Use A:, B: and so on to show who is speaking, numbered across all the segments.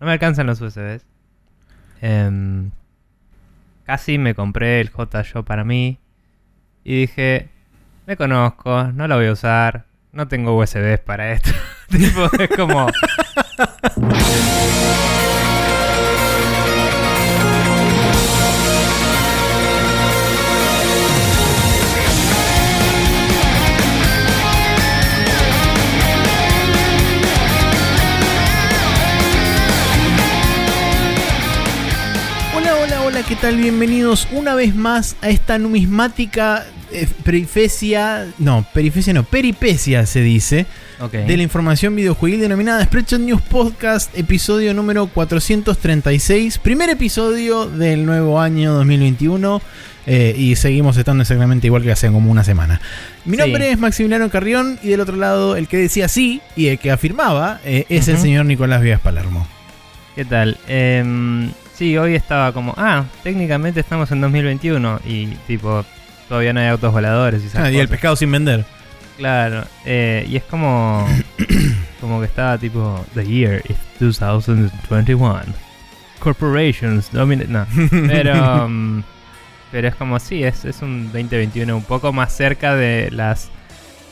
A: no me alcanzan los USBs. Em, casi me compré el J para mí. Y dije, me conozco, no lo voy a usar. No tengo USBs para esto. tipo, es como...
B: ¿qué tal? Bienvenidos una vez más a esta numismática eh, perifecia, no, perifecia no, peripecia se dice,
A: Ok.
B: de la información videojuegil denominada Spreadshot News Podcast, episodio número 436, primer episodio del nuevo año 2021. eh, y seguimos estando exactamente igual que hace como una semana. Mi
A: Sí.
B: nombre es Maximiliano Carrión y del otro lado el que decía sí y el que afirmaba eh, es el señor Nicolás Vías Palermo.
A: ¿Qué tal? Em, sí, hoy estaba como, ah, técnicamente estamos en 2021 y tipo, todavía no hay autos voladores y esas
B: Ah, y el pescado sin vender.
A: Claro, eh, y es como, como que estaba tipo, the year is 2021. Corporations dominate, no. Pero, mm, pero es como, sí, es, es un 2021 un poco más cerca de las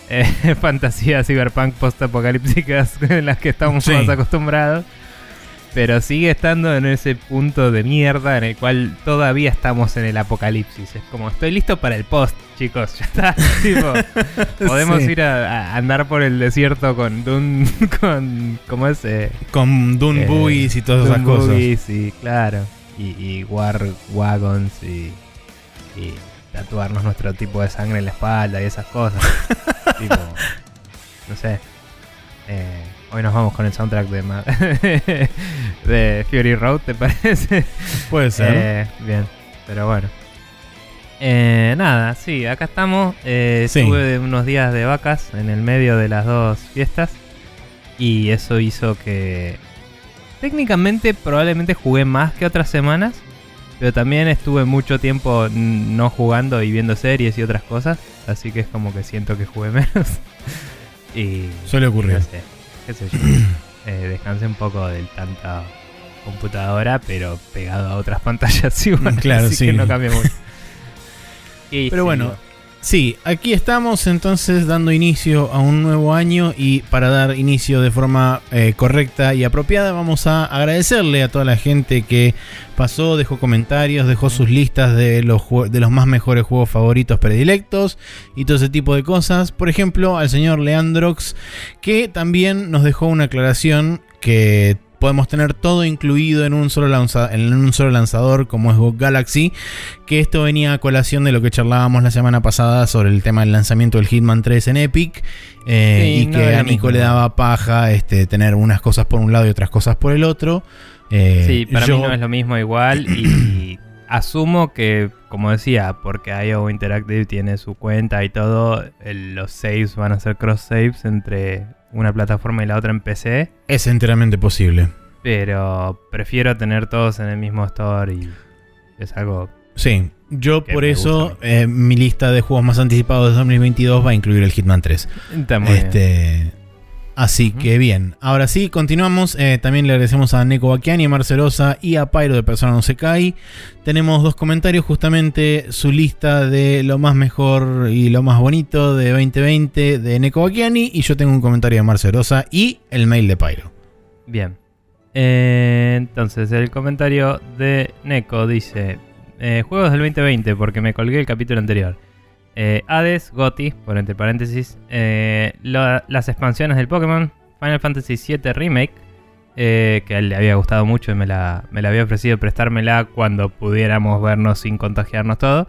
A: eh, fantasías cyberpunk post-apocalípticas en las que estamos
B: Sí.
A: más acostumbrados. Pero sigue estando en ese punto de mierda en el cual todavía estamos en el apocalipsis. Es como, estoy listo para el post, chicos. Ya está. tipo, podemos
B: Sí.
A: ir a, a andar por el desierto con Dune, con, ¿cómo es? Eh,
B: Con Dune
A: Eh,
B: y todas esas cosas.
A: Buggy, sí, claro. Y, y War Wagons y, y tatuarnos nuestro tipo de sangre en la espalda y esas cosas. tipo, no sé. Eh, hoy nos vamos con el soundtrack de, de Fury Road, ¿te parece?
B: Puede ser.
A: Eh, bien, pero bueno. Eh, nada, sí, acá estamos. Eh,
B: Sí.
A: Tuve unos días de vacas en el medio de las dos fiestas. Y eso hizo que. Técnicamente, probablemente jugué más que otras semanas. Pero también estuve mucho tiempo no jugando y viendo series y otras cosas. Así que es como que siento que jugué menos. y.
B: Suele ocurrir.
A: No sé, qué sé yo. Eh, descansé un poco de tanta computadora, pero pegado a otras pantallas igual.
B: Claro,
A: así
B: sí.
A: que no cambia mucho.
B: Pero bueno, Sí, aquí estamos entonces dando inicio a un nuevo año y para dar inicio de forma eh, correcta y apropiada vamos a agradecerle a toda la gente que pasó, dejó comentarios, dejó sus listas de los, de los más mejores juegos favoritos predilectos y todo ese tipo de cosas. Por ejemplo, al señor Leandrox que también nos dejó una aclaración que podemos tener todo incluido en un solo, lanza- en un solo lanzador como es Go Galaxy que esto venía a colación de lo que charlábamos la semana pasada sobre el tema del lanzamiento del Hitman 3 en Epic eh,
A: Sí,
B: y
A: no
B: que a Nico le daba paja este, tener unas cosas por un lado y otras cosas por el otro. Eh,
A: Sí, para
B: yo-
A: mí no es lo mismo igual y asumo que, como decía, porque IO Interactive tiene su cuenta y todo, el- los saves van a ser cross saves entre una plataforma y la otra en PC,
B: es enteramente posible.
A: pero prefiero tener todos en el mismo store y es algo...
B: Sí, yo por eso eh, mi lista de juegos más anticipados de 2022 va a incluir el Hitman 3.
A: Está muy bien.
B: Así que bien. Ahora sí, continuamos. Eh, también le agradecemos a Neko Bakiani, a Marcelosa y a Pyro de Persona No Se Cae. Tenemos dos comentarios, justamente su lista de lo más mejor y lo más bonito de 2020 de Neko Bakiani. Y yo tengo un comentario de Marcelosa y el mail de Pyro.
A: Bien. Eh, entonces, el comentario de Neko dice: eh, Juegos del 2020, porque me colgué el capítulo anterior. Eh, Hades, Goti, por entre paréntesis. eh, las expansiones del Pokémon. Final Fantasy VII Remake. eh, que a él le había gustado mucho y me la, me la había ofrecido prestármela cuando pudiéramos vernos sin contagiarnos todo.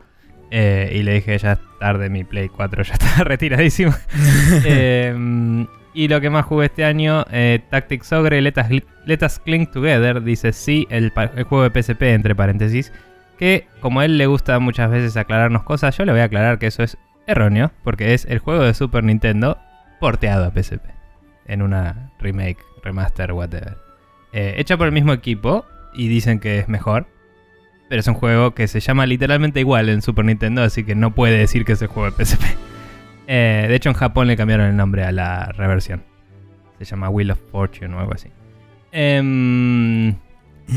A: Eh, y le dije: Ya es tarde, mi Play 4 ya está retiradísimo. Eh, y lo que más jugué este año, Tactics Ogre, Let Us, Let Us Cling Together, dice sí, el, el juego de PSP, entre paréntesis, que como él le gusta muchas veces aclararnos cosas, yo le voy a aclarar que eso es erróneo, porque es el juego de Super Nintendo porteado a PSP, en una remake, remaster, whatever. Eh, hecha por el mismo equipo, y dicen que es mejor, pero es un juego que se llama literalmente igual en Super Nintendo, así que no puede decir que es el juego de PSP. Eh, de hecho, en Japón le cambiaron el nombre a la reversión. Se llama Wheel of Fortune o algo así. Em,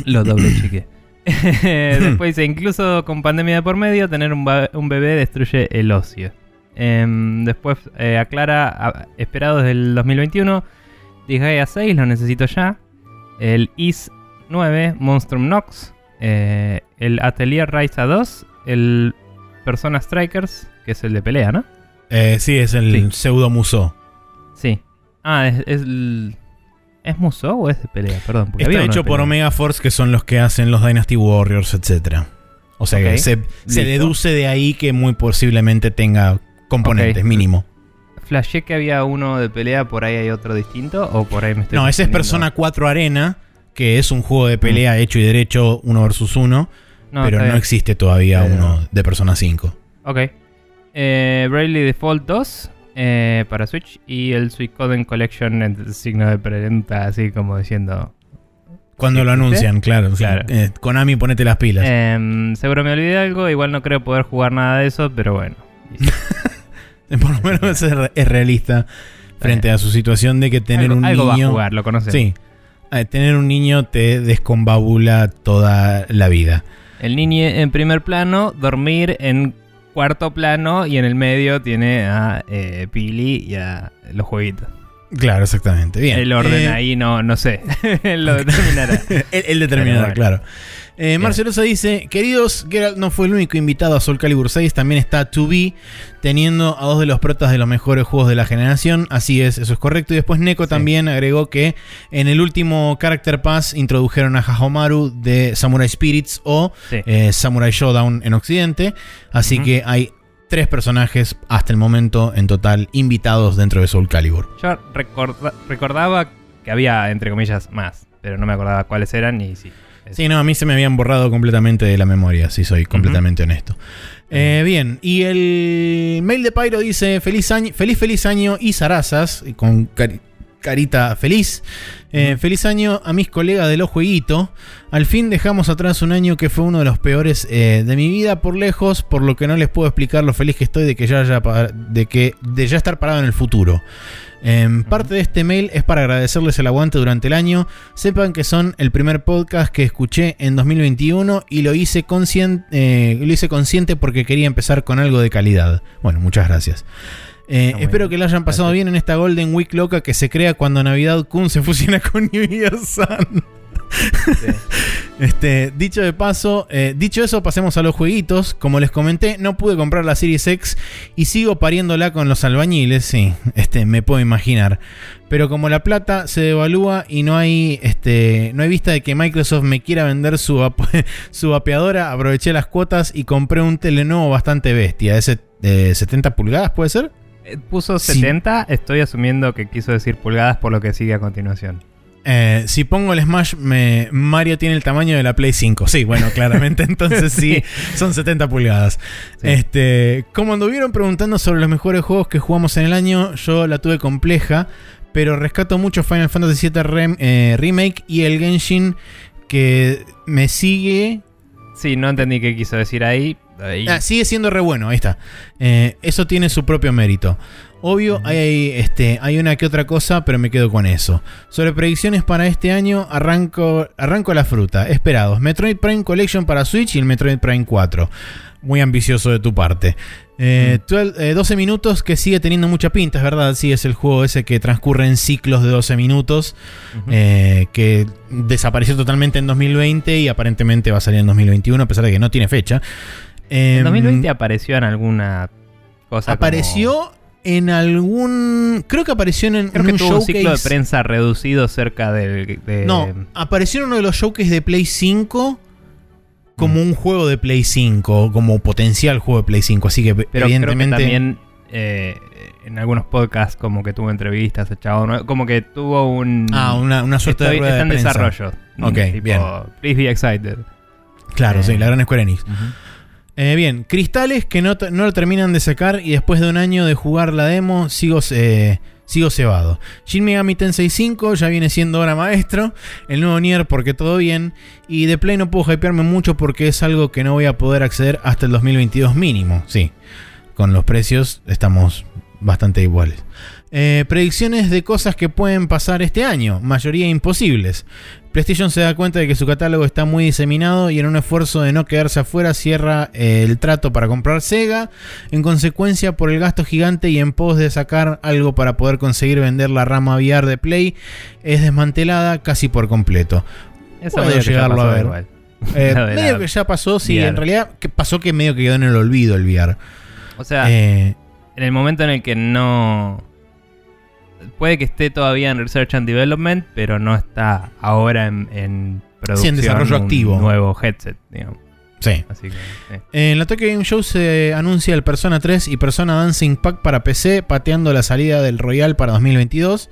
A: lo doble chique. Después dice, incluso con pandemia de por medio, tener un, un bebé destruye el ocio. Em, después eh, aclara, a- esperado desde el 2021, Disgaea 6, lo necesito ya. El IS 9, Monstrum Nox. eh, el Atelier Ryza 2. El Persona Strikers, que es el de pelea, ¿no?
B: Eh, sí, es el
A: Sí.
B: pseudo musó.
A: Sí. Ah, es, es, el- ¿es Musou o es de pelea? Perdón. porque
B: Está
A: había
B: hecho por. Omega Force, que son los que hacen los Dynasty Warriors, etc. O sea que se, se deduce de ahí que muy posiblemente tenga componentes, mínimo.
A: Flashé que había uno de pelea, por ahí hay otro distinto, o por ahí me estoy
B: No, ese es? Persona 4 Arena, que es un juego de pelea hecho y derecho uno versus uno,
A: No,
B: pero no existe todavía
A: Pero-
B: uno de Persona 5.
A: Ok. Eh, Bravely Default 2 eh, para Switch y el Suicoden Collection en el signo de pregunta, así como diciendo.
B: Cuando
A: ¿Sí
B: lo anuncian, claro. sí.
A: Claro.
B: Eh, Konami, ponete las pilas.
A: Em, seguro me olvidé algo, igual no creo poder jugar nada de eso, pero bueno.
B: Por lo menos es, re- es realista frente a su situación de que tener
A: algo
B: un
A: algo va a
B: niño.
A: jugar, lo conoces.
B: Sí. Tener un niño te descombabula toda la vida.
A: El niño en primer plano, dormir en cuarto plano y en el medio tiene a eh, Pili y a los jueguitos.
B: Claro, exactamente. Bien.
A: El orden
B: Eh,
A: ahí no, no sé. lo determinará.
B: él, él determinará, claro. Eh, Marcelosa dice, queridos, Geralt no fue el único invitado a Soul Calibur 6, también está 2B, teniendo a dos de los protas de los mejores juegos de la generación, así es, eso es correcto. Y después Neko
A: Sí.
B: también agregó que en el último Character Pass introdujeron a Hahomaru de Samurai Spirits o
A: Sí.
B: eh, Samurai Showdown en Occidente, así que hay tres personajes hasta el momento en total invitados dentro de Soul Calibur.
A: Yo recorda- recordaba que había, entre comillas, más, pero no me acordaba cuáles eran y sí.
B: Sí, no, a mí se me habían borrado completamente de la memoria, si soy completamente honesto. Eh, bien, y el mail de Pyro dice: Feliz año, feliz, feliz año y zarazas, con cari- carita feliz. Eh, Feliz año a mis colegas de los jueguitos. Al fin dejamos atrás un año que fue uno de los peores eh, de mi vida por lejos, por lo que no les puedo explicar lo feliz que estoy de que ya, de que de ya estar parado en el futuro. Em, Parte de este mail es para agradecerles el aguante durante el año. Sepan que son el primer podcast que escuché en 2021 y lo hice, conscien- eh, lo hice consciente porque quería empezar con algo de calidad. Bueno, muchas gracias. Eh, espero
A: bien.
B: que lo hayan pasado
A: Gracias.
B: bien en esta Golden Week loca que se crea cuando Navidad Kun se fusiona con New Year Sun.
A: Sí.
B: Este, dicho de paso, eh, dicho eso, pasemos a los jueguitos. Como les comenté, no pude comprar la Series X y sigo pariéndola con los albañiles, sí, este, me puedo imaginar. Pero como la plata se devalúa y no hay, este, no hay vista de que Microsoft me quiera vender su, su vapeadora, aproveché las cuotas y compré un Telenovo bastante bestia, ese de 70 pulgadas, ¿puede ser?
A: Eh, Puso
B: Sí.
A: 70, estoy asumiendo que quiso decir pulgadas por lo que sigue a continuación.
B: Eh, si pongo el Smash, me- Mario tiene el tamaño de la Play 5. Sí, bueno, claramente entonces sí, son 70 pulgadas.
A: Sí.
B: Este, como anduvieron preguntando sobre los mejores juegos que jugamos en el año, yo la tuve compleja, pero rescato mucho Final Fantasy VII Rem- eh, Remake y el Genshin que me sigue.
A: Sí, no entendí qué quiso decir ahí. Ahí-
B: Ah, sigue siendo re bueno, ahí está. Eh, eso tiene su propio mérito. Obvio, hay, este, hay una que otra cosa, pero me quedo con eso. Sobre predicciones para este año, arranco, arranco la fruta. Esperados. Metroid Prime Collection para Switch y el Metroid Prime 4. Muy ambicioso de tu parte. Eh, 12, eh, 12 minutos que sigue teniendo mucha pinta, es verdad. Sí, es el juego ese que transcurre en ciclos de 12 minutos. Eh, que desapareció totalmente en 2020 y aparentemente va a salir en 2021, a pesar de que no tiene fecha.
A: ¿En
B: Em,
A: 2020 apareció en alguna cosa? como-
B: Apareció en algún. Creo que apareció en,
A: Creo
B: en
A: que
B: un
A: tuvo un
B: showcase.
A: ciclo de prensa reducido cerca del. de-
B: No, apareció en uno de los showcases de Play 5 como
A: Mm.
B: un juego de Play 5, como potencial juego de Play 5. Así que,
A: Pero creo que
B: evidentemente.
A: también eh, en algunos podcasts como que tuvo entrevistas, el como que tuvo un...
B: Ah, una, una suerte
A: Estoy-
B: de rueda
A: está en
B: prensa.
A: desarrollo.
B: Ok,
A: Tipo,
B: bien.
A: Please be excited.
B: Claro,
A: Eh.
B: sí, la gran Square Enix.
A: Ujú.
B: Eh, bien, cristales que no, no lo terminan de sacar y después de un año de jugar la demo sigo, eh, sigo cebado. Shin Megami Tensei 5 ya viene siendo hora maestro, el nuevo Nier porque todo bien y de Play no puedo hypearme mucho porque es algo que no voy a poder acceder hasta el 2022 mínimo, sí. Con los precios estamos bastante iguales. Eh, predicciones de cosas que pueden pasar este año, mayoría imposibles. PlayStation se da cuenta de que su catálogo está muy diseminado y en un esfuerzo de no quedarse afuera cierra eh, el trato para comprar Sega. En consecuencia, por el gasto gigante y en pos de sacar algo para poder conseguir vender la rama VR de Play, es desmantelada casi por completo.
A: Eso
B: Puedo llegarlo
A: pasó
B: a ver.
A: igual.
B: Eh, medio que ya pasó, sí,
A: VR.
B: en realidad que pasó que medio que quedó en el olvido el VR.
A: O sea,
B: Eh,
A: en el momento en el que no. Puede que esté todavía en Research and Development, pero no está ahora en, en producción.
B: desarrollo
A: un
B: activo.
A: nuevo headset, digamos.
B: sí.
A: Así que. sí.
B: En la Tokyo Game Show se anuncia el Persona 3 y Persona Dancing Pack para PC, pateando la salida del Royal para 2022.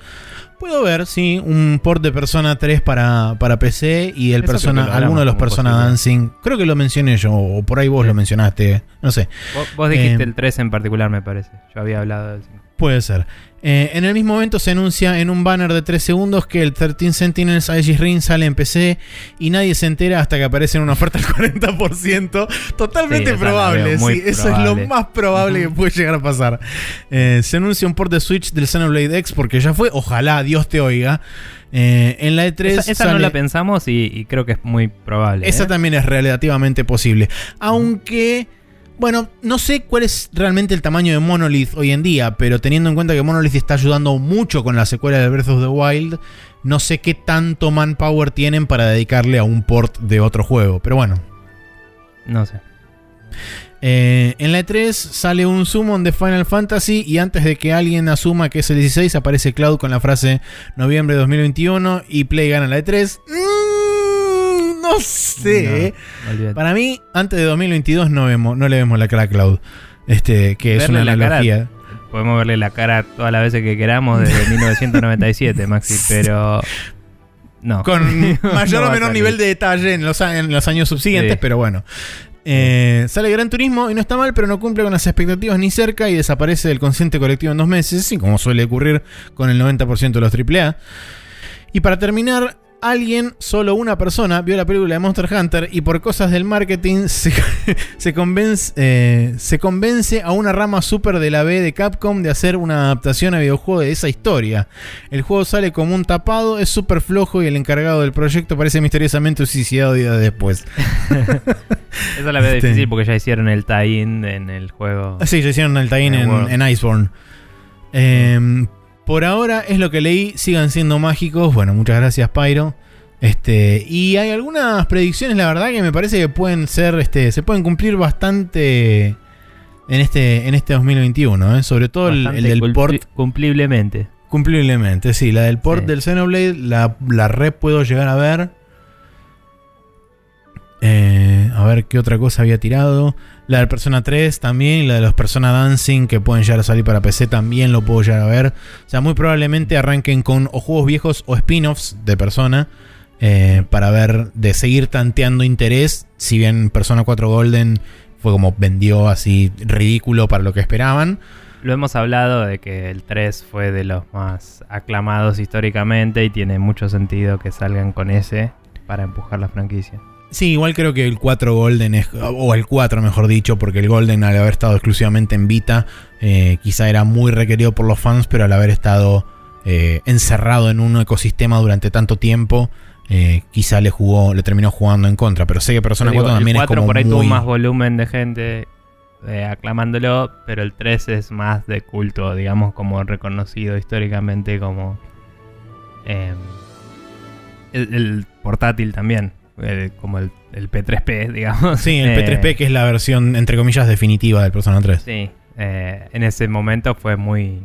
B: Puedo ver, sí, un port de Persona 3 para, para PC y el
A: Eso
B: Persona, alguno de los Persona
A: posible.
B: Dancing. Creo que lo mencioné yo, o por ahí vos
A: Sí.
B: lo mencionaste, no sé.
A: Vos, vos dijiste
B: Eh,
A: el 3 en particular, me parece. Yo había hablado del 5.
B: Puede ser. Eh, en el mismo momento se anuncia en un banner de 3 segundos que el 13 Sentinels Aegis Ring sale en PC y nadie se entera hasta que aparece en una oferta al 40%. Totalmente
A: Sí,
B: probable, sí, eso es lo más probable que puede llegar a pasar. Eh, se anuncia un port de Switch del Xenoblade X porque ya fue, ojalá Dios te oiga. Eh, en la E3
A: Esa, esa no la pensamos y, y creo que es muy probable.
B: esa también es relativamente posible. Aunque, bueno, no sé cuál es realmente el tamaño de Monolith hoy en día, pero teniendo en cuenta que Monolith está ayudando mucho con la secuela de Breath of the Wild, no sé qué tanto manpower tienen para dedicarle a un port de otro juego. Pero bueno.
A: No sé.
B: Eh, en la E3 sale un summon de Final Fantasy y antes de que alguien asuma que es el 16 aparece Cloud con la frase noviembre de 2021 y Play gana la E3. Mm, no sé.
A: No.
B: Para mí, antes de 2022 no, vemos, no le vemos la cara a Cloud. Este, que es una
A: cara-
B: analogía.
A: Podemos verle la cara todas las veces que queramos desde 1997, Maxi, pero. No.
B: Con mayor
A: No
B: o menor nivel de detalle en los, a- en los años subsiguientes,
A: Sí.
B: pero bueno. Eh, sale Gran Turismo y no está mal, pero no cumple con las expectativas ni cerca y desaparece del consciente colectivo en dos meses, así como suele ocurrir con el 90% de los AAA. Y para terminar, alguien, solo una persona, vio la película de Monster Hunter y por cosas del marketing se, se convence, eh, se convence a una rama super de la B de Capcom de hacer una adaptación a videojuego de esa historia. El juego sale como un tapado, es súper flojo y el encargado del proyecto parece misteriosamente suicidado días después.
A: Esa la veo
B: Este-
A: difícil porque ya hicieron el tie-in en el juego.
B: Ah, Sí, ya hicieron el tie-in en, Iceborne. Eh, por ahora es lo que leí. Sigan siendo mágicos. Bueno, muchas gracias, Pyro. Este, y hay algunas predicciones, la verdad, que me parece que pueden ser. Este, se pueden cumplir bastante en este, en este 2021. ¿eh? Sobre todo el, del port.
A: Cumpliblemente.
B: Cumpliblemente, sí. La del port
A: Sí.
B: del Xenoblade, la, la red puedo llegar a ver. Eh, a ver qué otra cosa había tirado. La del Persona 3 también. Y la de los Persona Dancing que pueden llegar a salir para PC también lo puedo llegar a ver. O sea, muy probablemente arranquen con o juegos viejos o spin-offs de Persona. eh, para ver, de seguir tanteando interés. Si bien Persona 4 Golden fue como vendió así ridículo para lo que esperaban.
A: Lo hemos hablado de que el 3 fue de los más aclamados históricamente y tiene mucho sentido que salgan con ese para empujar la franquicia.
B: Sí, igual creo que el 4 Golden es, o el 4 mejor dicho, porque el Golden al haber estado exclusivamente en Vita, eh, quizá era muy requerido por los fans, pero al haber estado eh, encerrado en un ecosistema durante tanto tiempo, eh, quizá le jugó, le terminó jugando en contra. Pero sé que Persona
A: digo,
B: 4 también
A: el
B: es
A: 4
B: como
A: por ahí
B: muy...
A: tuvo más volumen de gente aclamándolo, pero el 3 es más de culto, digamos, como reconocido históricamente como el, el portátil también, eh, como el, el P3P, digamos.
B: Sí, el
A: Eh,
B: P3P que es la versión entre comillas definitiva del Persona 3.
A: Sí, eh, en ese momento fue muy,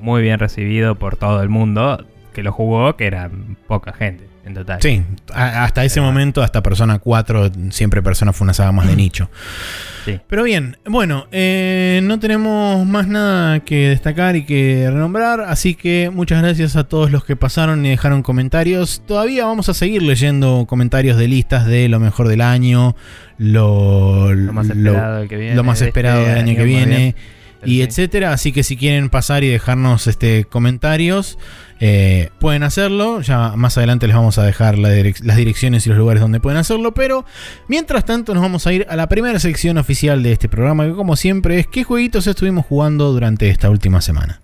A: muy bien recibido por todo el mundo que lo jugó, que era poca gente en total.
B: Sí, a- hasta ese
A: Pero-
B: momento, hasta Persona 4, siempre Persona fue una saga más de nicho.
A: Sí.
B: Pero bien, bueno, eh, no tenemos más nada que destacar y que renombrar, así que muchas gracias a todos los que pasaron y dejaron comentarios. Todavía vamos a seguir leyendo comentarios de listas de lo mejor del año, lo,
A: Lo más
B: lo-
A: esperado del que viene.
B: lo más
A: de
B: esperado
A: este
B: del año que viene
A: bien.
B: y
A: Sí.
B: etcétera. Así que si quieren pasar y dejarnos este comentarios, eh, pueden hacerlo. Ya más adelante les vamos a dejar las direcciones y los lugares donde pueden hacerlo. Pero mientras tanto, nos vamos a ir a la primera sección oficial de este programa, que como siempre es qué jueguitos estuvimos jugando durante esta última semana.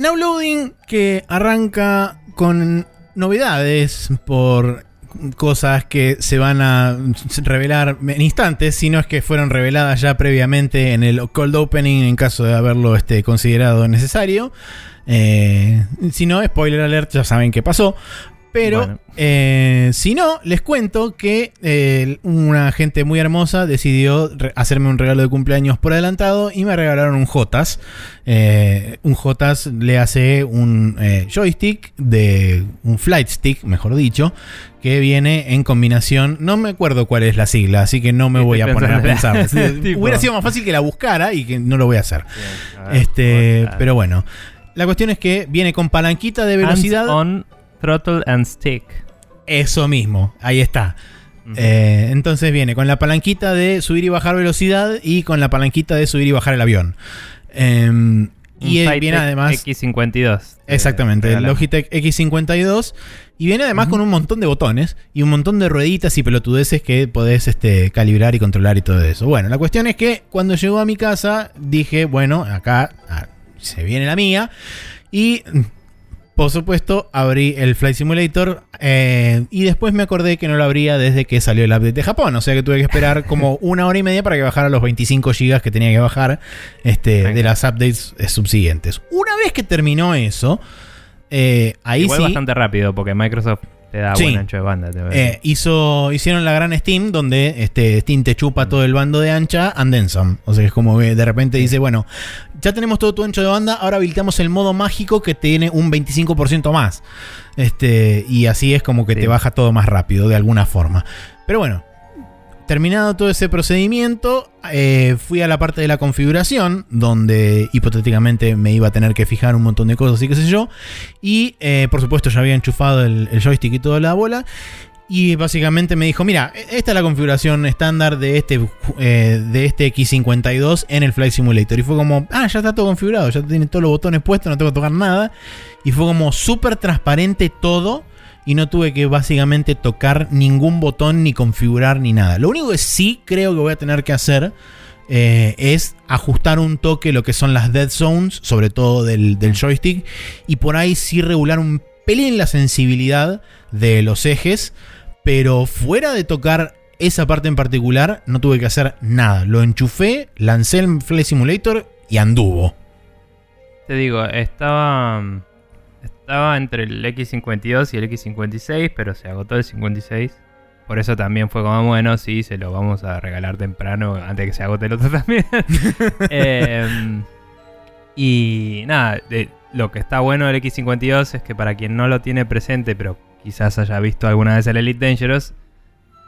B: Now Loading que arranca con novedades por cosas que se van a revelar en instantes, si no es que fueron reveladas ya previamente en el cold opening en caso de haberlo este, considerado necesario. Eh, si no, spoiler alert, ya saben qué pasó. Pero
A: Bueno.
B: eh, si no, les cuento que eh, una gente muy hermosa decidió hacerme un regalo de cumpleaños por adelantado y me regalaron un Jotas. Eh, un Jotas le hace un joystick de un flight stick, mejor dicho, que viene en combinación. No me acuerdo cuál es la sigla, así que no me voy a poner a pensar. Hubiera sido más fácil que la buscara y que no lo voy a hacer.
A: Bien, a ver,
B: Este, pero bueno. La cuestión es que viene con palanquita de velocidad.
A: Hands on throttle and stick.
B: Eso mismo, ahí está. Eh, entonces viene con la palanquita de subir y bajar velocidad y con la palanquita de subir y bajar el avión. Em, y eh, viene además.
A: X52. eh,
B: Exactamente, el. Logitech X52. Y viene además con un montón de botones y un montón de rueditas y pelotudeces que podés este, calibrar y controlar y todo eso. Bueno, la cuestión es que cuando llegó a mi casa dije, bueno, acá ah, se viene la mía. Y por supuesto abrí el Flight Simulator eh, y después me acordé que no lo abría desde que salió el update de Japón. O sea que tuve que esperar como una hora y media para que bajara los 25 GB que tenía que bajar este, de las updates eh, subsiguientes. Una vez que terminó eso, eh, ahí
A: Igual
B: sí
A: bastante rápido porque Microsoft te da
B: Sí.
A: buen ancho de banda. te
B: eh, hizo, hicieron la gran Steam donde este, Steam te chupa todo el bando de ancha and then some. O sea, es como que de repente dice, bueno, ya tenemos todo tu ancho de banda, ahora habilitamos el modo mágico que tiene un 25% más. Este, y así es como que
A: Sí.
B: te baja todo más rápido, de alguna forma. Pero bueno, terminado todo ese procedimiento, eh, fui a la parte de la configuración, donde hipotéticamente me iba a tener que fijar un montón de cosas y qué sé yo. Y eh, por supuesto ya había enchufado el, joystick y toda la bola. Y básicamente me dijo, mira, esta es la configuración estándar de este, eh, de este X52 en el Flight Simulator. Y fue como, ah, ya está todo configurado, ya tiene todos los botones puestos, no tengo que tocar nada. Y fue como súper transparente todo. Y no tuve que básicamente tocar ningún botón ni configurar ni nada. Lo único que sí creo que voy a tener que hacer eh, es ajustar un toque lo que son las dead zones, sobre todo del, del joystick. Y por ahí sí regular un pelín la sensibilidad de los ejes. Pero fuera de tocar esa parte en particular, no tuve que hacer nada. Lo enchufé, lancé el Flight Simulator y anduvo.
A: Te digo, estaba. Estaba entre el X52 y el X56, pero se agotó el 56. Por eso también fue como, bueno, sí, se lo vamos a regalar temprano antes de que se agote el otro también. Em, y nada, de- lo que está bueno del X52 es que para quien no lo tiene presente, pero quizás haya visto alguna vez el Elite Dangerous,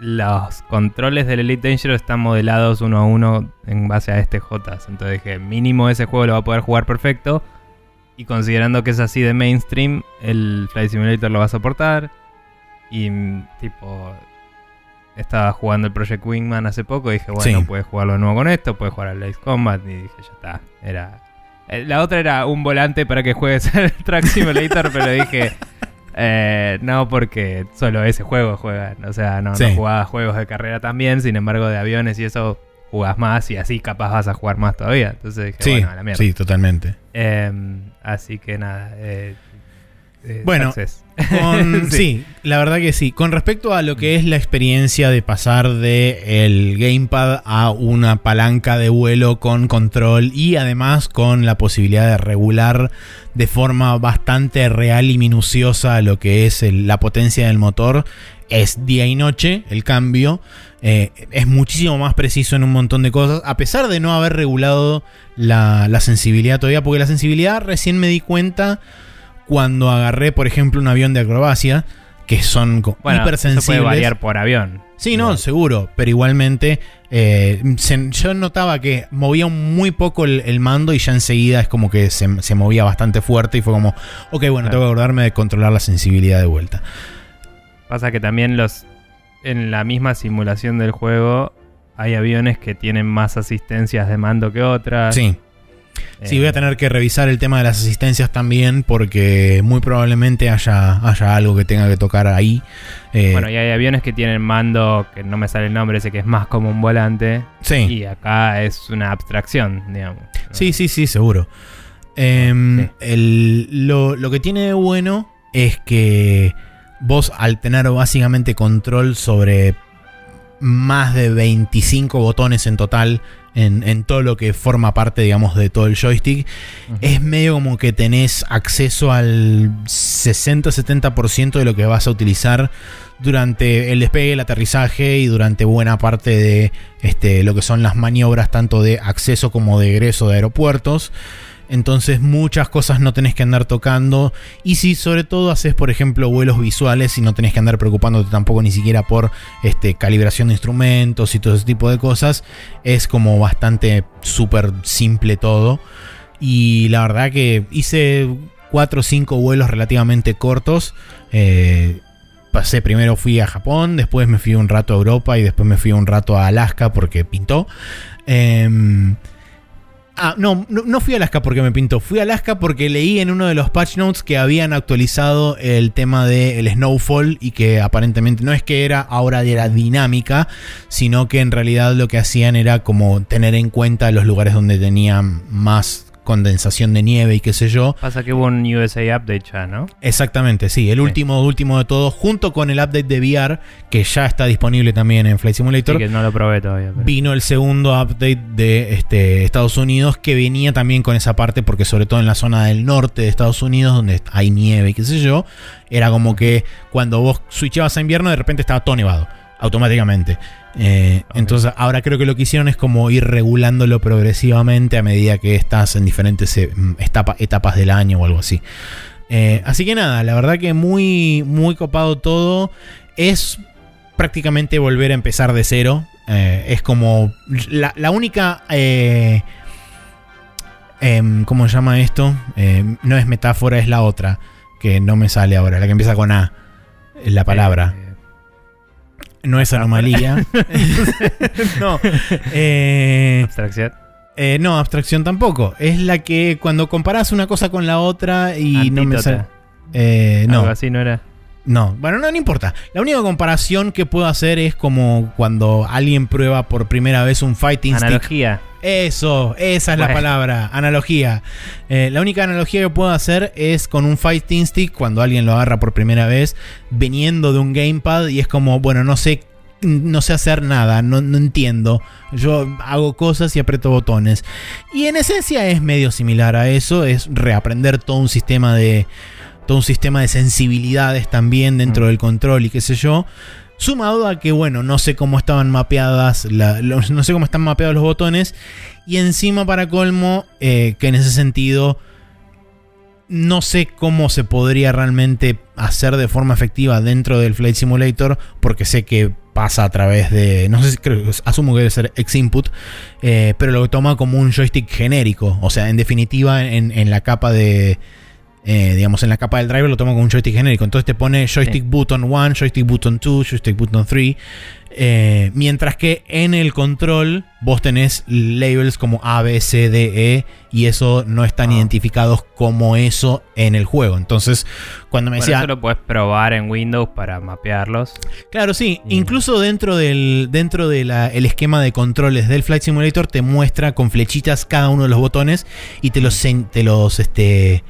A: los controles del Elite Dangerous están modelados uno a uno en base a este Jotas. Entonces dije, mínimo ese juego lo va a poder jugar perfecto. Y considerando que es así de mainstream, el Flight Simulator lo va a soportar. Y mm, tipo, estaba jugando el Project Wingman hace poco y dije, bueno,
B: Sí.
A: puedes jugarlo de nuevo con esto, puedes jugar al Ace Combat. Y dije, ya está. Era. eh, La otra era un volante para que juegues al Track Simulator, pero dije. eh, no, porque solo ese juego juegan. O sea, no,
B: Sí.
A: no jugaba juegos de carrera también. Sin embargo, de aviones y eso jugás más y así capaz vas a jugar más todavía. Entonces dije,
B: Sí,
A: bueno, a la mierda.
B: sí, totalmente.
A: Em, así que nada. eh, eh,
B: Bueno. Con- sí. la verdad que sí. Con respecto a lo que es la experiencia de pasar de el gamepad a una palanca de vuelo con control y además con la posibilidad de regular de forma bastante real y minuciosa lo que es el- la potencia del motor, es día y noche el cambio. Eh, es muchísimo más preciso en un montón de cosas, a pesar de no haber regulado la, la sensibilidad todavía, porque la sensibilidad recién me di cuenta cuando agarré, por ejemplo, un avión de acrobacia, que son
A: Bueno, eso
B: hipersensibles.
A: puede variar por avión.
B: Sí, no, seguro, pero igualmente eh, se- yo notaba que movía muy poco el, el mando y ya enseguida es como que se, se movía bastante fuerte y fue como, ok, bueno,
A: Claro.
B: tengo que acordarme de controlar la sensibilidad de vuelta.
A: Pasa que también los en la misma simulación del juego hay aviones que tienen más asistencias de mando que otras.
B: Sí,
A: Eh,
B: sí, voy a tener que revisar el tema de las asistencias también porque muy probablemente haya, haya algo que tenga que tocar ahí. Eh,
A: Bueno, y hay aviones que tienen mando que no me sale el nombre, ese que es más como un volante.
B: sí.
A: Y acá es una abstracción, digamos.
B: Sí, sí, sí, seguro. Em,
A: Sí.
B: el- lo, lo que tiene de bueno es que vos al tener básicamente control sobre más de 25 botones en total en, en todo lo que forma parte, digamos, de todo el joystick, es medio como que tenés acceso al 60-70% de lo que vas a utilizar durante el despegue, el aterrizaje y durante buena parte de este, lo que son las maniobras tanto de acceso como de egreso de aeropuertos. Entonces muchas cosas no tenés que andar tocando. Y si sobre todo haces, por ejemplo, vuelos visuales y no tenés que andar preocupándote tampoco ni siquiera por este, calibración de instrumentos y todo ese tipo de cosas, es como bastante súper simple todo. Y la verdad que hice 4 o 5 vuelos relativamente cortos. Eh, pasé primero fui a Japón, después me fui un rato a Europa y después me fui un rato a Alaska porque pintó. Em, Ah, no, no, fui a Alaska porque me pintó. Fui a Alaska porque leí en uno de los patch notes que habían actualizado el tema del snowfall y que aparentemente no es que era ahora era dinámica, sino que en realidad lo que hacían era como tener en cuenta los lugares donde tenían más condensación de nieve y qué sé yo.
A: Pasa que hubo un USA Update ya, ¿no?
B: Exactamente, sí. El
A: Sí.
B: último, último de todo, junto con el update de VR, que ya está disponible también en Flight Simulator.
A: Sí, que no lo probé todavía. pero-
B: Vino el segundo update de este, Estados Unidos que venía también con esa parte porque sobre todo en la zona del norte de Estados Unidos donde hay nieve y qué sé yo, era como que cuando vos switchabas a invierno de repente estaba todo nevado automáticamente. Eh. Entonces ahora creo que lo que hicieron es como ir regulándolo progresivamente a medida que estás en diferentes eh, etapa- etapas del año o algo así. Eh, así que nada, la verdad que muy, muy copado todo. Es prácticamente volver a empezar de cero. Eh, es como la, la única... em, ¿Cómo se llama esto? Em, no es metáfora, es la otra. Que no me sale ahora, la que empieza con A. La palabra. No es anomalía. no. Eh,
A: abstracción.
B: eh, no, abstracción tampoco. Es la que cuando comparas una cosa con la otra y no me sale. Eh, no.
A: Algo así no era.
B: No, bueno, no, no importa. La única comparación que puedo hacer es como cuando alguien prueba por primera vez un fighting stick.
A: Analogía.
B: Eso, esa es la palabra, analogía. Eh, la única analogía que puedo hacer es con un fighting stick cuando alguien lo agarra por primera vez, viniendo de un gamepad y es como, bueno, no sé, no sé hacer nada, no, no entiendo. Yo hago cosas y aprieto botones. Y en esencia es medio similar a eso, es reaprender todo un sistema de todo un sistema de sensibilidades también dentro
A: Mm.
B: del control y qué sé yo. Sumado a que, bueno, no sé cómo estaban mapeadas, la- los- no sé cómo están mapeados los botones. Y encima, para colmo, eh, que en ese sentido, no sé cómo se podría realmente hacer de forma efectiva dentro del Flight Simulator, porque sé que pasa a través de, no sé si creo, asumo que debe ser X-Input, eh, pero lo toma como un joystick genérico. O sea, en definitiva, en, en la capa de, eh, digamos, en la capa del driver lo toma como un joystick genérico. Entonces te pone joystick
A: Sí.
B: button 1, joystick button 2, joystick button 3. eh, mientras que en el control vos tenés labels como A, B, C, D, E y eso no están
A: Ah.
B: identificados como eso en el juego. Entonces, cuando me
A: Bueno,
B: decía,
A: eso lo puedes probar en Windows para mapearlos.
B: Claro, sí.
A: Y-
B: Incluso dentro del dentro del esquema de controles del Flight Simulator te muestra con flechitas cada uno de los botones y te los te los este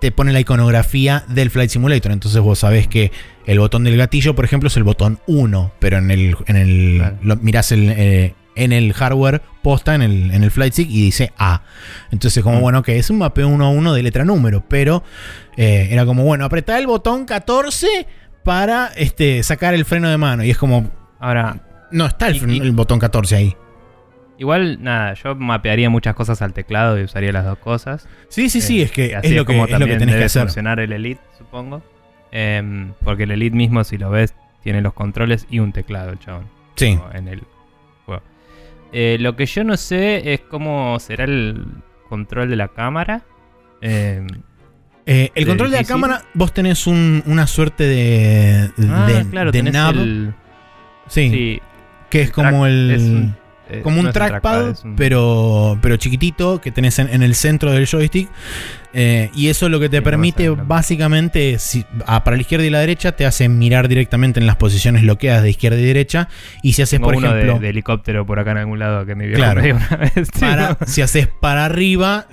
B: te pone la iconografía del Flight Simulator. Entonces vos sabés que el botón del gatillo, por ejemplo, es el botón 1, pero en el en el
A: Claro.
B: lo- mirás el eh, en el hardware posta en el, en el flight stick y dice A. Entonces, como
A: Mm.
B: bueno, que es un mapeo uno a uno de letra número, pero eh, era como bueno, apretá el botón 14 para este, sacar el freno de mano. Y es como,
A: Ahora,
B: no está
A: y-
B: el botón 14 ahí.
A: Igual, nada, yo mapearía muchas cosas al teclado y usaría las dos cosas.
B: Sí, sí, sí,
A: Eh,
B: es que
A: así
B: es lo que,
A: como
B: es lo que tenés que hacer.
A: funcionar el Elite, supongo. Em, porque el Elite mismo, si lo ves, tiene los controles y un teclado, el chabón.
B: Sí.
A: En el juego. Eh, lo que yo no sé es cómo será el control de la cámara. Em,
B: Eh, el control de la cámara, vos tenés un- una suerte de,
A: ah, claro,
B: de
A: tenés el.
B: sí,
A: Sí,
B: que es como el...
A: es un- eh,
B: como un
A: no
B: trackpad,
A: un-
B: pero, pero chiquitito, que tenés en, en el centro del joystick. Eh, y eso lo que te
A: Sí, me
B: permite, básicamente, si- ah, para la izquierda y la derecha, te hace mirar directamente en las posiciones bloqueadas de izquierda y derecha. Y si haces,
A: Tengo
B: por
A: uno
B: ejemplo,
A: de, helicóptero por acá en algún lado que mi viejo
B: Claro.
A: me una vez.
B: para- si haces para arriba,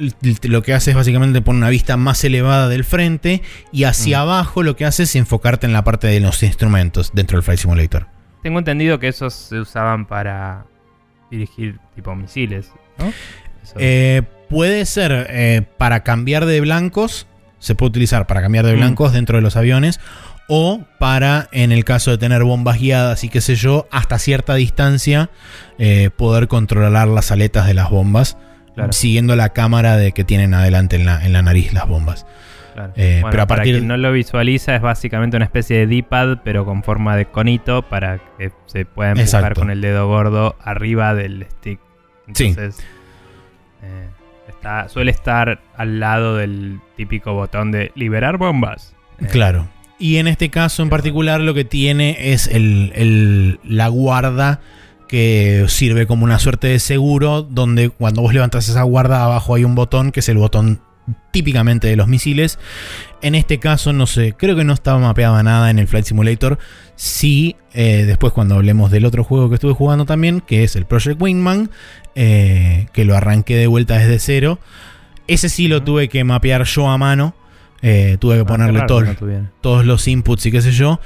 B: lo que hace es básicamente poner una vista más elevada del frente. Y hacia
A: Mm.
B: abajo, lo que hace es enfocarte en la parte de los instrumentos dentro del Flight Simulator.
A: Tengo entendido que esos se usaban para dirigir tipo misiles, ¿no?
B: Eh, puede ser eh, para cambiar de blancos, se puede utilizar para cambiar de
A: Mm.
B: blancos dentro de los aviones, o para, en el caso de tener bombas guiadas y qué sé yo, hasta cierta distancia, eh, poder controlar las aletas de las bombas,
A: Claro.
B: siguiendo la cámara de que tienen adelante en la, en la nariz las bombas.
A: Claro.
B: Eh,
A: Bueno,
B: pero a
A: para quien no lo visualiza, es básicamente una especie de D-pad, pero con forma de conito para que se pueda empujar
B: Exacto.
A: con el dedo gordo arriba del stick.
B: Sí.
A: Entonces, eh, está, suele estar al lado del típico botón de liberar bombas. Eh,
B: Claro. Y en este caso en particular lo que tiene es el, el- la guarda que sirve como una suerte de seguro donde cuando vos levantas esa guarda abajo hay un botón que es el botón típicamente de los misiles. En este caso no sé, creo que no estaba mapeado nada en el Flight Simulator. Sí, eh, después cuando hablemos del otro juego que estuve jugando también, que es el Project Wingman, eh, que lo arranqué de vuelta desde cero. Ese sí lo tuve que mapear yo a mano. Eh, tuve que
A: ah,
B: ponerle todo, todos los inputs y qué sé yo.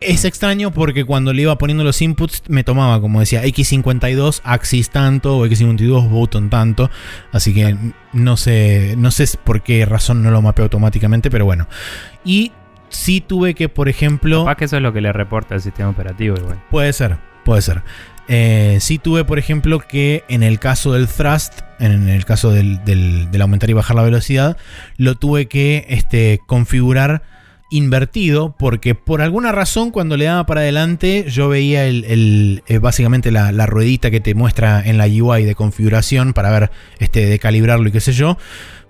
B: Es extraño porque cuando le iba poniendo los inputs me tomaba, como decía, X52, axis tanto, o X52, button tanto. Así que no sé, no sé por qué razón no lo mapeó automáticamente, pero bueno. Y sí tuve que, por ejemplo...
A: Capaz que eso es lo que le reporta el sistema operativo igual.
B: Puede ser, puede ser. Eh, sí tuve, por ejemplo, que en el caso del thrust, en el caso del, del- del aumentar y bajar la velocidad, lo tuve que este, configurar invertido porque por alguna razón cuando le daba para adelante yo veía el, el, eh, básicamente la, la ruedita que te muestra en la UI de configuración para ver este de calibrarlo y qué sé yo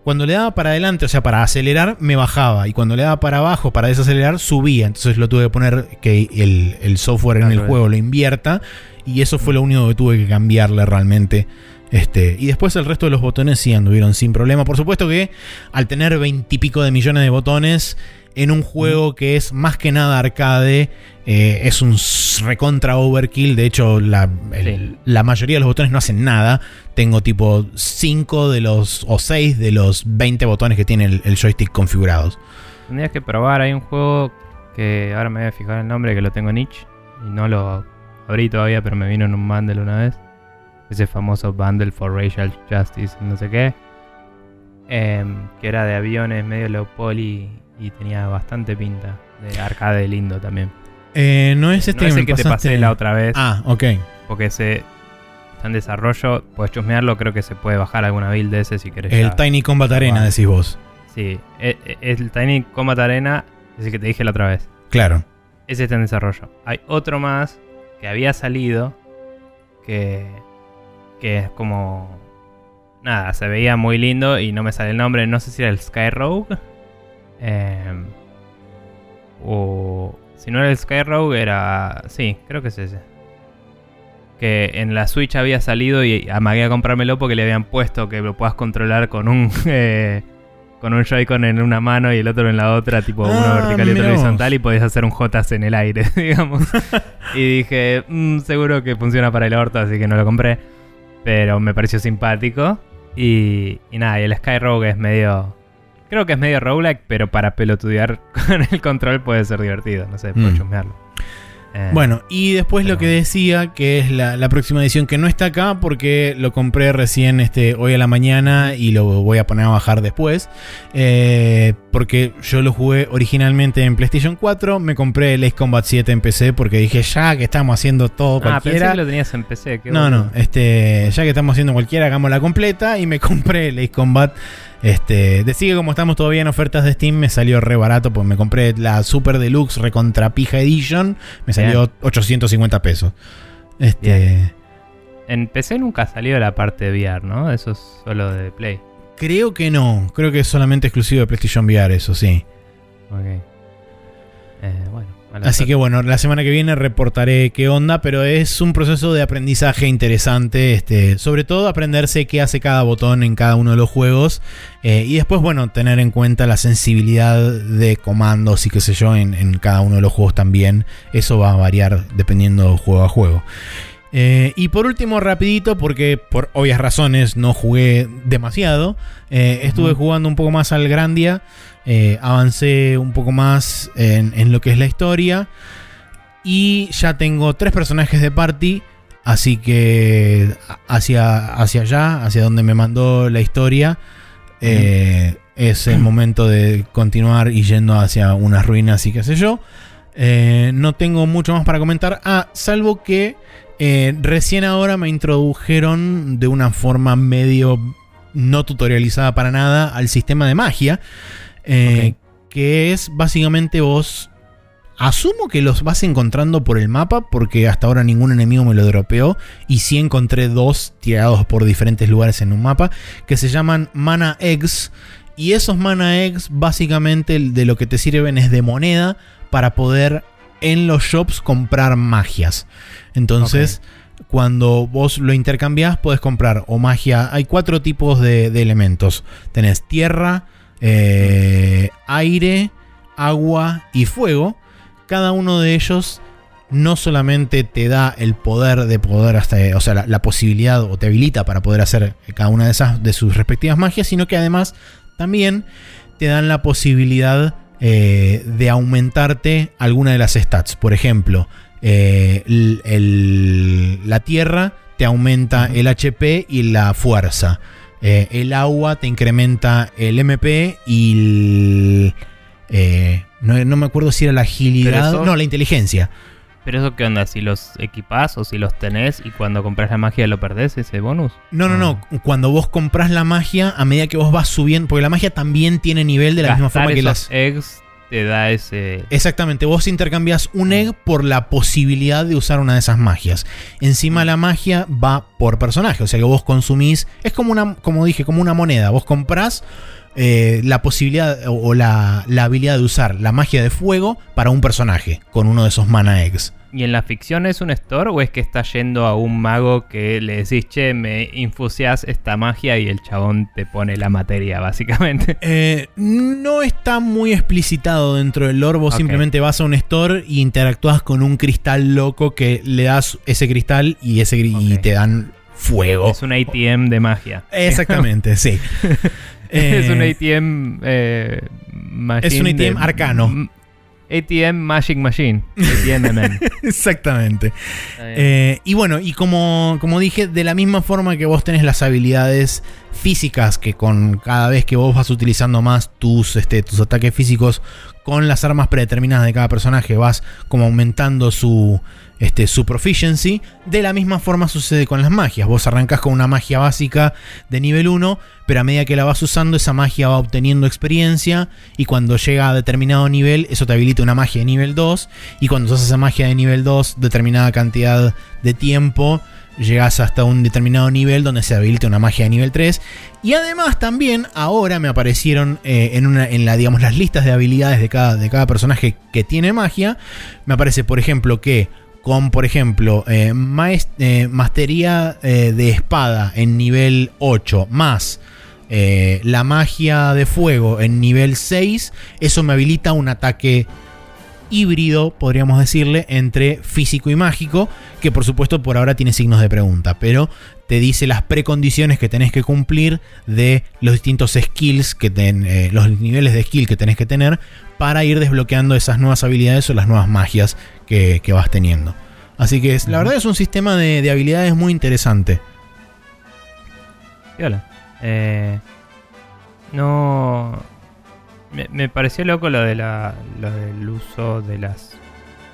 B: cuando le daba para adelante, o sea, para acelerar, me bajaba. Y cuando le daba para abajo, para desacelerar, subía. Entonces lo tuve que poner que el, el software en el juego lo invierta. Y eso fue lo único que tuve que cambiarle realmente. Este, y después el resto de los botones sí anduvieron sin problema. Por supuesto que al tener veintipico de millones de botones en un juego que es más que nada arcade, eh, es un recontra overkill. De hecho, la, el-
A: Sí.
B: la mayoría de los botones no hacen nada. Tengo tipo 5 de los o 6 de los 20 botones que tiene el, el joystick configurados.
A: Tendrías que probar, hay un juego que ahora me voy a fijar el nombre, que lo tengo en itch y no lo abrí todavía, pero me vino en un bundle una vez. Ese famoso bundle for racial justice, no sé qué. Em, que era de aviones medio low poly y tenía bastante pinta. De arcade lindo también.
B: Eh, no es este
A: no es
B: que
A: el
B: me
A: que te pasé la otra vez,
B: Ah, ok.
A: porque ese está en desarrollo. Puedes chusmearlo, creo que se puede bajar alguna build de ese si querés.
B: El
A: ya.
B: Tiny Combat Arena, decís vos.
A: Sí, e- e- el Tiny Combat Arena es el que te dije la otra vez.
B: Claro.
A: Ese está en desarrollo. Hay otro más que había salido que, que es como... Nada, se veía muy lindo y no me sale el nombre. No sé si era el Sky Rogue. Em, o... Si no era el Sky Rogue era... Sí, creo que es ese. Que en la Switch había salido y amagué a comprármelo porque le habían puesto que lo puedas controlar con un... eh, con un Joy-Con en una mano y el otro en la otra, tipo uno
B: Ah,
A: vertical y otro horizontal, y podías hacer un JS en el aire, digamos. y dije, "Mm, seguro que funciona para el orto, así que no lo compré. Pero me pareció simpático. Y, y nada, y el Sky Rogue es medio. Creo que es medio roguelike, pero para pelotudear con el control puede ser divertido. No sé, puedo
B: Mm.
A: chusmearlo. Eh,
B: Bueno, y después lo que decía, que es la, la próxima edición que no está acá porque lo compré recién este, hoy a la mañana y lo voy a poner a bajar después. Eh, porque yo lo jugué originalmente en PlayStation 4, me compré el Ace Combat 7 en PC porque dije ya que estamos haciendo todo
A: Ah, pensé
B: cualquiera.
A: que lo tenías en PC. qué
B: No,
A: boludo.
B: no, este, ya que estamos haciendo cualquiera, hagamos la completa y me compré el Ace Combat. Este, decía que como estamos todavía en ofertas de Steam, me salió re barato, pues me compré la Super Deluxe Recontra Pija Edition, me salió 850 pesos. Este,
A: En PC nunca salió la parte de VR, ¿no? Eso es solo de Play.
B: creo que no, creo que es solamente exclusivo de PlayStation VR, eso sí.
A: Ok. Eh, bueno,
B: Así que bueno, la semana que viene reportaré qué onda, pero es un proceso de aprendizaje interesante, este, sobre todo aprenderse qué hace cada botón en cada uno de los juegos eh, y después, bueno, tener en cuenta la sensibilidad de comandos y qué sé yo en, en cada uno de los juegos también. Eso va a variar dependiendo juego a juego. Eh, y por último, rapidito, porque por obvias razones no jugué demasiado, eh, estuve jugando un poco más al Grandia, eh, avancé un poco más en, en lo que es la historia y ya tengo tres personajes de party, así que hacia, hacia allá, hacia donde me mandó la historia, es el momento de continuar y yendo hacia unas ruinas y qué sé yo. No tengo mucho más para comentar. Ah, salvo que eh, recién ahora me introdujeron de una forma medio no tutorializada para nada al sistema de magia. eh, Que es básicamente vos. Asumo que los vas encontrando por el mapa porque hasta ahora ningún enemigo me lo dropeó y sí encontré dos tirados por diferentes lugares en un mapa que se llaman Mana Eggs y esos Mana Eggs básicamente de lo que te sirven es de moneda para poder en los shops comprar magias. Entonces, cuando vos lo intercambiás, podés comprar o magia. Hay cuatro tipos de, de elementos: tenés tierra, eh, aire, agua y fuego. Cada uno de ellos no solamente te da el poder de poder hasta, o sea, la, la posibilidad o te habilita para poder hacer cada una de esas de sus respectivas magias, sino que además también te dan la posibilidad eh, de aumentarte alguna de las stats. Por ejemplo, eh, el- el- la tierra te aumenta el HP y la fuerza. Eh, el agua te incrementa el MP y el, no, no me acuerdo si era la agilidad. No, la inteligencia.
A: Pero eso qué onda, si los equipás o si los tenés y cuando compras la magia lo perdés ese bonus.
B: No, no, no. Cuando vos compras la magia, a medida que vos vas subiendo, porque la magia también tiene nivel de la misma forma que las.
A: eggs te da ese.
B: Exactamente, vos intercambias un egg por la posibilidad de usar una de esas magias. Encima la magia va por personaje, o sea que vos consumís, es como una, como dije, como una moneda. Vos comprás eh, la posibilidad o, o la, la habilidad de usar la magia de fuego para un personaje con uno de esos mana eggs.
A: ¿Y en la ficción es un store o es que estás yendo a un mago que le decís, che, me infusias esta magia y el chabón te pone la materia, básicamente?
B: Eh, no está muy explicitado dentro del lore. Vos simplemente vas a un store y interactúas con un cristal loco que le das ese cristal y, ese, y te dan fuego.
A: Es un ATM de magia.
B: Exactamente, sí.
A: es un
B: Eh,
A: ATM. eh, machine
B: es un ATM
A: de-
B: arcano.
A: ATM Magic Machine. ATM.
B: Exactamente. Eh, y bueno, y como, como dije, de la misma forma que vos tenés las habilidades físicas, que con cada vez que vos vas utilizando más tus, este, tus ataques físicos con las armas predeterminadas de cada personaje, vas como aumentando su, este, su proficiency. De la misma forma sucede con las magias. Vos arrancas con una magia básica de nivel 1, pero a medida que la vas usando, esa magia va obteniendo experiencia. Y cuando llega a determinado nivel, eso te habilita una magia de nivel 2. Y cuando usas esa magia de nivel 2, determinada cantidad de tiempo, llegas hasta un determinado nivel donde se habilita una magia de nivel 3. Y además también ahora me aparecieron eh, en, una, en la, digamos, las listas de habilidades de cada, de cada personaje que tiene magia. Me aparece, por ejemplo, que con, por ejemplo, eh, eh, mastería eh, de espada en nivel 8 más eh, la magia de fuego en nivel 6, eso me habilita un ataque híbrido, podríamos decirle, entre físico y mágico, que por supuesto por ahora tiene signos de pregunta, pero te dice las precondiciones que tenés que cumplir de los distintos skills que ten, los niveles de skill que tenés que tener para ir desbloqueando esas nuevas habilidades o las nuevas magias que vas teniendo. Así que es- la verdad es un sistema de, de habilidades muy interesante.
A: Piola. Eh, no. Me, me pareció loco lo de la. lo del uso de las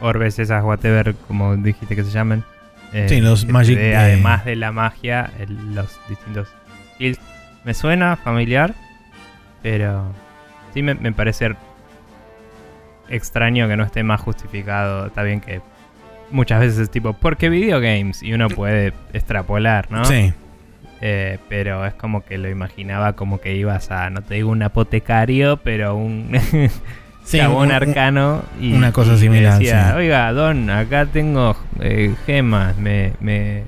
A: orbes, esas whatever, como dijiste que se llaman. Eh,
B: Sí, los magic de-
A: Además de la magia, el- los distintos skills. Me suena familiar, pero sí me, me parece extraño que no esté más justificado. Está bien que muchas veces es tipo, porque videogames? Y uno puede extrapolar, ¿no?
B: Sí.
A: Eh, pero es como que lo imaginaba como que ibas a, no te digo un apotecario, pero un
B: Sí,
A: chabón
B: un- un-
A: arcano y
B: una cosa
A: y
B: similar,
A: decía,
B: sí.
A: oiga, Don, acá tengo eh, gemas, me, me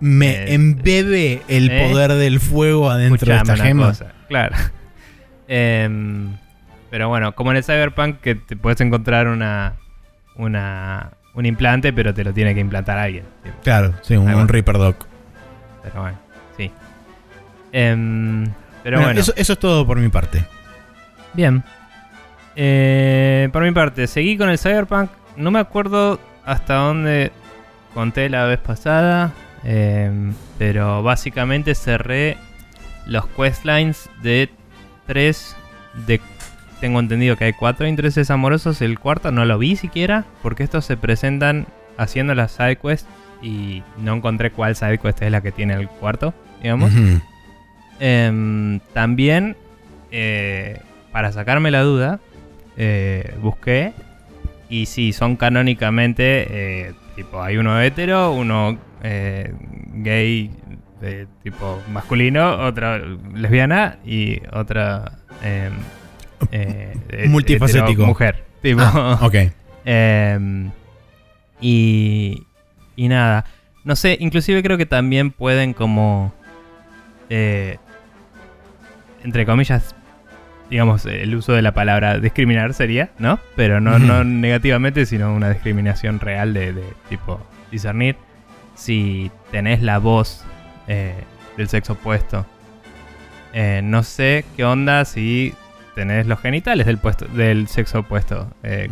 B: Me
A: Eh,
B: embebe el poder del fuego adentro de esta gema.
A: cosa. Claro. Em, pero bueno, como en el Cyberpunk que te puedes encontrar una, una un implante, pero te lo tiene que implantar alguien.
B: Claro, sí, un, Reaper Doc.
A: Pero bueno, sí. Em, pero
B: Bueno,
A: bueno,
B: Eso, eso es todo por mi parte.
A: bien. Eh, por mi parte, seguí con el Cyberpunk. No me acuerdo hasta dónde conté la vez pasada. em, pero básicamente cerré los questlines de tres. De, tengo entendido que hay cuatro intereses amorosos. El cuarto no lo vi siquiera. Porque estos se presentan haciendo las sidequests. Y no encontré cuál sidequest es la que tiene el cuarto, digamos. Em, también, eh, para sacarme la duda, eh, busqué. Y sí, son canónicamente, eh, tipo, hay uno hetero, uno eh, gay, de tipo masculino, otra lesbiana y otra... eh,
B: Multifacético.
A: mujer. Tipo,
B: Ah, ok.
A: Em, y, y nada, no sé, inclusive creo que también pueden como, eh, entre comillas, digamos, el uso de la palabra discriminar sería, ¿no? Pero no, no negativamente, sino una discriminación real de, de tipo discernir si tenés la voz eh, del sexo opuesto. Eh, no sé qué onda si tenés los genitales del, puesto, del sexo opuesto eh,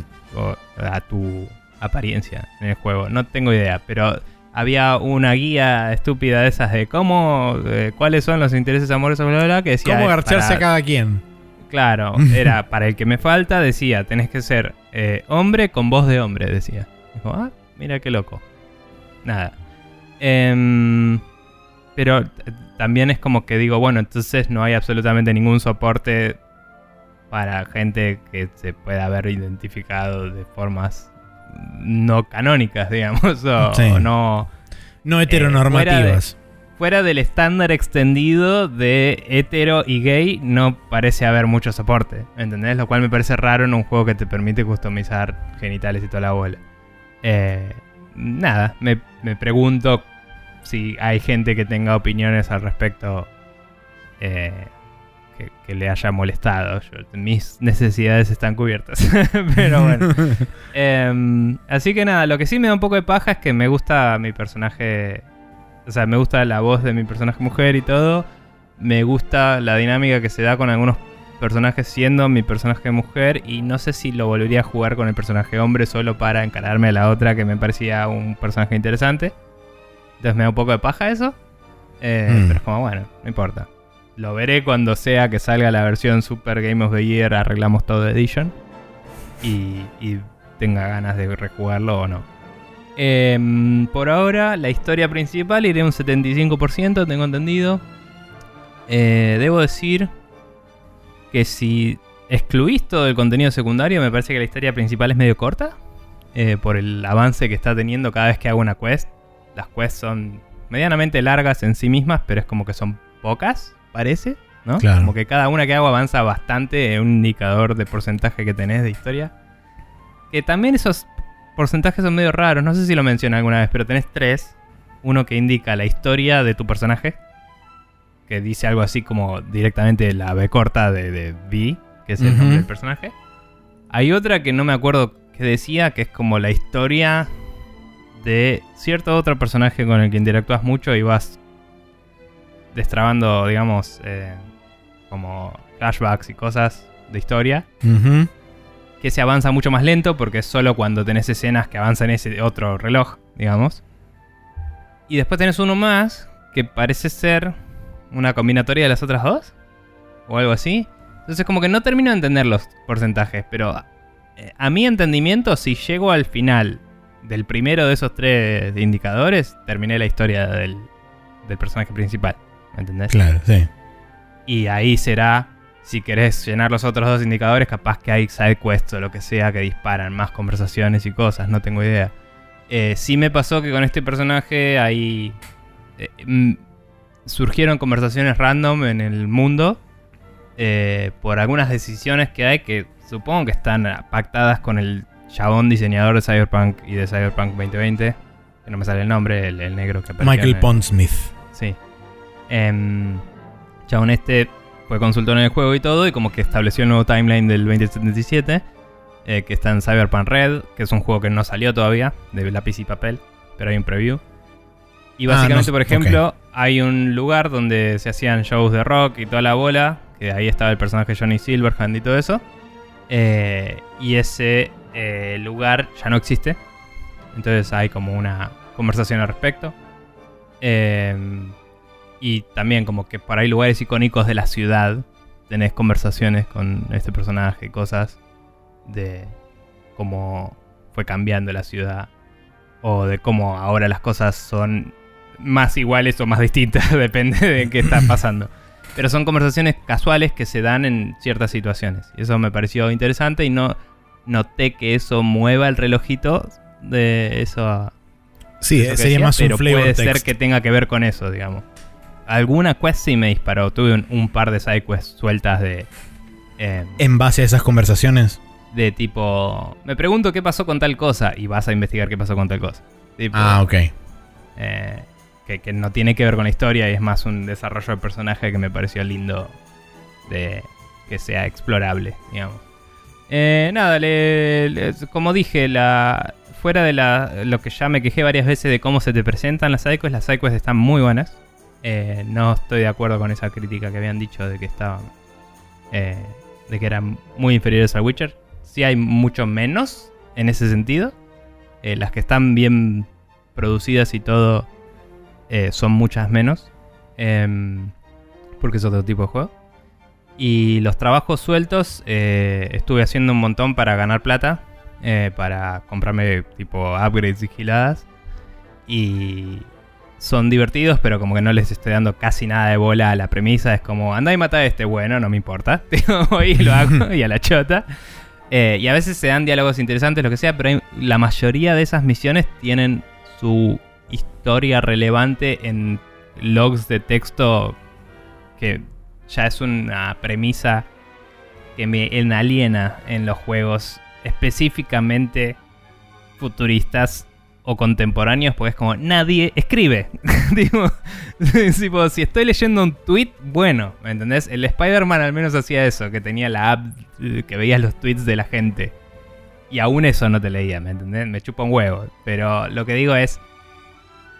A: a tu apariencia en el juego. No tengo idea, pero había una guía estúpida de esas de cómo, eh, cuáles son los intereses amorosos, bla, bla, bla, que decía...
B: ¿Cómo garcharse a cada quien?
A: Claro, era para el que me falta, decía, tenés que ser eh, hombre con voz de hombre, decía. Dijo, ah, mira qué loco. Nada. Em, pero también es como que digo, bueno, entonces no hay absolutamente ningún soporte para gente que se pueda haber identificado de formas no canónicas, digamos, o,
B: Sí.
A: o no
B: No
A: Eh,
B: heteronormativas.
A: fuera del estándar extendido de hetero y gay, no parece haber mucho soporte. ¿Entendés? Lo cual me parece raro en un juego que te permite customizar genitales y toda la bola. Eh, nada, me, me pregunto si hay gente que tenga opiniones al respecto eh, que, que le haya molestado. Yo- mis necesidades están cubiertas. Pero bueno. Em, así que nada, lo que sí me da un poco de paja es que me gusta mi personaje. O sea, me gusta la voz de mi personaje mujer y todo. Me gusta la dinámica que se da con algunos personajes siendo mi personaje mujer. Y no sé si lo volvería a jugar con el personaje hombre solo para encararme a la otra que me parecía un personaje interesante. Entonces me da un poco de paja eso. Eh,
B: Mm.
A: Pero es como, bueno, no importa. Lo veré cuando sea que salga la versión Super Game of the Year, arreglamos todo Edition. Y, tenga ganas de rejugarlo o no. Em, por ahora, la historia principal iré un 75%, tengo entendido. Eh, debo decir que si excluís todo el contenido secundario, me parece que la historia principal es medio corta. eh, por el avance que está teniendo cada vez que hago una quest. Las quests son medianamente largas en sí mismas, pero es como que son pocas, parece. ¿no?
B: Claro.
A: Como que cada una que hago avanza bastante en un indicador de porcentaje que tenés de historia. Que también esos porcentajes son medio raros, no sé si lo mencioné alguna vez, pero tenés tres. Uno que indica la historia de tu personaje, que dice algo así como directamente la B corta de, de V, que es el nombre del personaje. Hay otra que no me acuerdo que decía, que es como la historia de cierto otro personaje con el que interactúas mucho y vas destrabando, digamos, eh, como flashbacks y cosas de historia que se avanza mucho más lento porque es solo cuando tenés escenas que avanzan ese otro reloj, digamos. Y después tenés uno más que parece ser una combinatoria de las otras dos o algo así. Entonces como que no termino de entender los porcentajes, pero eh, a mi entendimiento si llego al final del primero de esos tres indicadores, terminé la historia del, del personaje principal. ¿Me entendés?
B: Claro, sí.
A: Y ahí será, si querés llenar los otros dos indicadores, capaz que hay side quests o lo que sea que disparan más conversaciones y cosas, no tengo idea. Eh, sí me pasó que con este personaje ahí eh, mm, surgieron conversaciones random en el mundo eh, por algunas decisiones que hay que supongo que están pactadas con el chabón diseñador de Cyberpunk y de Cyberpunk 2020. Que no me sale el nombre, el, el negro que apareció en
B: Michael
A: el-
B: Pondsmith.
A: Sí. Em, chabón este fue consultor en el juego y todo, y como que estableció el nuevo timeline del 2077, eh, que está en Cyberpunk Red, que es un juego que no salió todavía, de lápiz y papel, pero hay un preview. Y
B: Ah,
A: básicamente,
B: no-
A: por ejemplo, hay un lugar donde se hacían shows de rock y toda la bola, que ahí estaba el personaje Johnny Silverhand y todo eso. Eh, y ese eh, lugar ya no existe. Entonces hay como una conversación al respecto. Em, y también como que por ahí lugares icónicos de la ciudad tenés conversaciones con este personaje, cosas de cómo fue cambiando la ciudad o de cómo ahora las cosas son más iguales o más distintas, depende de qué está pasando. Pero son conversaciones casuales que se dan en ciertas situaciones. Y eso me pareció interesante y no noté que eso mueva el relojito de eso
B: Sí,
A: eso
B: sería
A: decía,
B: más un
A: pero
B: flavor
A: puede
B: text.
A: ser que tenga que ver con eso, digamos. Alguna quest sí me disparó. Tuve un, un par de sidequests sueltas de. eh,
B: En base a esas conversaciones.
A: de tipo. Me pregunto qué pasó con tal cosa. Y vas a investigar qué pasó con tal cosa. Tipo,
B: Ah, ok.
A: eh, que, que no tiene que ver con la historia y es más un desarrollo de personaje que me pareció lindo de que sea explorable, digamos. Eh, nada, le- le- como dije, la, fuera de la, lo que ya me quejé varias veces de cómo se te presentan las sidequests, las sidequests están muy buenas. Eh, no estoy de acuerdo con esa crítica que habían dicho de que estaban eh, de que eran muy inferiores al Witcher. Sí hay mucho menos en ese sentido. Eh, las que están bien producidas y todo son muchas menos. em, porque es otro tipo de juego. Y los trabajos sueltos estuve haciendo un montón para ganar plata. para comprarme tipo upgrades vigiladas. Y son divertidos, pero como que no les estoy dando casi nada de bola a la premisa. Es como, anda y mata a este. Bueno, no me importa. Voy y lo hago y a la chota. Eh, y a veces se dan diálogos interesantes, lo que sea, pero la mayoría de esas misiones tienen su historia relevante en logs de texto que ya es una premisa que me enaliena en los juegos específicamente futuristas o contemporáneos, porque es como nadie escribe. Digo, tipo, si estoy leyendo un tweet, bueno, ¿me entendés? El Spider-Man al menos hacía eso, que tenía la app eh, que veías los tweets de la gente. Y aún eso no te leía, ¿me entendés? Me chupa un huevo. Pero lo que digo es,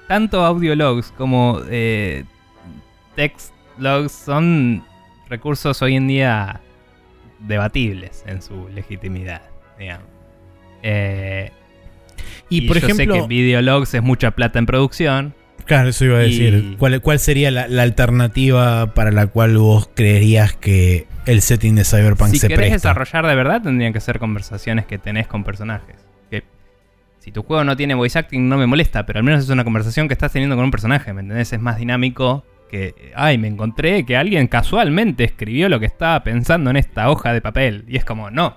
A: tanto audiologs como eh, text logs son recursos hoy en día debatibles en su legitimidad, digamos. Eh,
B: Y,
A: y
B: por
A: yo
B: ejemplo,
A: sé que videologs es mucha plata en producción.
B: claro, eso iba a decir.
A: y-
B: ¿Cuál, cuál sería la, la alternativa para la cual vos creerías que el setting de Cyberpunk
A: si
B: se
A: querés
B: presta?
A: desarrollar de verdad, tendrían que ser conversaciones que tenés con personajes. Que si tu juego no tiene voice acting, no me molesta, pero al menos es una conversación que estás teniendo con un personaje, ¿me entendés? Es más dinámico que, ay, me encontré que alguien casualmente escribió lo que estaba pensando en esta hoja de papel. Y es como, no,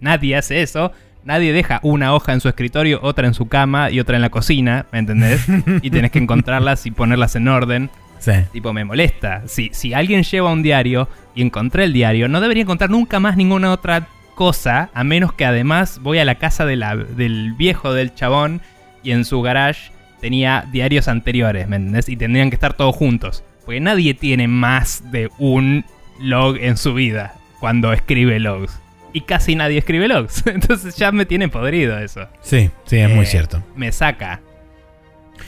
A: nadie hace eso. Nadie deja una hoja en su escritorio, otra en su cama y otra en la cocina, ¿me entendés? y tenés que encontrarlas y ponerlas en orden.
B: Sí.
A: Tipo, me molesta. Si, si alguien lleva un diario y encontré el diario, no debería encontrar nunca más ninguna otra cosa, a menos que además voy a la casa de la- del viejo del chabón y en su garage tenía diarios anteriores, ¿me entendés? Y tendrían que estar todos juntos. Porque nadie tiene más de un log en su vida cuando escribe logs. Y casi nadie escribe logs. Entonces ya me tiene podrido eso.
B: Sí, sí, es muy
A: Eh,
B: cierto.
A: Me saca.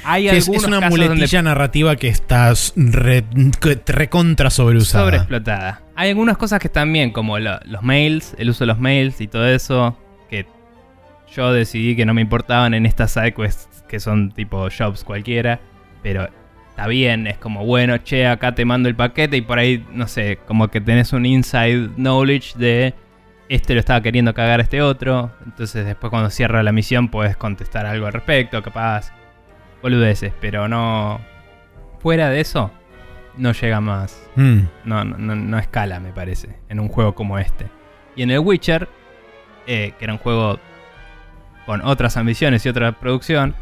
A: Hay
B: Sí,
A: algunos
B: es una
A: casos donde
B: muletilla narrativa que está re, recontra sobreusada.
A: Sobreexplotada. Hay algunas cosas que están bien, como lo- los mails, el uso de los mails y todo eso, que yo decidí que no me importaban en estas sidequests que son tipo jobs cualquiera, pero está bien, es como, bueno, che, acá te mando el paquete y por ahí, no sé, como que tenés un inside knowledge de este lo estaba queriendo cagar a este otro, entonces después cuando cierra la misión puedes contestar algo al respecto, capaz, boludeces, pero no... Fuera de eso, no llega más
B: Mm.
A: no, no, no- no escala, me parece, en un juego como este. Y en el Witcher, eh, que era un juego con otras ambiciones y otra producción,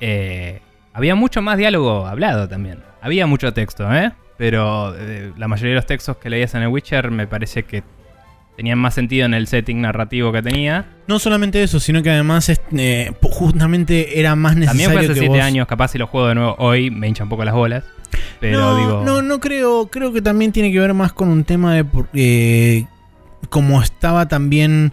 A: eh, había mucho más diálogo hablado también. Había mucho texto, ¿eh? Pero eh, la mayoría de los textos que leías en el Witcher me parece que tenían más sentido en el setting narrativo que tenía.
B: No solamente eso, sino que además eh, justamente era más
A: También
B: necesario
A: fue hace
B: que
A: 7
B: vos-
A: años, capaz si lo juego de nuevo hoy me hincha un poco las bolas. Pero
B: no,
A: digo.
B: no, no creo. Creo que también tiene que ver más con un tema de eh, como estaba también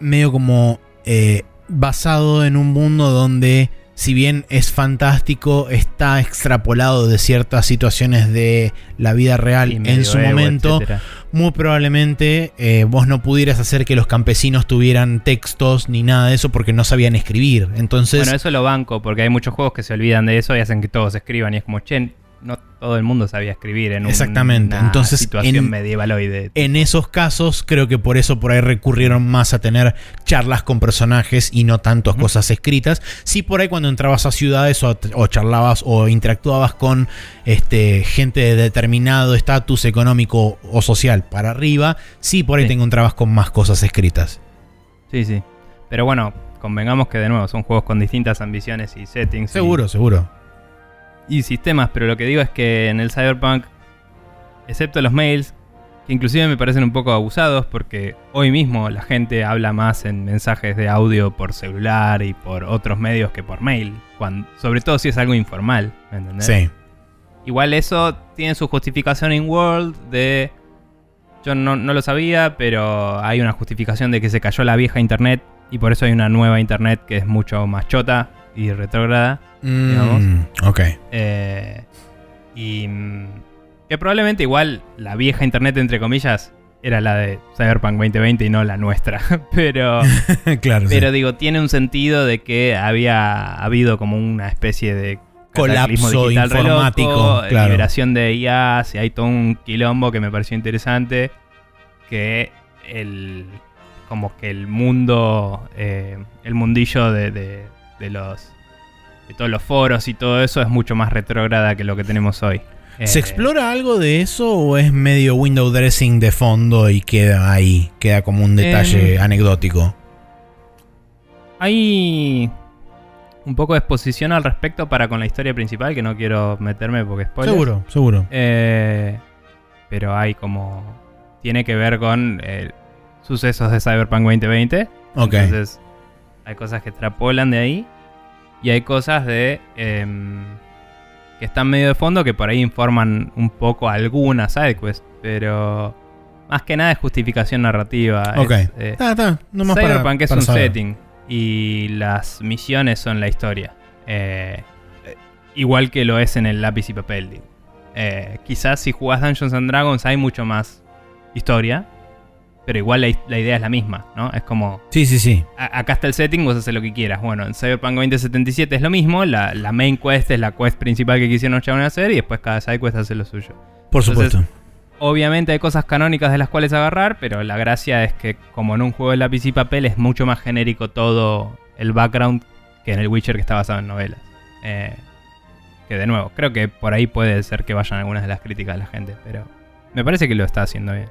B: medio como eh, basado en un mundo donde, si bien es fantástico, está extrapolado de ciertas situaciones de la vida real en su
A: ego,
B: momento.
A: etcétera.
B: Muy probablemente eh, vos no pudieras hacer que los campesinos tuvieran textos ni nada de eso porque no sabían escribir. Entonces,
A: Bueno, eso lo banco, porque hay muchos juegos que se olvidan de eso y hacen que todos escriban. Y es como, che, no todo el mundo sabía escribir en un-
B: Exactamente.
A: una
B: Entonces,
A: situación
B: en-
A: medievaloide.
B: En esos casos, creo que por eso por ahí recurrieron más a tener charlas con personajes y no tantas cosas escritas. Sí, por ahí cuando entrabas a ciudades o, o charlabas o interactuabas con este, gente de determinado estatus económico o social para arriba, sí, por ahí
A: Sí.
B: te encontrabas con más cosas escritas.
A: Sí, sí. Pero bueno, convengamos que de nuevo son juegos con distintas ambiciones y settings. y-
B: Seguro, seguro.
A: Y sistemas, pero lo que digo es que en el Cyberpunk, excepto los mails, que inclusive me parecen un poco abusados porque hoy mismo la gente habla más en mensajes de audio por celular y por otros medios que por mail, cuando, sobre todo si es algo informal, ¿me entendés?
B: Sí.
A: Igual eso tiene su justificación en World de... Yo no, no lo sabía, pero hay una justificación de que se cayó la vieja internet y por eso hay una nueva internet que es mucho más chota y retrógrada. Digamos.
B: Mm, ok.
A: Eh, y mm, que probablemente igual la vieja internet, entre comillas, era la de Cyberpunk 2020 y no la nuestra. pero,
B: claro. sí.
A: pero digo, tiene un sentido de que había habido como una especie de
B: Colapso informático,
A: loco,
B: claro.
A: liberación de IA, y hay todo un quilombo que me pareció interesante. Que el. como que el mundo. eh, el mundillo de, de- de los. de todos los foros y todo eso es mucho más retrógrada que lo que tenemos hoy.
B: ¿Se
A: Eh,
B: explora algo de eso o es medio window dressing de fondo y queda ahí? Queda como un detalle
A: Em,
B: anecdótico.
A: Hay un poco de exposición al respecto para con la historia principal, que no quiero meterme porque spoiler.
B: Seguro, seguro.
A: Eh, pero hay como. Tiene que ver con eh, sucesos de Cyberpunk 2020.
B: Ok.
A: Entonces, hay cosas que extrapolan de ahí. Y hay cosas de. em, que están medio de fondo que por ahí informan un poco algunas sidequests. Pero. Más que nada es justificación narrativa.
B: Ok.
A: es, eh,
B: Está, está. Nomás para-
A: Cyberpunk es
B: para
A: un
B: saber.
A: setting y las misiones son la historia. Eh, igual que lo es en el lápiz y papel. digo. Eh, quizás si jugás Dungeons and Dragons hay mucho más historia, pero igual la, la idea es la misma, ¿no? Es como,
B: Sí, sí, sí.
A: a- acá está el setting, vos haces lo que quieras. Bueno, en Cyberpunk 2077 es lo mismo, la, la main quest es la quest principal que quisieron chabón hacer y después cada side quest hace lo suyo.
B: Por
A: Entonces,
B: supuesto.
A: Obviamente hay cosas canónicas de las cuales agarrar, pero la gracia es que como en un juego de lápiz y papel es mucho más genérico todo el background que en el Witcher que está basado en novelas. Eh, que de nuevo, creo que por ahí puede ser que vayan algunas de las críticas de la gente, pero me parece que lo está haciendo bien.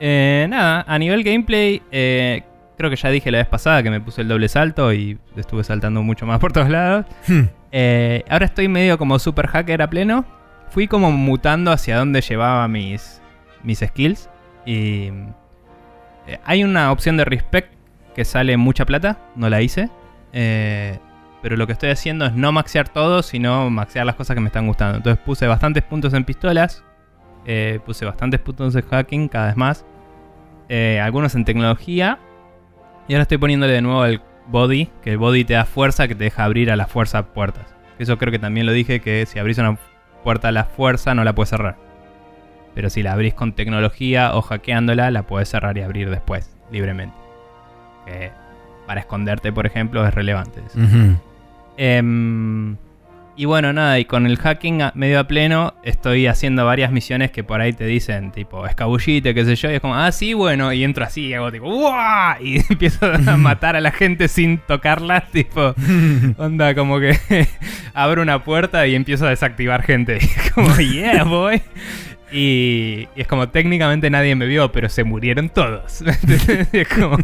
A: Eh, nada, a nivel gameplay, eh, creo que ya dije la vez pasada que me puse el doble salto y estuve saltando mucho más por todos lados.
B: Hmm.
A: Eh, ahora estoy medio como super hacker a pleno. Fui como mutando hacia donde llevaba mis, mis skills. Y eh, hay una opción de respect que sale mucha plata. No la hice. Eh, pero lo que estoy haciendo es no maxear todo, sino maxear las cosas que me están gustando. Entonces puse bastantes puntos en pistolas. Eh, puse bastantes puntos en hacking, cada vez más. eh, algunos en tecnología. Y ahora estoy poniéndole de nuevo el body, que el body te da fuerza, que te deja abrir a la fuerza puertas. Eso creo que también lo dije, que si abrís una puerta a la fuerza no la puedes cerrar. Pero si la abrís con tecnología o hackeándola, la puedes cerrar y abrir después, libremente. Que para esconderte, por ejemplo, es relevante. eso. Em, y bueno, nada, y con el hacking a- medio a pleno, estoy haciendo varias misiones que por ahí te dicen, tipo, escabullite, qué sé yo, y es como, ah, sí, bueno, y entro así y hago tipo, ¡Uah! Y empiezo a matar a la gente sin tocarla, tipo, onda, como que abro una puerta y empiezo a desactivar gente. como, yeah, boy. Y, y es como, técnicamente nadie me vio, pero se murieron todos. es como,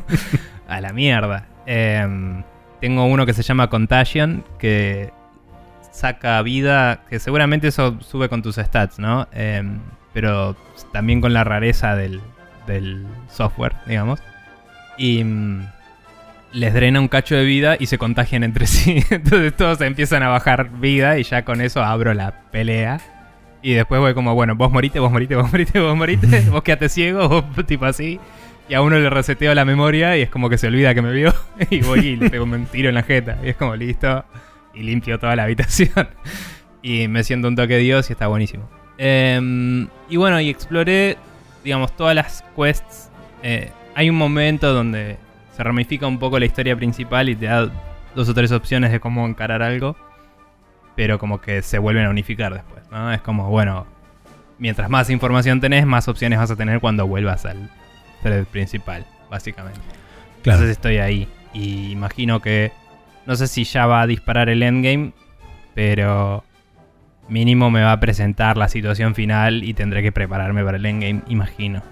A: a la mierda. Em, tengo uno que se llama Contagion, que saca vida, que seguramente eso sube con tus stats, ¿no? Em, pero también con la rareza del, del software, digamos. Y mm, les drena un cacho de vida y se contagian entre sí. Entonces todos empiezan a bajar vida y ya con eso abro la pelea. Y después voy como, bueno, vos morite, vos morite, vos morite, vos morite, vos quedate ciego, vos tipo así. Y a uno le reseteo la memoria y es como que se olvida que me vio. Y voy y le pego un tiro en la jeta. Y es como listo. Y limpio toda la habitación. Y me siento un toque de Dios y está buenísimo. Em, y bueno, y exploré, digamos, todas las quests. Eh, hay un momento donde se ramifica un poco la historia principal y te da dos o tres opciones de cómo encarar algo. Pero como que se vuelven a unificar después, ¿no? Es como, bueno, mientras más información tenés, más opciones vas a tener cuando vuelvas al thread principal, básicamente.
B: Claro.
A: Entonces estoy ahí. Y imagino que. No sé si ya va a disparar el endgame. Pero. Mínimo me va a presentar la situación final. Y tendré que prepararme para el endgame, imagino.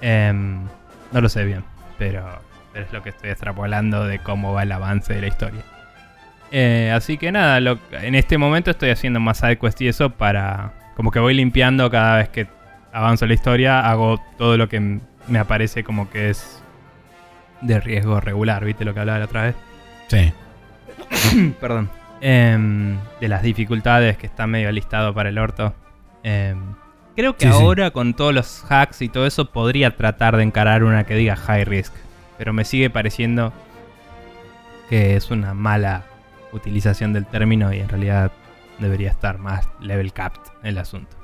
A: Em, no lo sé bien. Pero, es lo que estoy extrapolando de cómo va el avance de la historia. Eh, así que nada, en este momento estoy haciendo más sidequest y eso para. Como que voy limpiando cada vez que avanzo la historia. Hago todo lo que me aparece como que es de riesgo regular, ¿viste lo que hablaba la otra vez?
B: Sí.
A: Perdón. Em, de las dificultades que está medio listado para el orto. Em, creo que
B: Sí, sí.
A: ahora con todos los hacks y todo eso podría tratar de encarar una que diga high risk. Pero me sigue pareciendo que es una mala utilización del término y en realidad debería estar más level capped el asunto.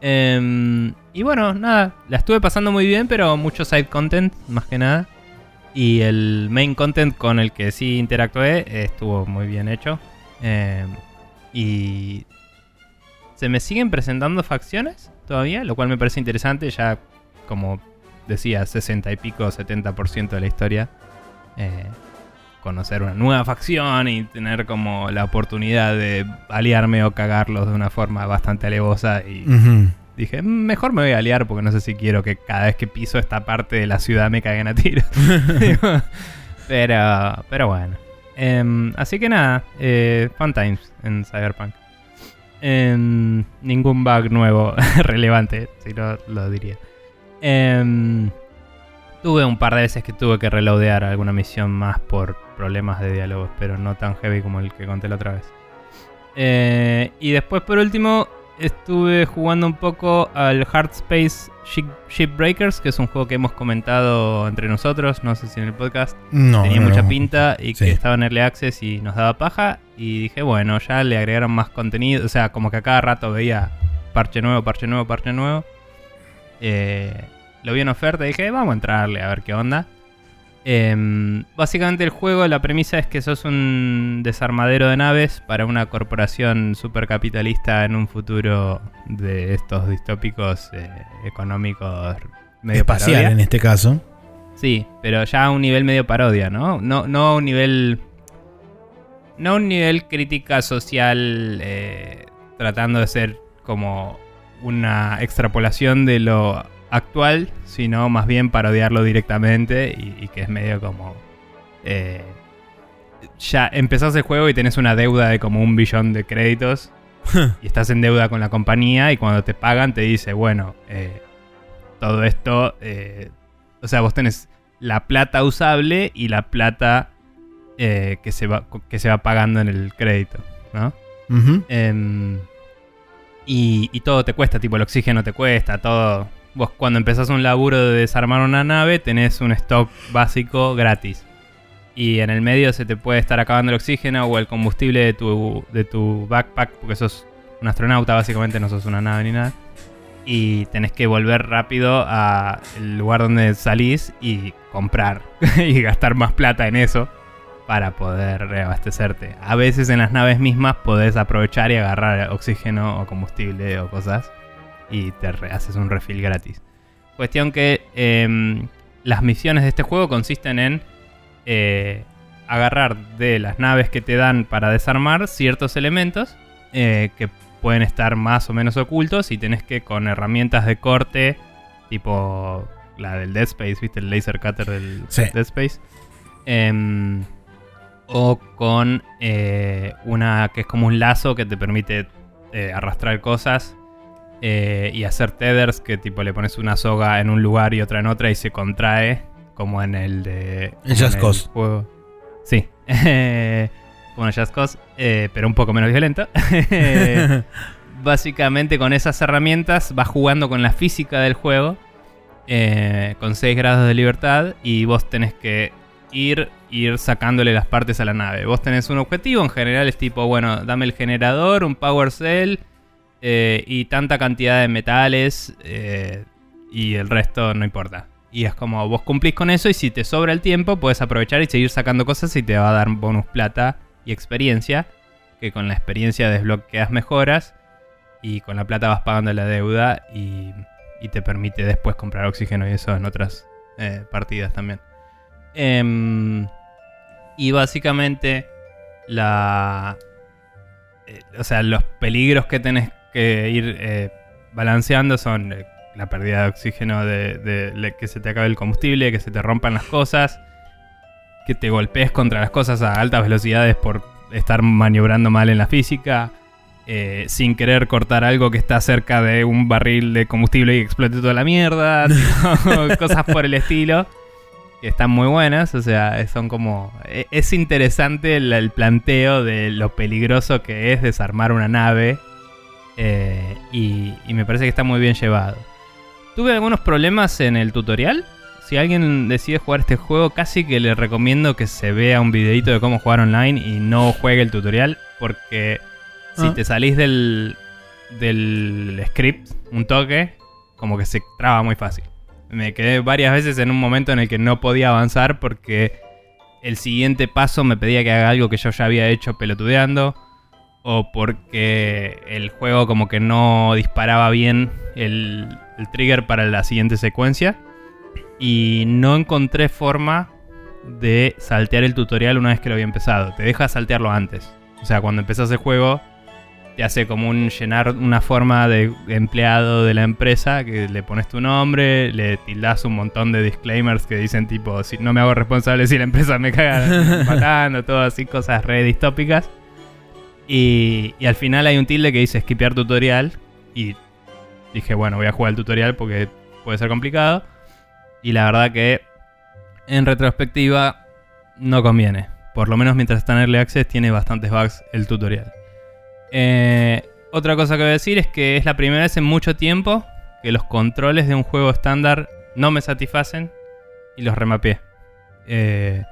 A: Em, y bueno, nada, la estuve pasando muy bien, pero mucho side content, más que nada. Y el main content con el que sí interactué eh, estuvo muy bien hecho. Em, y se me siguen presentando facciones todavía, lo cual me parece interesante. Ya, como decía, 60 y pico, 70% de la historia. Eh, conocer una nueva facción y tener como la oportunidad de aliarme o cagarlos de una forma bastante alevosa. Y. dije, "Mm, mejor me voy a aliar porque no sé si quiero que cada vez que piso esta parte de la ciudad me caigan a tiro. Digo, pero, pero bueno. Em, así que nada, eh, fun times en Cyberpunk. Em, ningún bug nuevo relevante, si no lo diría. Em, tuve un par de veces que tuve que reloadear alguna misión más por problemas de diálogos, pero no tan heavy como el que conté la otra vez. Eh, y después, por último, estuve jugando un poco al Hard Space Ship- Shipbreakers, que es un juego que hemos comentado entre nosotros, no sé si en el podcast.
B: No.
A: Tenía
B: no,
A: mucha pinta y
B: Sí.
A: que estaba en Early Access y nos daba paja. Y dije, bueno, ya le agregaron más contenido. O sea, como que a cada rato veía parche nuevo, parche nuevo, parche nuevo. Eh, lo vi en oferta y dije, vamos a entrarle a ver qué onda. Em, básicamente el juego, la premisa es que sos un desarmadero de naves para una corporación supercapitalista en un futuro de estos distópicos eh, económicos medio
B: Espacial
A: parodia.
B: en este caso.
A: Sí, pero ya a un nivel medio parodia, ¿no? No, no a un nivel. No a un nivel crítica social eh, tratando de ser como una extrapolación de lo actual, sino más bien parodiarlo directamente y, y que es medio como. eh, ya empezás el juego y tenés una deuda de como un billón de créditos y estás en deuda con la compañía y cuando te pagan te dice, bueno, eh, todo esto, eh, o sea, vos tenés la plata usable y la plata eh, que, se va, que se va pagando en el crédito, ¿no? Em, y, y todo te cuesta, tipo el oxígeno te cuesta, todo. Vos cuando empezás un laburo de desarmar una nave tenés un stock básico gratis. Y en el medio se te puede estar acabando el oxígeno o el combustible de tu, de tu backpack, porque sos un astronauta básicamente, no sos una nave ni nada. Y tenés que volver rápido al lugar donde salís y comprar y gastar más plata en eso para poder reabastecerte. A veces en las naves mismas podés aprovechar y agarrar oxígeno o combustible o cosas y te haces un refill gratis. Cuestión que em, las misiones de este juego consisten en eh, agarrar de las naves que te dan para desarmar ciertos elementos eh, que pueden estar más o menos ocultos y tenés que con herramientas de corte tipo la del Dead Space, ¿viste? El laser cutter del
B: Sí.
A: Dead Space. Em, o con eh, una que es como un lazo que te permite arrastrar cosas eh, y hacer tethers que tipo le pones una soga en un lugar y otra en otra y se contrae, como en el de...
B: El Just Cause.
A: juego. Sí. como en el Just Cause, eh, pero un poco menos violento. Básicamente con esas herramientas vas jugando con la física del juego. eh, con 6 grados de libertad y vos tenés que ir, ir sacándole las partes a la nave. Vos tenés un objetivo, en general es tipo, bueno, dame el generador, un power cell eh, y tanta cantidad de metales eh, y el resto no importa. Y es como vos cumplís con eso y si te sobra el tiempo puedes aprovechar y seguir sacando cosas y te va a dar bonus plata y experiencia. Que con la experiencia desbloqueas mejoras y con la plata vas pagando la deuda y, te permite después comprar oxígeno y eso en otras eh, partidas también. Em, y básicamente la... o sea, los peligros que tenés que ir eh, balanceando son eh, la pérdida de oxígeno, de, de- de que se te acabe el combustible, que se te rompan las cosas, que te golpees contra las cosas a altas velocidades por estar maniobrando mal en la física, eh, sin querer cortar algo que está cerca de un barril de combustible y explote toda la mierda, tipo, cosas por el estilo que están muy buenas, o sea, son como... e- Es interesante el, el planteo de lo peligroso que es desarmar una nave eh, y, y me parece que está muy bien llevado. Tuve algunos problemas en el tutorial. Si alguien decide jugar este juego, casi que le recomiendo que se vea un videito de cómo jugar online y no juegue el tutorial, porque si
B: Ah.
A: te salís del, del script un toque, como que se traba muy fácil. Me quedé varias veces en un momento en el que no podía avanzar porque el siguiente paso me pedía que haga algo que yo ya había hecho pelotudeando. O porque el juego como que no disparaba bien el, el trigger para la siguiente secuencia. Y no encontré forma de saltear el tutorial una vez que lo había empezado. Te deja saltearlo antes. O sea, cuando empezás el juego, te hace como un llenar una forma de empleado de la empresa que le pones tu nombre, le tildas un montón de disclaimers que dicen tipo, si no me hago responsable si la empresa me caga matando, todo así, cosas re distópicas. Y, al final hay un tilde que dice skipear tutorial y dije, bueno, voy a jugar el tutorial porque puede ser complicado. Y la verdad que en retrospectiva no conviene. Por lo menos mientras está en Early Access tiene bastantes bugs el tutorial. Eh, otra cosa que voy a decir es que es la primera vez en mucho tiempo que los controles de un juego estándar no me satisfacen y los remapeé. Eh,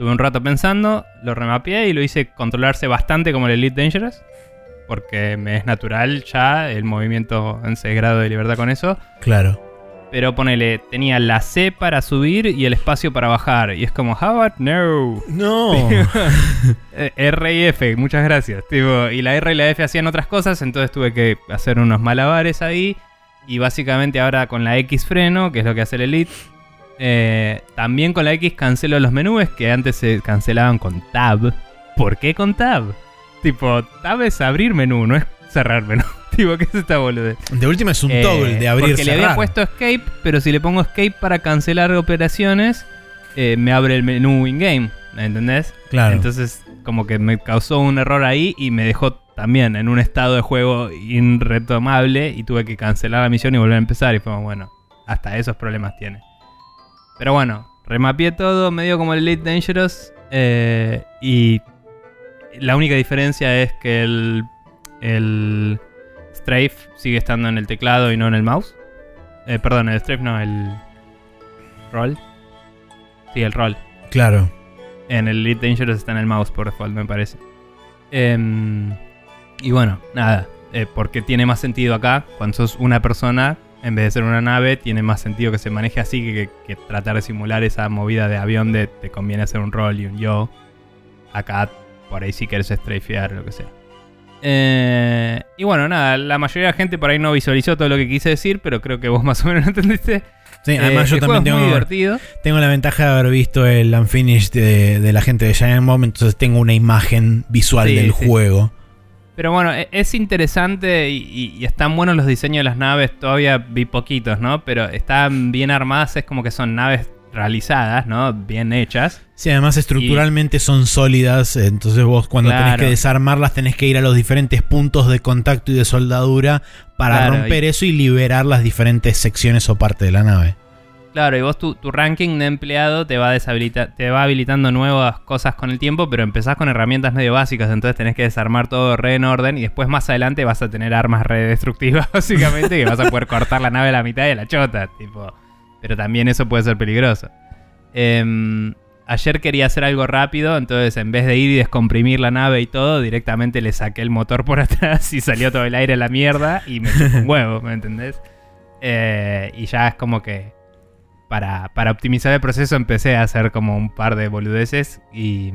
A: tuve un rato pensando, lo remapeé y lo hice controlarse bastante como el Elite Dangerous. Porque me es natural ya el movimiento en 6 grados de libertad con eso.
B: Claro.
A: Pero ponele, tenía la C para subir y el espacio para bajar. Y es como, how about no?
B: No.
A: Eh, R y F, muchas gracias. Tipo, y la R y la F hacían otras cosas, entonces tuve que hacer unos malabares ahí. Y básicamente ahora con la X freno, que es lo que hace el Elite. Eh, también con la X cancelo los menús que antes se cancelaban con Tab. ¿Por qué con Tab? Tipo, Tab es abrir menú, no es cerrar menú. tipo, ¿qué es esta boludez?
B: De última es un
A: Eh,
B: toggle de abrir
A: Porque le había puesto escape, pero si le pongo escape para cancelar operaciones, eh, me abre el menú in-game. ¿Entendés?
B: Claro.
A: Entonces, como que me causó un error ahí y me dejó también en un estado de juego irretomable y tuve que cancelar la misión y volver a empezar. Y fue bueno, hasta esos problemas tiene. Pero bueno, remapié todo, medio como el Elite Dangerous. eh, y la única diferencia es que el, el Strafe sigue estando en el teclado y no en el mouse. Eh, perdón, el Strafe no, el Roll. Sí, el Roll.
B: Claro.
A: En el Elite Dangerous está en el mouse por default, me parece. Em, y bueno, nada. eh, porque tiene más sentido acá. Cuando sos una persona, en vez de ser una nave, tiene más sentido que se maneje así que, que- que tratar de simular esa movida de avión de te conviene hacer un rol y un yo. Acá, por ahí sí quieres strafear lo que sea. Eh, y bueno, nada, la mayoría de la gente por ahí no visualizó todo lo que quise decir, pero creo que vos más o menos lo entendiste.
B: Sí, además
A: Eh,
B: yo también tengo,
A: divertido.
B: tengo la ventaja de haber visto el Unfinished de, de la gente de Giant Bomb, entonces tengo una imagen visual
A: Sí,
B: del
A: sí.
B: juego.
A: Pero bueno, e- es interesante y, y- y están buenos los diseños de las naves. Todavía vi poquitos, ¿no? Pero están bien armadas. Es como que son naves realizadas, ¿no? Bien hechas.
B: Sí, además estructuralmente son sólidas, entonces vos cuando tenés que desarmarlas tenés que ir a los diferentes puntos de contacto y de soldadura para
A: Claro,
B: romper eso y liberar las diferentes secciones o partes de la nave.
A: Claro, y vos tu, tu ranking de empleado te va, te va habilitando nuevas cosas con el tiempo, pero empezás con herramientas medio básicas, entonces tenés que desarmar todo re en orden y después más adelante vas a tener armas re destructivas, básicamente, que vas a poder cortar la nave a la mitad a la chota, tipo. Pero también eso puede ser peligroso. Em, ayer quería hacer algo rápido, entonces en vez de ir y descomprimir la nave y todo, directamente le saqué el motor por atrás y salió todo el aire a la mierda y me un huevo, ¿me entendés? Eh, y ya es como que para, optimizar el proceso empecé a hacer como un par de boludeces y,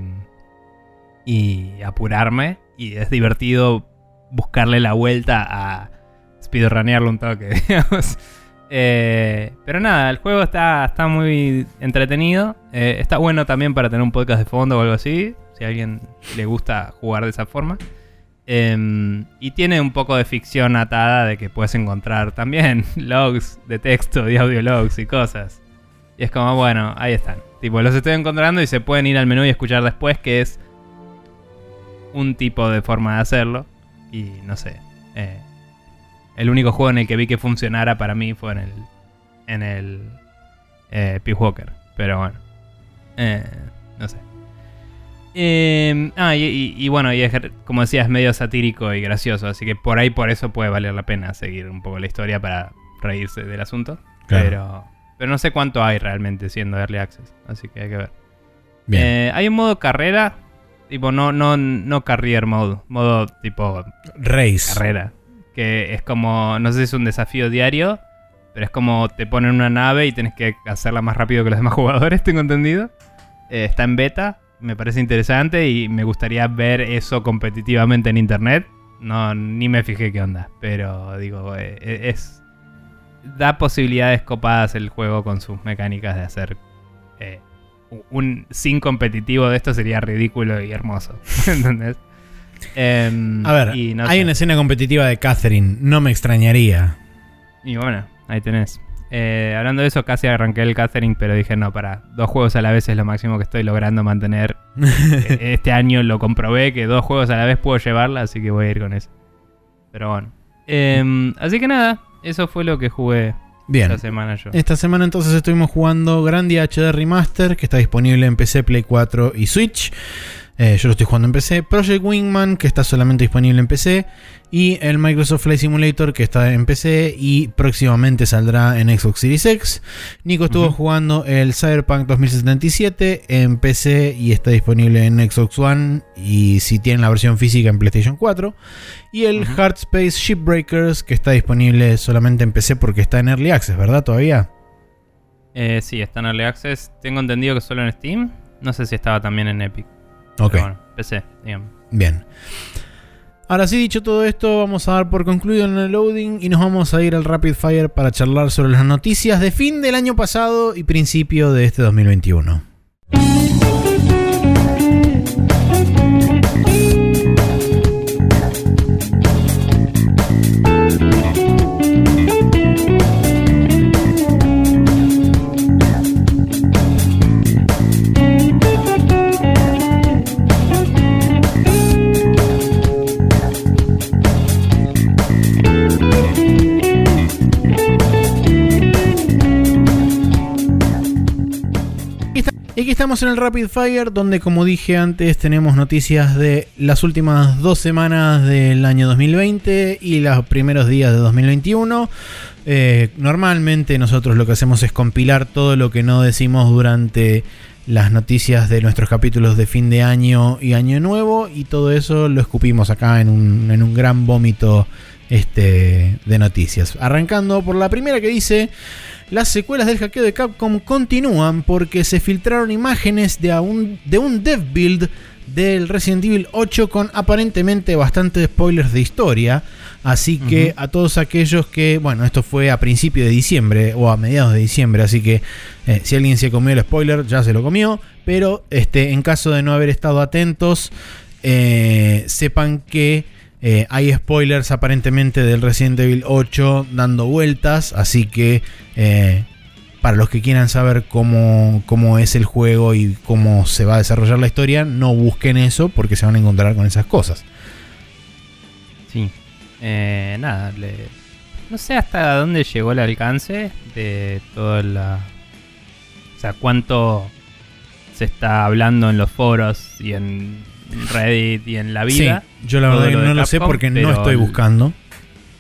A: apurarme. Y es divertido buscarle la vuelta a speedrunearlo un toque, digamos. Eh, pero nada, el juego está, está muy entretenido. Eh, está bueno también para tener un podcast de fondo o algo así. Si a alguien le gusta jugar de esa forma. Em, y tiene un poco de ficción atada de que puedes encontrar también logs de texto y audio logs y cosas. Y es como, bueno, ahí están. Tipo, los estoy encontrando y se pueden ir al menú y escuchar después, que es un tipo de forma de hacerlo. Y no sé. eh, el único juego en el que vi que funcionara para mí fue en el. En el. Eh, Peace Walker. Pero bueno. Eh, no sé. Eh, ah, y, y- y bueno, y es, como decía, es medio satírico y gracioso. Así que por ahí, por eso puede valer la pena seguir un poco la historia para reírse del asunto.
B: Claro.
A: Pero, pero no sé cuánto hay realmente siendo Early Access. Así que hay que ver.
B: Bien.
A: Eh, hay un modo carrera. Tipo, no, no, no career mode. Modo tipo
B: Race.
A: carrera. Que es como, no sé si es un desafío diario, pero es como te ponen una nave y tenés que hacerla más rápido que los demás jugadores, tengo entendido. Eh, está en beta, me parece interesante y me gustaría ver eso competitivamente en internet. No, ni me fijé qué onda, pero digo, eh, es... Da posibilidades copadas el juego con sus mecánicas de hacer... eh, un sin competitivo de esto sería ridículo y hermoso. ¿Entendés? Em,
B: A ver,
A: y no
B: hay
A: sé.
B: una escena competitiva de Catherine, no me extrañaría.
A: Y bueno, ahí tenés. Eh, hablando de eso, casi arranqué el Catherine, pero dije, no, para, dos juegos a la vez es lo máximo que estoy logrando mantener. Eh, este año lo comprobé que dos juegos a la vez puedo llevarla, así que voy a ir con eso. Pero bueno. Em, así que nada, eso fue lo que jugué
B: Bien.
A: esta semana yo.
B: Esta semana entonces estuvimos jugando Grandia HD Remaster, que está disponible en PC, Play 4 y Switch. Eh, yo lo estoy jugando en PC. Project Wingman, que está solamente disponible en PC. Y el Microsoft Flight Simulator, que está en PC y próximamente saldrá en Xbox Series X. Nico estuvo jugando el Cyberpunk 2077 en PC y está disponible en Xbox One. Y si tienen la versión física en PlayStation 4. Y el
A: Ujú.
B: Hard Space Shipbreakers, que está disponible solamente en PC porque está en Early Access, ¿verdad? Todavía.
A: Eh, sí, está en Early Access. Tengo entendido que solo en Steam. No sé si estaba también en Epic.
B: Ok,
A: Pero bueno, PC, digamos.
B: bien. Ahora sí, dicho todo esto, vamos a dar por concluido en el loading y nos vamos a ir al Rapid Fire para charlar sobre las noticias de fin del año pasado y principio de este 2021. Estamos en el Rapid Fire, donde como dije antes tenemos noticias de las últimas dos semanas del año 2020 y los primeros días de 2021. Eh, normalmente nosotros lo que hacemos es compilar todo lo que no decimos durante las noticias de nuestros capítulos de fin de año y año nuevo y todo eso lo escupimos acá en un, en un gran vómito este, de noticias. Arrancando por la primera que dice... Las secuelas del hackeo de Capcom continúan porque se filtraron imágenes de, un, de un dev build del Resident Evil 8 con aparentemente bastantes spoilers de historia. Así que a todos aquellos que, bueno, esto fue a principio de diciembre o a mediados de diciembre, así que eh, si alguien se comió el spoiler, ya se lo comió. Pero este, en caso de no haber estado atentos, eh, sepan que eh, hay spoilers aparentemente del Resident Evil 8 dando vueltas, así que eh, para los que quieran saber cómo, cómo es el juego y cómo se va a desarrollar la historia, no busquen eso porque se van a encontrar con esas cosas.
A: Sí. Eh, nada, no sé hasta dónde llegó el alcance de toda la... O sea, cuánto se está hablando en los foros y en Reddit y en la vida.
B: Sí, yo la verdad que no lo sé porque no estoy buscando.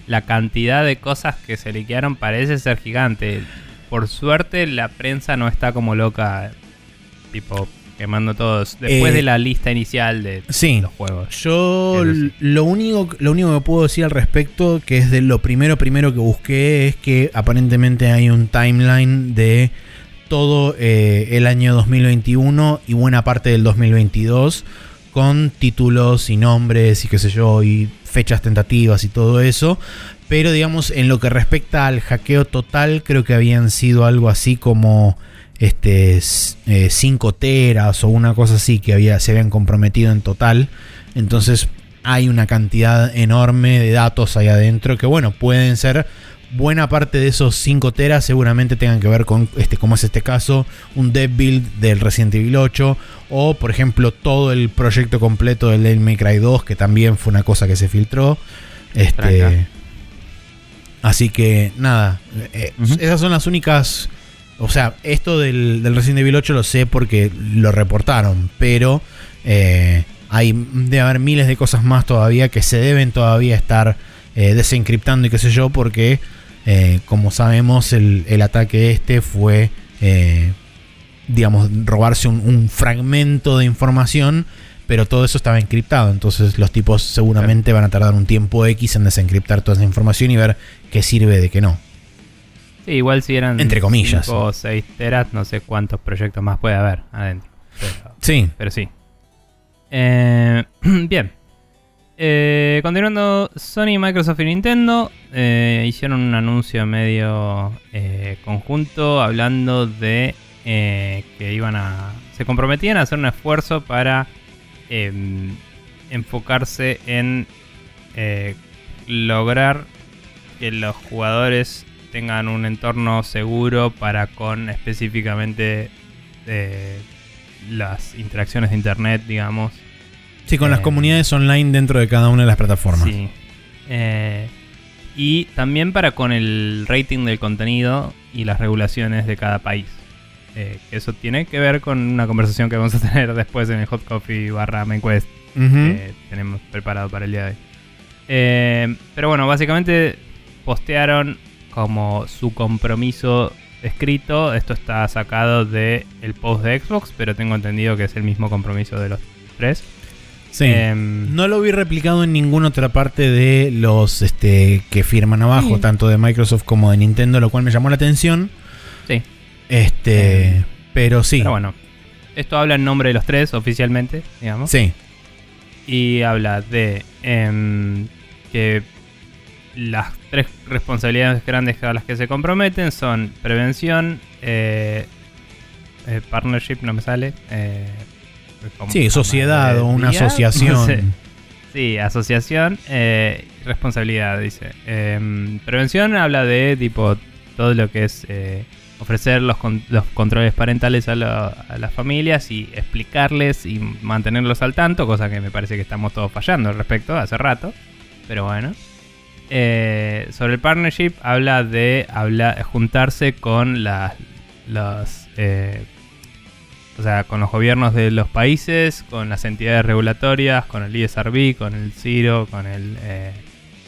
A: La cantidad de cosas que se liquearon parece ser gigante. Por suerte la prensa no está como loca, tipo quemando todos. Después
B: Eh,
A: de la lista inicial de
B: Sí,
A: los juegos.
B: Yo lo único, lo único que puedo decir al respecto, que es de lo primero primero que busqué, es que aparentemente hay un timeline de todo eh, el año 2021 y buena parte del 2022 con títulos y nombres y qué sé yo y fechas tentativas y todo eso. Pero digamos, en lo que respecta al hackeo total, creo que habían sido algo así como este 5 teras o una cosa así que había, se habían comprometido en total. Entonces hay una cantidad enorme de datos ahí adentro que bueno, pueden ser buena parte de esos 5 teras seguramente tengan que ver con este como es este caso, un dev build del Resident Evil 8 o por ejemplo todo el proyecto completo del Devil May Cry 2 que también fue una cosa que se filtró. Este
A: Tranca.
B: Así que nada, eh,
A: Ujú.
B: esas son las únicas o sea, esto del, del Resident Evil 8 lo sé porque lo reportaron, pero eh, hay debe haber miles de cosas más todavía que se deben todavía estar eh, desencriptando y qué sé yo, porque eh, como sabemos el, el ataque este fue, eh, digamos, robarse un, un fragmento de información, pero todo eso estaba encriptado, entonces los tipos seguramente van a tardar un tiempo X en desencriptar toda esa información y ver qué sirve de qué no.
A: Sí, igual si eran
B: Entre comillas.
A: 5 o 6 teras, no sé cuántos proyectos más puede haber adentro. Pero,
B: Sí,
A: pero sí. Eh, bien. Eh, continuando, Sony, Microsoft y Nintendo eh, hicieron un anuncio medio eh, conjunto hablando de que iban a. se comprometían a hacer un esfuerzo para em, enfocarse en lograr que los jugadores tengan un entorno seguro para con específicamente las interacciones de internet, digamos.
B: Sí, con las
A: Eh,
B: comunidades online dentro de cada una de las plataformas.
A: Sí. Eh, y también para con el rating del contenido y las regulaciones de cada país. Eh, eso tiene que ver con una conversación que vamos a tener después en el Hot Coffee barra Main Quest
B: Ujú.
A: que tenemos preparado para el día de hoy. Eh, pero bueno, básicamente postearon como su compromiso escrito. Esto está sacado de el post de Xbox, pero tengo entendido que es el mismo compromiso de los tres.
B: Sí.
A: Em,
B: No lo vi replicado en ninguna otra parte de los este, que firman abajo,
A: Sí.
B: tanto de Microsoft como de Nintendo, lo cual me llamó la atención.
A: Sí.
B: Este,
A: Eh,
B: pero sí.
A: Pero bueno, esto habla en nombre de los tres oficialmente, digamos.
B: Sí.
A: Y habla de em, que las tres responsabilidades grandes a las que se comprometen son prevención, eh, eh, partnership, no me sale. Eh, ¿cómo se
B: Sí, sociedad o una asociación.
A: no sé. Sí, asociación, eh, responsabilidad, dice. Em, prevención habla de tipo todo lo que es eh, ofrecer los, con- los controles parentales a, la- a las familias y explicarles y mantenerlos al tanto, cosa que me parece que estamos todos fallando al respecto hace rato, pero bueno. Eh, sobre el partnership habla de habla, juntarse con las los, eh, o sea, con los gobiernos de los países, con las entidades regulatorias, con el ISRB, con el CIRO, con el eh,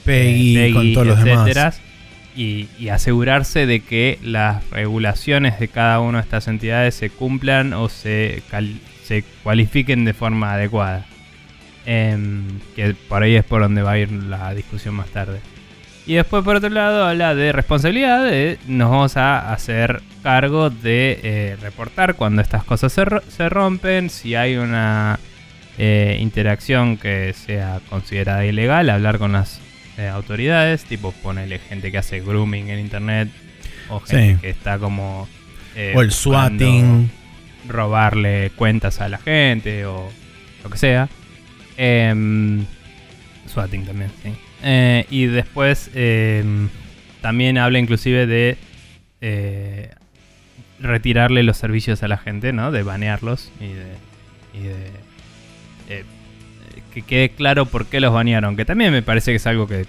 B: Peggy,
A: eh,
B: con todos los demás.
A: Y, y asegurarse de que las regulaciones de cada una de estas entidades se cumplan o se, cal- se cualifiquen de forma adecuada. Em, que por ahí es por donde va a ir la discusión más tarde. Y después, por otro lado, habla de responsabilidad. de nos vamos a hacer cargo de eh, reportar cuando estas cosas se, se rompen. Si hay una eh, interacción que sea considerada ilegal, hablar con las eh, autoridades. Tipo, ponerle gente que hace grooming en internet. O gente
B: Sí.
A: que está como. eh,
B: o el swatting.
A: robarle cuentas a la gente o lo que sea. Em, swatting también, sí. Eh, y después em, también habla inclusive de eh, retirarle los servicios a la gente, ¿no? De banearlos y de. Y de eh, que quede claro por qué los banearon. Que también me parece que es algo que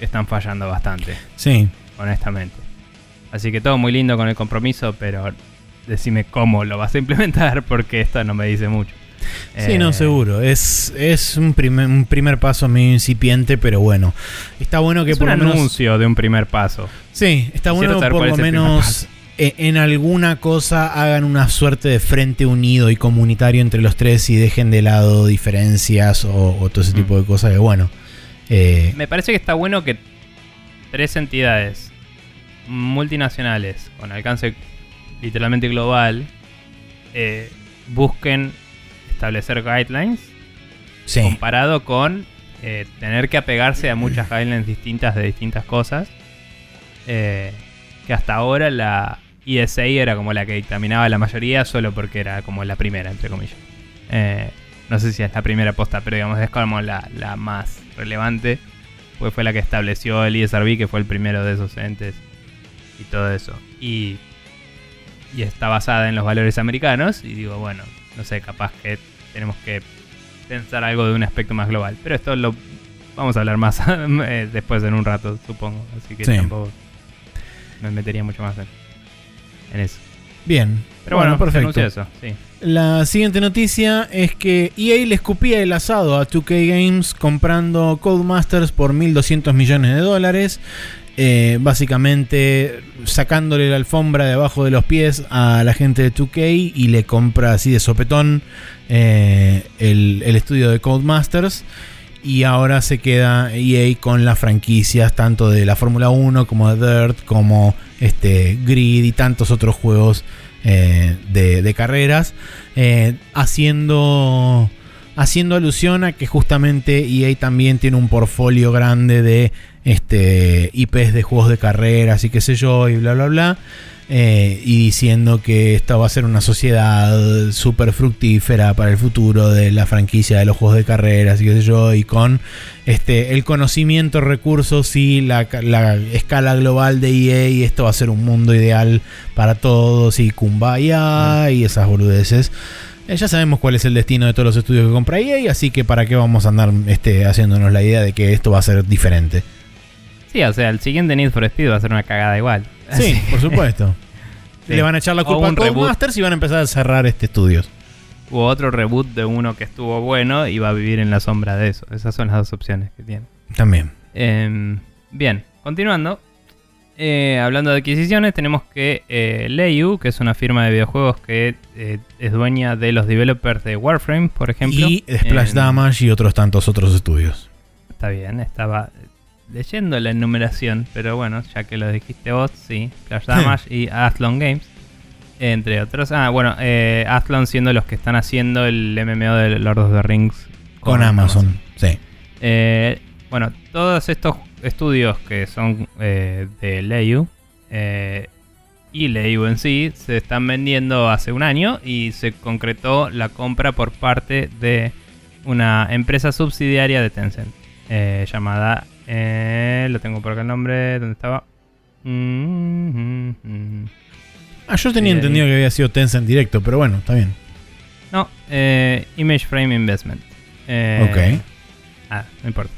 A: están fallando bastante,
B: Sí.
A: honestamente. Así que todo muy lindo con el compromiso, pero decime cómo lo vas a implementar porque esto no me dice mucho.
B: Sí, no,
A: Eh,
B: seguro. Es, es un, primer, un primer paso medio incipiente, pero bueno. Está bueno que
A: Es
B: por
A: un
B: lo menos.
A: anuncio de un primer paso.
B: Sí, está
A: Quisiera
B: bueno
A: saber
B: por lo menos eh, en alguna cosa hagan una suerte de frente unido y comunitario entre los tres y dejen de lado diferencias o, o todo ese
A: Mm.
B: tipo de cosas que bueno. eh,
A: Me parece que está bueno que tres entidades multinacionales con alcance literalmente global eh, busquen establecer guidelines
B: sí,
A: comparado con eh, tener que apegarse a muchas guidelines distintas de distintas cosas. eh, que hasta ahora la ESA era como la que dictaminaba la mayoría solo porque era como la primera, entre comillas. Eh, no sé si es la primera posta, pero digamos es como la, la más relevante. Pues fue la que estableció el ESRB, que fue el primero de esos entes y todo eso. Y, y está basada en los valores americanos. Y digo, bueno, no sé, capaz que tenemos que pensar algo de un aspecto más global. Pero esto lo vamos a hablar más eh, después en un rato, supongo. Así que
B: Sí.
A: tampoco me metería mucho más en, en eso.
B: bien.
A: Pero bueno,
B: perfecto.
A: se anunció eso, sí.
B: La siguiente noticia es que EA le escupía el asado a 2K Games comprando Codemasters por 1.200 millones de dólares. Eh, básicamente sacándole la alfombra de abajo de los pies a la gente de 2K y le compra así de sopetón eh, el, estudio de Codemasters. Y ahora se queda EA con las franquicias tanto de la Fórmula 1 como de Dirt, como este, Grid y tantos otros juegos eh, de, de carreras, haciendo, haciendo alusión a que justamente EA también tiene un portfolio grande de este, IPs de juegos de carreras y qué sé yo, y bla, bla, bla. eh, y diciendo que esta va a ser una sociedad súper fructífera para el futuro de la franquicia de los juegos de carreras y qué sé yo, y con este, el conocimiento, recursos y la, la escala global de EA, y esto va a ser un mundo ideal para todos, y Kumbaya y esas boludeces. Eh, ya sabemos cuál es el destino de todos los estudios que compra EA, así que para qué vamos a andar este, haciéndonos la idea de que esto va a ser diferente.
A: Sí, o sea, el siguiente Need for Speed va a ser una cagada igual.
B: Sí, por supuesto.
A: Sí.
B: Le van a echar la culpa a. Codemasters y van a empezar a cerrar este estudios.
A: Hubo otro reboot de uno que estuvo bueno y va a vivir en la sombra de eso. Esas son las dos opciones que tiene.
B: También.
A: Em, bien, continuando. Eh, hablando de adquisiciones, tenemos que eh, Leiyu, que es una firma de videojuegos que eh, es dueña de los developers de Warframe, por ejemplo.
B: Y Splash
A: Em,
B: Damage y otros tantos otros estudios.
A: Está bien, estaba leyendo la enumeración, pero bueno, ya que lo dijiste vos, sí. Splash Damage y Athlon Games, entre otros. Ah, bueno, eh, Athlon siendo los que están haciendo el MMO de Lord of the Rings
B: Con, Amazon. Sí.
A: Eh, bueno, todos estos estudios que son eh, de Leiyu eh, y Leiyu en sí se están vendiendo hace un año y se concretó la compra por parte de una empresa subsidiaria de Tencent llamada, eh, lo tengo por acá el nombre, ¿dónde estaba? Mm, mm, mm.
B: Ah, yo tenía entendido que había sido Tencent directo, pero bueno, está bien.
A: No, eh, Image Frame Investment. Eh,
B: Ok.
A: Ah, no importa.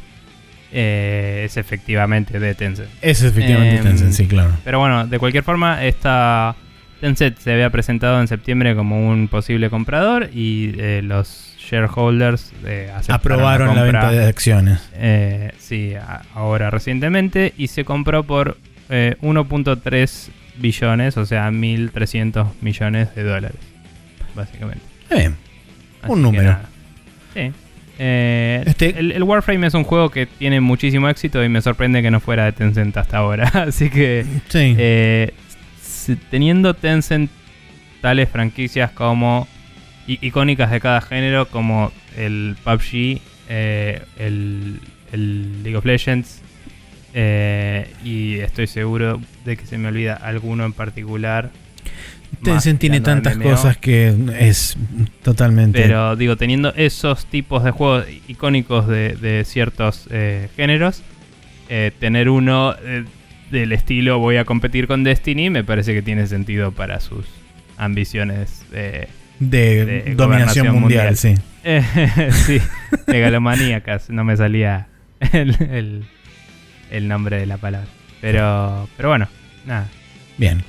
A: Eh, es efectivamente de Tencent.
B: Es efectivamente
A: Em,
B: Tencent, sí, claro.
A: Pero bueno, de cualquier forma, esta Tencent se había presentado en septiembre como un posible comprador y eh, los shareholders eh,
B: Aprobaron la,
A: compra,
B: venta de acciones.
A: eh, sí, a- ahora recientemente y se compró por eh, 1.3 billones, o sea, 1.300 millones de dólares, básicamente.
B: Bien.
A: Así
B: Un número.
A: Sí. Eh,
B: Este-
A: el, el Warframe es un juego que tiene muchísimo éxito y me sorprende que no fuera de Tencent hasta ahora. Así que
B: Sí.
A: eh, teniendo Tencent tales franquicias como icónicas de cada género como el PUBG, eh, el, el League of Legends eh, y estoy seguro de que se me olvida alguno en particular.
B: Tencent tiene tantas
A: MMO.
B: cosas que es totalmente.
A: Pero digo, teniendo esos tipos de juegos icónicos de, de ciertos eh, géneros, tener uno del estilo voy a competir con Destiny me parece que tiene sentido para sus ambiciones de,
B: dominación mundial,
A: mundial.
B: sí.
A: eh, sí, megalomaníacas. No me salía el, el- el nombre de la palabra. Pero, pero bueno, nada.
B: Bien.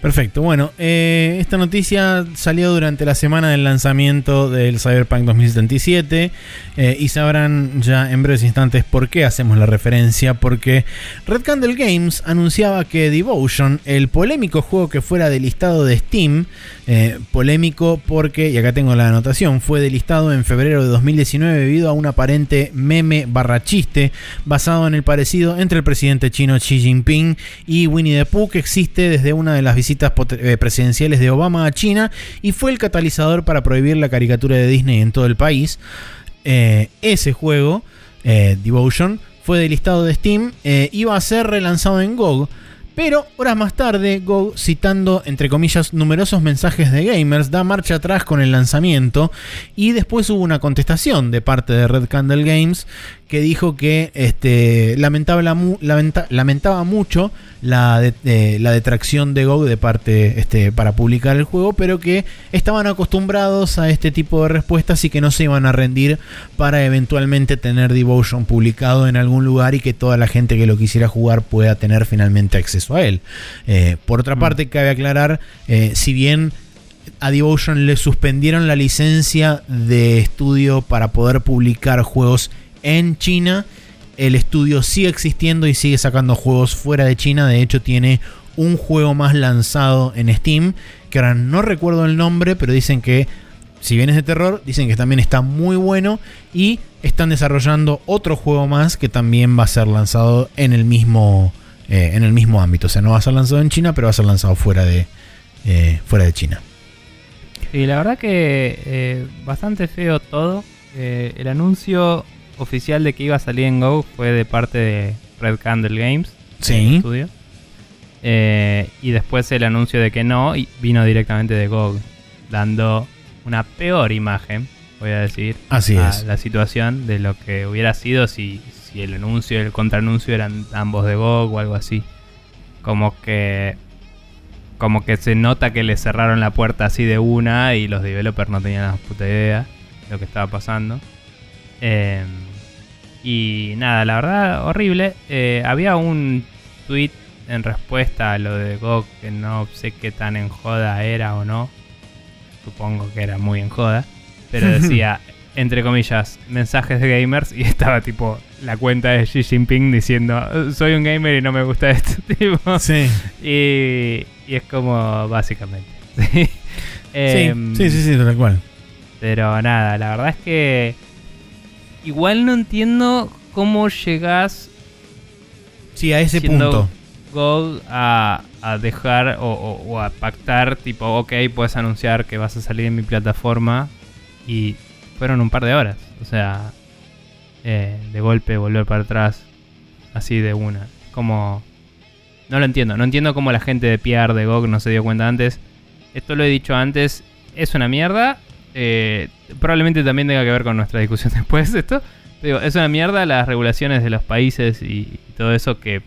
B: Perfecto. Bueno, eh, esta noticia salió durante la semana del lanzamiento del Cyberpunk 2077 eh, y sabrán ya en breves instantes por qué hacemos la referencia, porque Red Candle Games anunciaba que Devotion, el polémico juego que fuera del listado de Steam, eh, polémico porque, y acá tengo la anotación, fue delistado en febrero de 2019 debido a un aparente meme barra chiste basado en el parecido entre el presidente chino Xi Jinping y Winnie the Pooh que existe desde una de las visitas eh, presidenciales de Obama a China y fue el catalizador para prohibir la caricatura de Disney en todo el país. Eh, ese juego, eh, Devotion, fue delistado de Steam, eh, iba a ser relanzado en GOG. Pero horas más tarde, GOG, citando entre comillas numerosos mensajes de gamers, da marcha atrás con el lanzamiento y después hubo una contestación de parte de Red Candle Games que dijo que este, lamentaba, mu- lamenta- lamentaba mucho la, de- eh, la detracción de GOG de parte este, para publicar el juego, pero que estaban acostumbrados a este tipo de respuestas y que no se iban a rendir para eventualmente tener Devotion publicado en algún lugar y que toda la gente que lo quisiera jugar pueda tener finalmente acceso a él. Eh, por otra
A: Mm.
B: parte, cabe aclarar, eh, si bien a Devotion le suspendieron la licencia de estudio para poder publicar juegos en China. El estudio sigue existiendo y sigue sacando juegos fuera de China. De hecho, tiene un juego más lanzado en Steam. Que ahora no recuerdo el nombre, pero dicen que, si bien es de terror, dicen que también está muy bueno. Y están desarrollando otro juego más que también va a ser lanzado en el mismo, eh, en el mismo ámbito. O sea, no va a ser lanzado en China, pero va a ser lanzado fuera de, eh, fuera de China.
A: Y la verdad que eh, bastante feo todo. El anuncio oficial de que iba a salir en Go fue de parte de Red Candle Games.
B: Sí.
A: el estudio. Eh, y después el anuncio de que no y vino directamente de GOG, dando una peor imagen, voy a decir,
B: Así
A: a
B: es.
A: la situación de lo que hubiera sido si, si el anuncio y el contraanuncio eran ambos de GOG o algo así. Como que como que se nota que le cerraron la puerta así de una y los developers no tenían la puta idea de lo que estaba pasando. Eh, y nada, la verdad, horrible. Eh, había un tweet en respuesta a lo de GOG que no sé qué tan en joda era o no. Supongo que era muy en joda. Pero decía, entre comillas, mensajes de gamers y estaba tipo la cuenta de Xi Jinping diciendo, soy un gamer y no me gusta esto. tipo.
B: Sí.
A: Y, y es como básicamente. Sí. Em,
B: sí, sí, sí, tal cual.
A: Pero nada, la verdad es que igual no entiendo cómo llegás
B: Sí, a ese punto.
A: GOG a, a dejar o, o- o a pactar tipo, ok, puedes anunciar que vas a salir en mi plataforma y fueron un par de horas. O sea, eh, de golpe volver para atrás así de una. Como... No lo entiendo, no entiendo cómo la gente de PR de GOG no se dio cuenta antes. Esto lo he dicho antes, es una mierda. Eh, probablemente también tenga que ver con nuestra discusión después de esto. Digo, es una mierda las regulaciones de los países y, todo eso que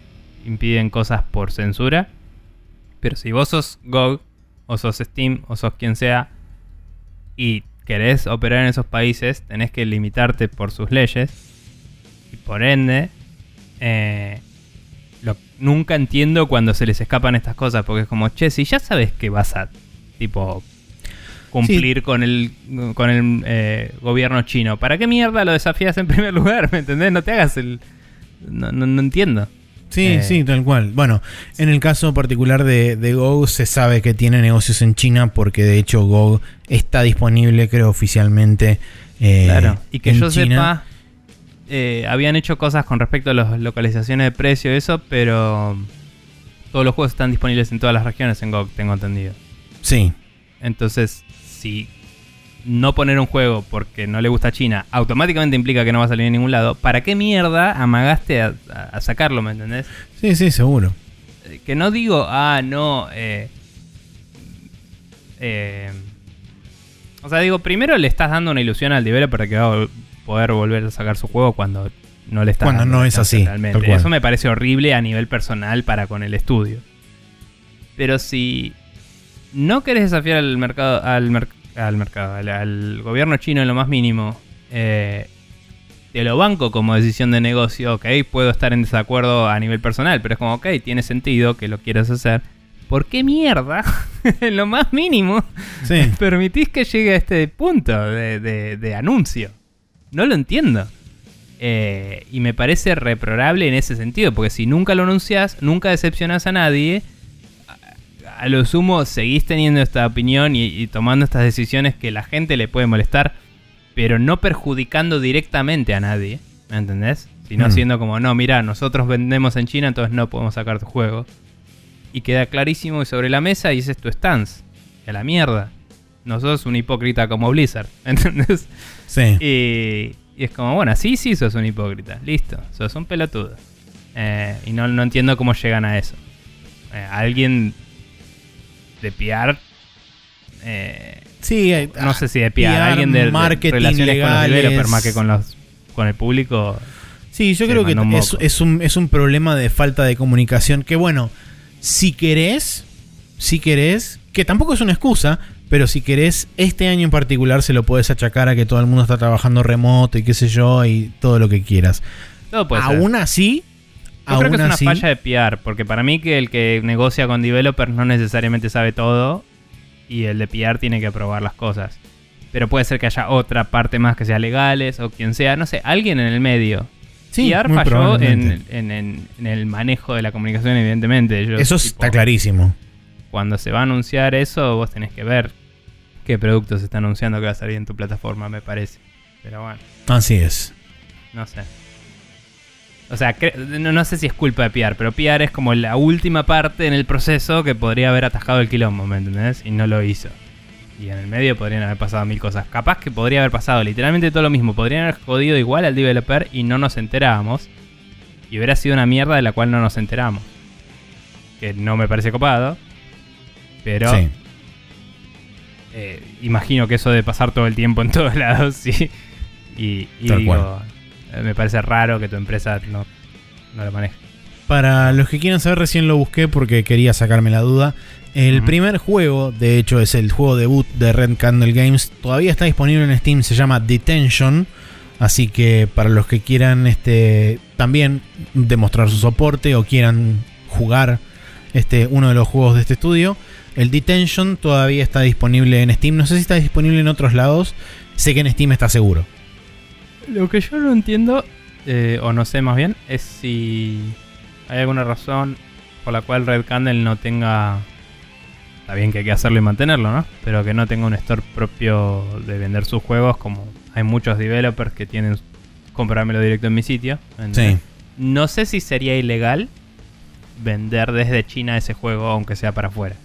A: impiden cosas por censura. Pero si vos sos GOG, o sos Steam, o sos quien sea, y querés operar en esos países, tenés que limitarte por sus leyes. Y por ende, eh, nunca entiendo cuando se les escapan estas cosas, porque es como, che, si ya sabes que vas a, tipo, cumplir con el, con el eh, gobierno chino, ¿para qué mierda lo desafías en primer lugar? ¿Me entendés? No te hagas el... No, no, no entiendo.
B: Sí,
A: Eh.
B: sí, tal cual. Bueno, en el caso particular de, de GOG se sabe que tiene negocios en China porque de hecho GOG está disponible, creo, oficialmente. eh,
A: Claro. Y que
B: en
A: yo
B: China.
A: sepa, habían hecho cosas con respecto a las localizaciones de precio y eso, pero todos los juegos están disponibles en todas las regiones en GOG, tengo entendido.
B: Sí,
A: Entonces, si no poner un juego porque no le gusta a China automáticamente implica que no va a salir en ningún lado, ¿para qué mierda amagaste a, sacarlo, me entendés?
B: sí, sí, seguro.
A: Eh, Que no digo, ah, no, eh, eh, o sea, digo, primero le estás dando una ilusión al developer de que va a poder volver a sacar su juego cuando no le estás
B: Cuando no es así,
A: realmente. Eso me parece horrible a nivel personal para con el estudio. Pero si no querés desafiar al mercado, al, mer- al mercado, al, al gobierno chino en lo más mínimo, eh, te lo banco como decisión de negocio, ok, puedo estar en desacuerdo a nivel personal, pero es como, ok, tiene sentido que lo quieras hacer. ¿Por qué mierda, en lo más mínimo,
B: Sí.
A: permitís que llegue a este punto de, de- de anuncio? No lo entiendo. Eh, y me parece reprobable en ese sentido, porque si nunca lo anunciás, nunca decepcionás a nadie. A, lo sumo, seguís teniendo esta opinión y, y tomando estas decisiones que la gente le puede molestar, pero no perjudicando directamente a nadie. ¿Me entendés? Sino
B: Mm.
A: siendo como, no, mira, nosotros vendemos en China, entonces no podemos sacar tu juego. Y queda clarísimo y sobre la mesa y ese es tu stance. Y a la mierda. No sos un hipócrita como Blizzard, ¿entendés?
B: Sí.
A: Y, y es como, bueno, sí, sí, sos un hipócrita. Listo, sos un pelotudo. Eh, y no, no entiendo cómo llegan a eso. Eh, alguien de PR. eh,
B: Sí, hay-
A: no sé si de PR,
B: PR,
A: alguien de, de
B: marketing,
A: relaciones con los developers más que con, los, con el público.
B: Sí, yo creo que
A: un
B: es, un, es un problema de falta de comunicación. Que bueno, si querés, si querés, que tampoco es una excusa, pero si querés, este año en particular se lo puedes achacar a que todo el mundo está trabajando remoto y qué sé yo, y todo lo que quieras.
A: Todo puede ser.
B: aún así,
A: Yo creo que es una
B: así,
A: falla de PR, porque para mí que el que negocia con developers no necesariamente sabe todo y el de PR tiene que aprobar las cosas. Pero puede ser que haya otra parte más que sea legales o quien sea, no sé, alguien en el medio.
B: sí,
A: PR
B: muy
A: falló en, en- en- en el manejo de la comunicación, evidentemente.
B: Eso
A: tipo,
B: está clarísimo.
A: Cuando se va a anunciar eso, vos tenés que ver qué producto se está anunciando que va a salir en tu plataforma, me parece. Pero bueno.
B: Así es.
A: No sé. O sea, no, no sé si es culpa de PR, pero PR es como la última parte en el proceso que podría haber atajado el quilombo, ¿me entendés? Y no lo hizo. Y en el medio podrían haber pasado mil cosas. Capaz que podría haber pasado literalmente todo lo mismo. Podrían haber jodido igual al developer y no nos enterábamos. Y hubiera sido una mierda de la cual no nos enteramos. Que no me parece copado. Pero
B: Sí.
A: eh, imagino que eso de pasar todo el tiempo en todos lados, sí. Y, y digo, me parece raro que tu empresa no, no lo maneje.
B: Para los que quieran saber, recién lo busqué porque quería sacarme la duda. El primer juego, de hecho, es el juego debut de Red Candle Games. Todavía está disponible en Steam, se llama Detention. Así que para los que quieran este, también demostrar su soporte o quieran jugar este, uno de los juegos de este estudio, el Detention todavía está disponible en Steam. No sé si está disponible en otros lados. Sé que en Steam está seguro.
A: Lo que yo no entiendo, eh, o no sé más bien, es si hay alguna razón por la cual Red Candle no tenga... Está bien que hay que hacerlo y mantenerlo, ¿no? Pero que no tenga un store propio de vender sus juegos, como hay muchos developers que tienen comprármelo directo en mi sitio.
B: Sí.
A: No sé si sería ilegal vender desde China ese juego, aunque sea para afuera.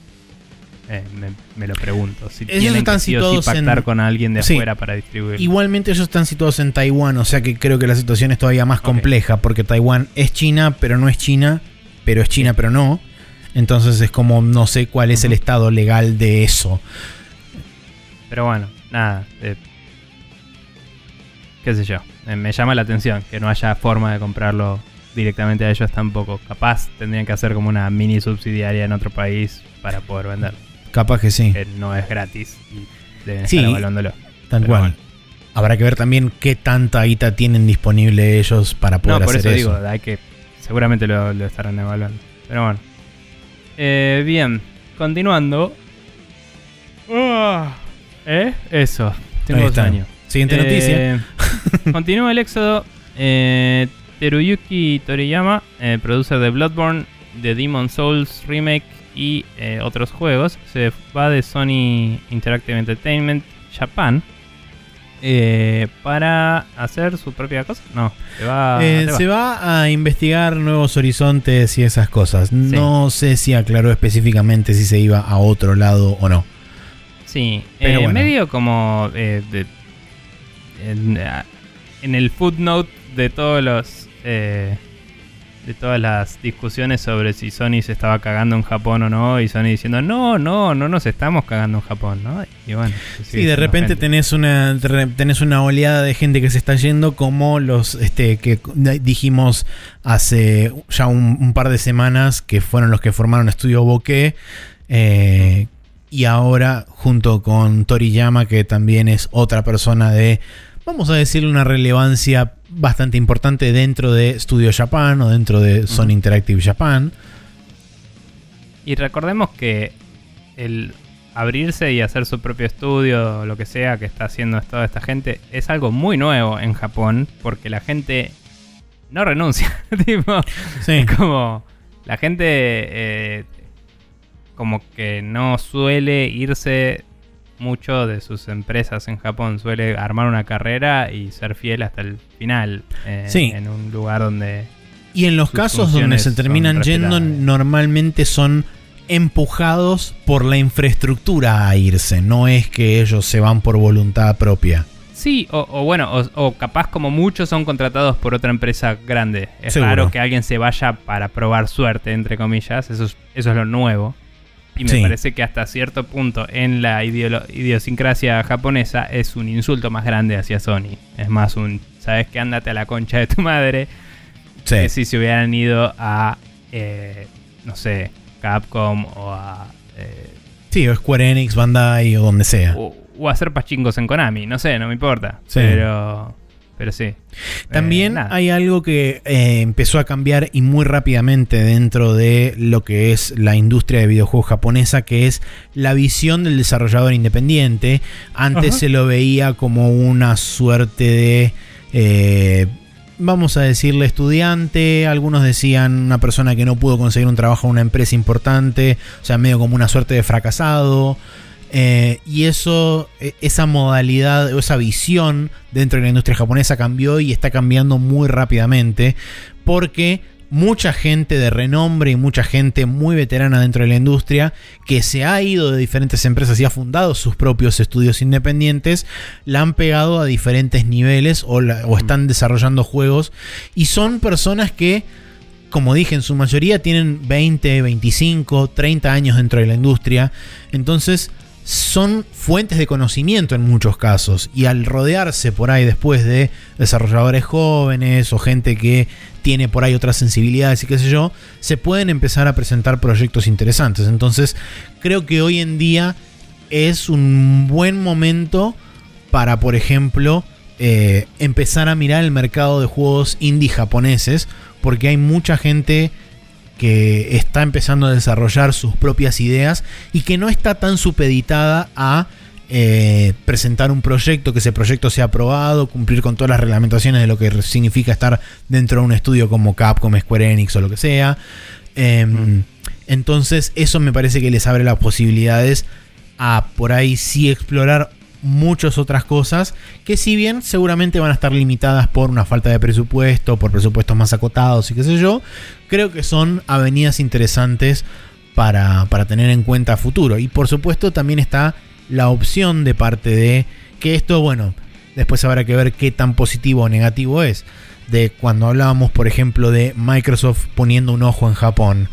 A: Eh, me, me lo pregunto. Si
B: Ellos
A: tienen que
B: están
A: sí sí
B: situados en-
A: con alguien de
B: Sí.
A: afuera para distribuirlo.
B: Igualmente ellos están situados en Taiwán, o sea que creo que la situación es todavía más compleja, porque Taiwán es China, pero no es China, pero es China, pero no. Entonces es como no sé cuál es el estado legal de eso.
A: Pero bueno, nada. eh, qué sé yo. eh, me llama la atención que no haya forma de comprarlo directamente a ellos tampoco. Capaz tendrían que hacer como una mini subsidiaria en otro país para poder vender.
B: Capaz que sí,
A: Que no es gratis y deben
B: Sí.
A: estar evaluándolo.
B: tal cual.
A: bueno.
B: Habrá que ver también qué tanta guita tienen disponible ellos para poder
A: No, por
B: hacer
A: eso,
B: eso.
A: digo, hay que. Seguramente lo, lo estarán evaluando. Pero bueno. Eh, bien, continuando. Ah, ¿Eh? Eso. Tengo dos años.
B: Siguiente noticia.
A: Eh, continúa el éxodo. Eh, Teruyuki Toriyama, eh, producer de Bloodborne, de Demon Souls Remake y eh, otros juegos, se va de Sony Interactive Entertainment Japan eh, para hacer su propia cosa. No, se va.
B: Eh,
A: se va.
B: se va a investigar nuevos horizontes y esas cosas. No sé si aclaró específicamente si se iba a otro lado o no.
A: Sí,
B: Pero
A: eh,
B: bueno.
A: medio como de- en, en el footnote de todos los de todas las discusiones sobre si Sony se estaba cagando en Japón o no y Sony diciendo no, no, no nos estamos cagando en Japón, ¿no? Y bueno,
B: Sí, de repente
A: gente.
B: tenés una tenés una oleada de gente que se está yendo como los este que dijimos hace ya un, un par de semanas que fueron los que formaron Estudio Bokeh eh, y ahora junto con Toriyama, que también es otra persona de, vamos a decirle, una relevancia bastante importante dentro de Studio Japan o dentro de Sony Interactive Japan.
A: Y recordemos que el abrirse y hacer su propio estudio, lo que sea que está haciendo toda esta gente, es algo muy nuevo en Japón, porque la gente no renuncia. tipo,
B: Sí.
A: como la gente eh, como que no suele irse mucho de sus empresas en Japón, suele armar una carrera y ser fiel hasta el final eh,
B: Sí.
A: en un lugar donde
B: Y en los casos donde se terminan yendo, normalmente son empujados por la infraestructura a irse. No es que ellos se van por voluntad propia.
A: Sí, o, o bueno, o, o capaz como muchos son contratados por otra empresa grande. Es
B: Seguro.
A: raro que alguien se vaya para probar suerte, entre comillas. Eso es, eso es lo nuevo. Y me
B: Sí.
A: parece que hasta cierto punto en la idiosincrasia japonesa es un insulto más grande hacia Sony. Es más un, ¿sabes qué? Ándate a la concha de tu madre.
B: Sí.
A: Que si se hubieran ido a, eh, no sé, Capcom o a... eh,
B: Sí, o Square Enix, Bandai o donde sea.
A: o, o hacer pachingos en Konami, no sé, no me importa.
B: Sí.
A: Pero, pero sí.
B: También
A: Eh,
B: hay algo que eh, empezó a cambiar y muy rápidamente dentro de lo que es la industria de videojuegos japonesa, que es la visión del desarrollador independiente. Antes
A: Ajá.
B: se lo veía como una suerte de, eh, vamos a decirle, estudiante. Algunos decían una persona que no pudo conseguir un trabajo en una empresa importante, o sea, medio como una suerte de fracasado. Eh, y eso, e- esa modalidad o esa visión dentro de la industria japonesa cambió y está cambiando muy rápidamente porque mucha gente de renombre y mucha gente muy veterana dentro de la industria que se ha ido de diferentes empresas y ha fundado sus propios estudios independientes, la han pegado a diferentes niveles o, la- o están desarrollando juegos y son personas que como dije, en su mayoría tienen 20, 25, 30 años dentro de la industria. Entonces, son fuentes de conocimiento en muchos casos. Y al rodearse por ahí después de desarrolladores jóvenes o gente que tiene por ahí otras sensibilidades y qué sé yo, se pueden empezar a presentar proyectos interesantes. Entonces, creo que hoy en día es un buen momento para, por ejemplo, eh, empezar a mirar el mercado de juegos indie japoneses, porque hay mucha gente que está empezando a desarrollar sus propias ideas y que no está tan supeditada a eh, presentar un proyecto, que ese proyecto sea aprobado, cumplir con todas las reglamentaciones de lo que significa estar dentro de un estudio como Capcom, Square Enix o lo que sea. Em, Entonces eso me parece que les abre las posibilidades a por ahí sí explorar muchas otras cosas que si bien seguramente van a estar limitadas por una falta de presupuesto, por presupuestos más acotados y qué sé yo, creo que son avenidas interesantes para, para tener en cuenta a futuro. Y por supuesto también está la opción de parte de que esto, bueno, después habrá que ver qué tan positivo o negativo es. De cuando hablábamos, por ejemplo, de Microsoft poniendo un ojo en Japón.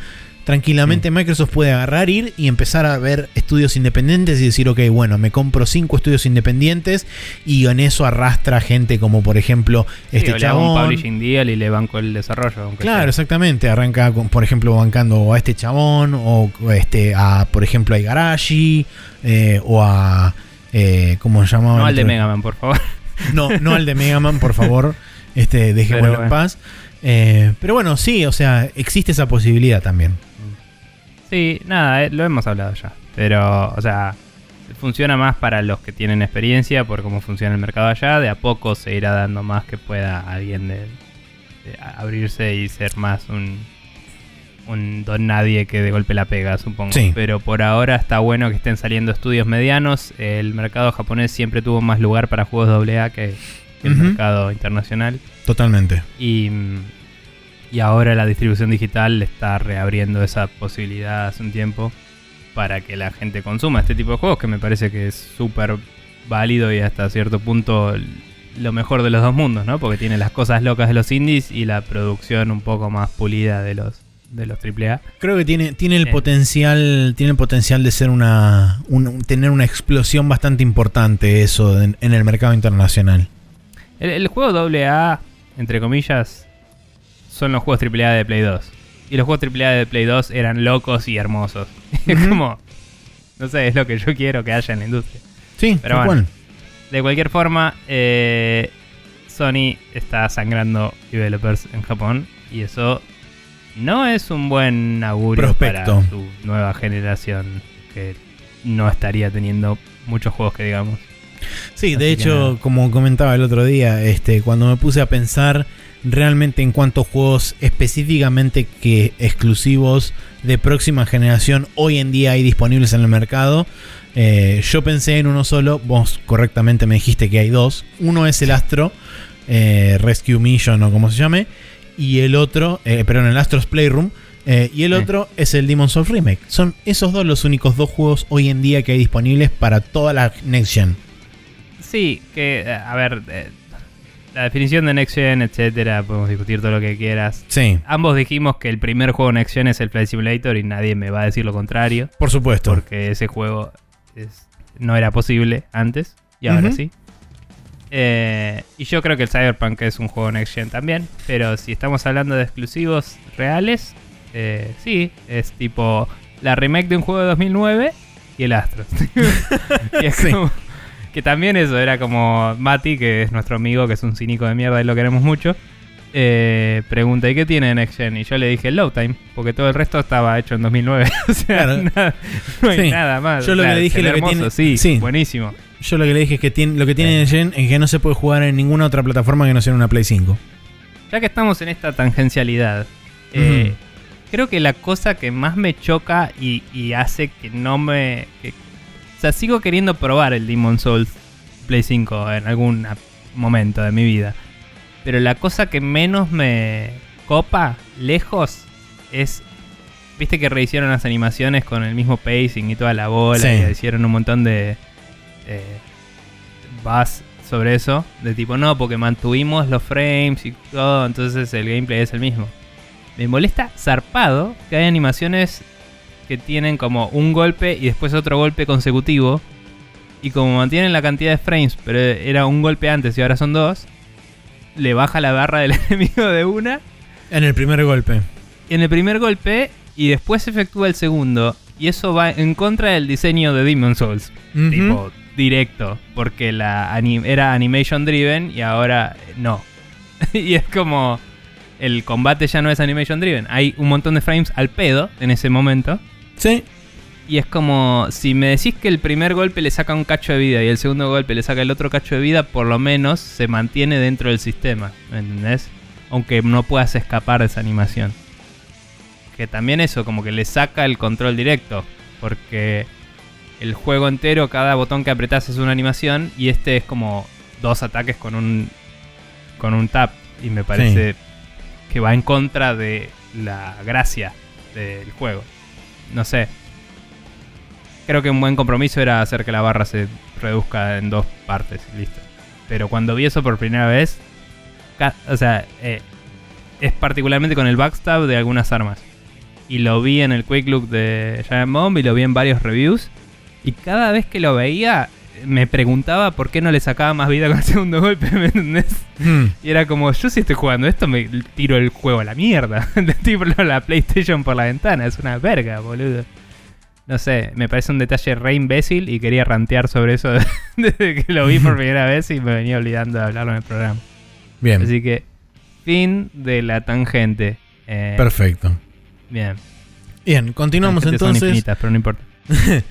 B: Tranquilamente Microsoft puede agarrar, ir y empezar a ver estudios independientes y decir, ok, bueno, me compro cinco estudios independientes y en eso arrastra gente como por ejemplo
A: Sí,
B: este
A: o le hago un publishing deal y le banco el desarrollo.
B: Claro,
A: sea.
B: exactamente. Arranca, con, por ejemplo, bancando a este chabón, o este, a, por ejemplo, a Igarashi, eh, o a. Eh, ¿Cómo se llamaba?
A: No al de Mega Man, por favor.
B: No, no al de Mega Man, por favor. Este, dejémoslo
A: Pero
B: en
A: bueno.
B: paz. Eh, pero bueno, sí, o sea, existe esa posibilidad también.
A: Sí, nada, eh, lo hemos hablado ya. Pero, o sea, funciona más para los que tienen experiencia por cómo funciona el mercado allá. De a poco se irá dando más que pueda alguien de, abrirse y ser más un, un don nadie que de golpe la pega, supongo.
B: Sí.
A: Pero por ahora está bueno que estén saliendo estudios medianos. El mercado japonés siempre tuvo más lugar para juegos AA que, que el mercado internacional.
B: Totalmente.
A: Y, y ahora la distribución digital está reabriendo esa posibilidad hace un tiempo para que la gente consuma este tipo de juegos, que me parece que es súper válido y hasta cierto punto lo mejor de los dos mundos, ¿no? Porque tiene las cosas locas de los indies y la producción un poco más pulida de los de los AAA.
B: Creo que tiene, tiene el
A: Eh.
B: potencial. Tiene el potencial de ser una. un- tener una explosión bastante importante eso en, en el mercado internacional.
A: El, el juego AA, entre comillas, son los juegos AAA de Play 2. Y los juegos AAA de Play 2 eran locos y hermosos. Es como. no sé, es lo que yo quiero que haya en la industria.
B: Sí,
A: Pero bueno.
B: cual.
A: De cualquier forma, eh, Sony está sangrando developers en Japón y eso no es un buen augurio
B: Prospecto.
A: para su nueva generación que no estaría teniendo muchos juegos que digamos.
B: Sí, de
A: Así
B: hecho, como comentaba el otro día, este, cuando me puse a pensar realmente en cuántos juegos específicamente que exclusivos de próxima generación hoy en día hay disponibles en el mercado, eh, yo pensé en uno solo, vos correctamente me dijiste que hay dos. Uno es el Astro eh, Rescue Mission o como se llame, y el otro, eh, perdón, el Astro's Playroom. eh, y el otro es el Demon's Souls Remake. Son esos dos los únicos dos juegos hoy en día que hay disponibles para toda la Next Gen.
A: Sí, que, a ver, la definición de Next Gen, etcétera, podemos discutir todo lo que quieras.
B: Sí,
A: Ambos dijimos que el primer juego Next Gen es el Flight Simulator y nadie me va a decir lo contrario.
B: por supuesto.
A: porque ese juego es- no era posible antes y ahora sí. Eh, y yo creo que el Cyberpunk es un juego next gen también, pero si estamos hablando de exclusivos reales, eh, sí, es tipo la remake de un juego de 2009 y el Astros. y es
B: Sí.
A: Que también eso era como Mati, que es nuestro amigo, que es un cínico de mierda y lo queremos mucho. eh, pregunta, ¿y qué tiene Next Gen? Y yo le dije Low Time, porque todo el resto estaba hecho en 2009. o sea,
B: Claro.
A: nada- no hay
B: Sí.
A: nada más.
B: Yo
A: O
B: lo que le dije lo que tiene-
A: sí,
B: sí.
A: buenísimo.
B: Yo lo que le dije es que tiene, lo que tiene en Gen es que no se puede jugar en ninguna otra plataforma que no sea en una Play 5.
A: Ya que estamos en esta tangencialidad, eh, creo que la cosa que más me choca y, y hace que no me... que- o sea, sigo queriendo probar el Demon Souls Play 5 en algún momento de mi vida. Pero la cosa que menos me copa lejos es... Viste que rehicieron las animaciones con el mismo pacing y toda la bola
B: Sí.
A: y hicieron un montón de... Eh, buzz sobre eso. De tipo, no, porque mantuvimos los frames y todo, entonces el gameplay es el mismo. Me molesta zarpado que hay animaciones que tienen como un golpe y después otro golpe consecutivo. Y como mantienen la cantidad de frames, pero era un golpe antes y ahora son dos, le baja la barra del enemigo de una
B: En el primer golpe.
A: en el primer golpe y después se efectúa el segundo. Y eso va en contra del diseño de Demon Souls tipo directo, porque la era animation driven y ahora eh, no. y es como el combate ya no es animation driven, hay un montón de frames al pedo en ese momento.
B: Sí.
A: Y es como, si me decís que el primer golpe le saca un cacho de vida y el segundo golpe le saca el otro cacho de vida, por lo menos se mantiene dentro del sistema, ¿me entendés? Aunque no puedas escapar de esa animación. Que también eso, como que le saca el control directo, porque el juego entero, cada botón que apretás es una animación y este es como dos ataques con un, con un tap. Y me parece que va en contra de la gracia del juego. No sé. Creo que un buen compromiso era hacer que la barra se reduzca en dos partes listo. Pero cuando vi eso por primera vez, o sea, eh, es particularmente con el backstab de algunas armas. Y lo vi en el Quick Look de Giant Bomb y lo vi en varios reviews. Y cada vez que lo veía, me preguntaba por qué no le sacaba más vida con el segundo golpe, ¿me entendés?
B: Mm.
A: Y era como, yo si estoy jugando esto, me tiro el juego a la mierda. Tiro la PlayStation por la ventana, es una verga, boludo. No sé, me parece un detalle re imbécil y quería rantear sobre eso desde que lo vi por primera vez y me venía olvidando de hablarlo en el programa.
B: Bien.
A: Así que, fin de la tangente. Eh,
B: Perfecto.
A: Bien.
B: Bien, continuamos
A: Tangentes son
B: entonces.
A: infinitas, pero no importa.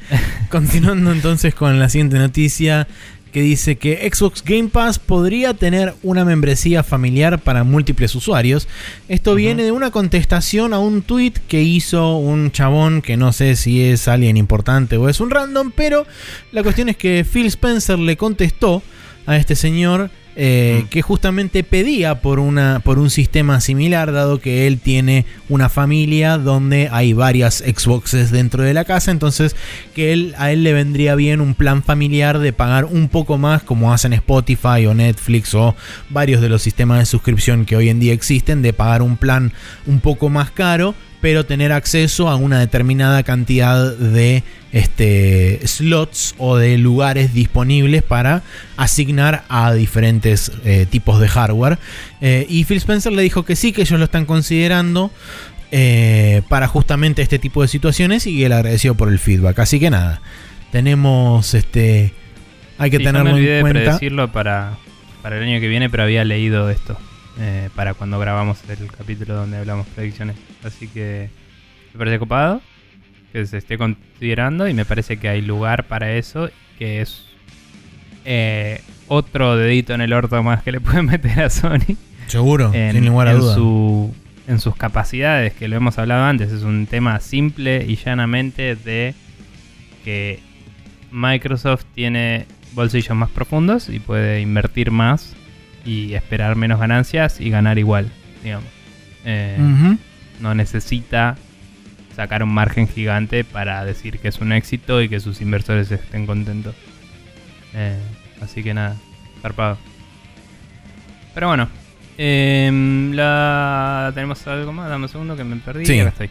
B: Continuando entonces con la siguiente noticia que dice que Xbox Game Pass podría tener una membresía familiar para múltiples usuarios. Esto viene de una contestación a un tweet que hizo un chabón que no sé si es alguien importante o es un random, pero la cuestión es que Phil Spencer le contestó a este señor eh,
A: Mm.
B: que justamente pedía por, una, por un sistema similar, dado que él tiene una familia donde hay varias Xboxes dentro de la casa, entonces que él, a él le vendría bien un plan familiar de pagar un poco más como hacen Spotify o Netflix o varios de los sistemas de suscripción que hoy en día existen, de pagar un plan un poco más caro, pero tener acceso a una determinada cantidad de este, slots o de lugares disponibles para asignar a diferentes eh, tipos de hardware. Eh, y Phil Spencer le dijo que sí, que ellos lo están considerando. eh, para justamente este tipo de situaciones y él agradecido por el feedback. Así que nada, tenemos este... Hay que
A: Sí, yo
B: tenerlo
A: me olvidé
B: en
A: de
B: cuenta.
A: predecirlo para, para el año que viene, pero había leído esto eh, para cuando grabamos el capítulo donde hablamos predicciones. Así que me parece copado que se esté considerando y me parece que hay lugar para eso, que es eh, otro dedito en el orto más que le pueden meter a Sony
B: Seguro,
A: en,
B: sin lugar a
A: en
B: duda.
A: su- en sus capacidades, que lo hemos hablado antes. Es un tema simple y llanamente de que Microsoft tiene bolsillos más profundos y puede invertir más y esperar menos ganancias y ganar igual, digamos. Eh. No necesita sacar un margen gigante para decir que es un éxito y que sus inversores estén contentos. Eh, así que nada, zarpado. Pero bueno, em, la... tenemos algo más, dame un segundo que me perdí.
B: Sí.
A: Acá estoy.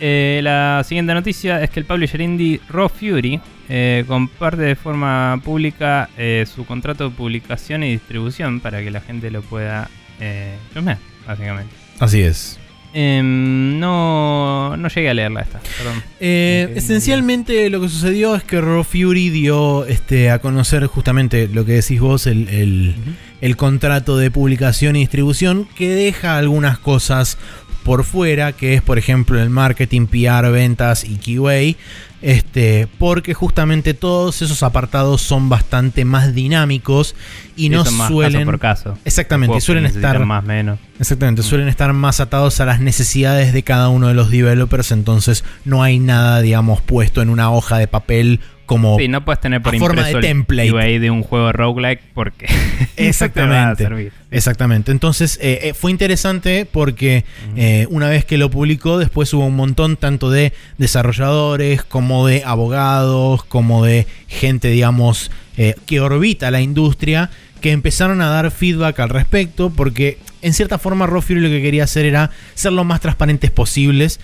A: Eh, la siguiente noticia es que el publisher indie Raw Fury eh, comparte de forma pública eh, su contrato de publicación y distribución para que la gente lo pueda eh, chusmear, básicamente.
B: Así es.
A: Em, no, no llegué a leerla esta, perdón.
B: Eh,
A: Ok,
B: esencialmente lo que sucedió es que Raw Fury dio este, a conocer justamente lo que decís vos, el, el- el contrato de publicación y distribución, que deja algunas cosas por fuera, que es por ejemplo el marketing, PR, ventas y QA. Este, porque justamente todos esos apartados son bastante más dinámicos y no
A: más
B: suelen.
A: caso por caso.
B: Exactamente, suelen estar
A: más menos.
B: Exactamente,
A: Mm.
B: suelen estar más atados a las necesidades de cada uno de los developers, entonces no hay nada, digamos, puesto en una hoja de papel como...
A: Sí, no puedes tener por
B: forma de
A: el
B: template.
A: De un juego roguelike porque
B: Exactamente. Exactamente, entonces eh, eh, fue interesante porque eh, una vez que lo publicó, después hubo un montón tanto de desarrolladores como de abogados, como de gente, digamos, eh, que orbita la industria, que empezaron a dar feedback al respecto, porque en cierta forma Raw Fury lo que quería hacer era ser lo más transparentes posibles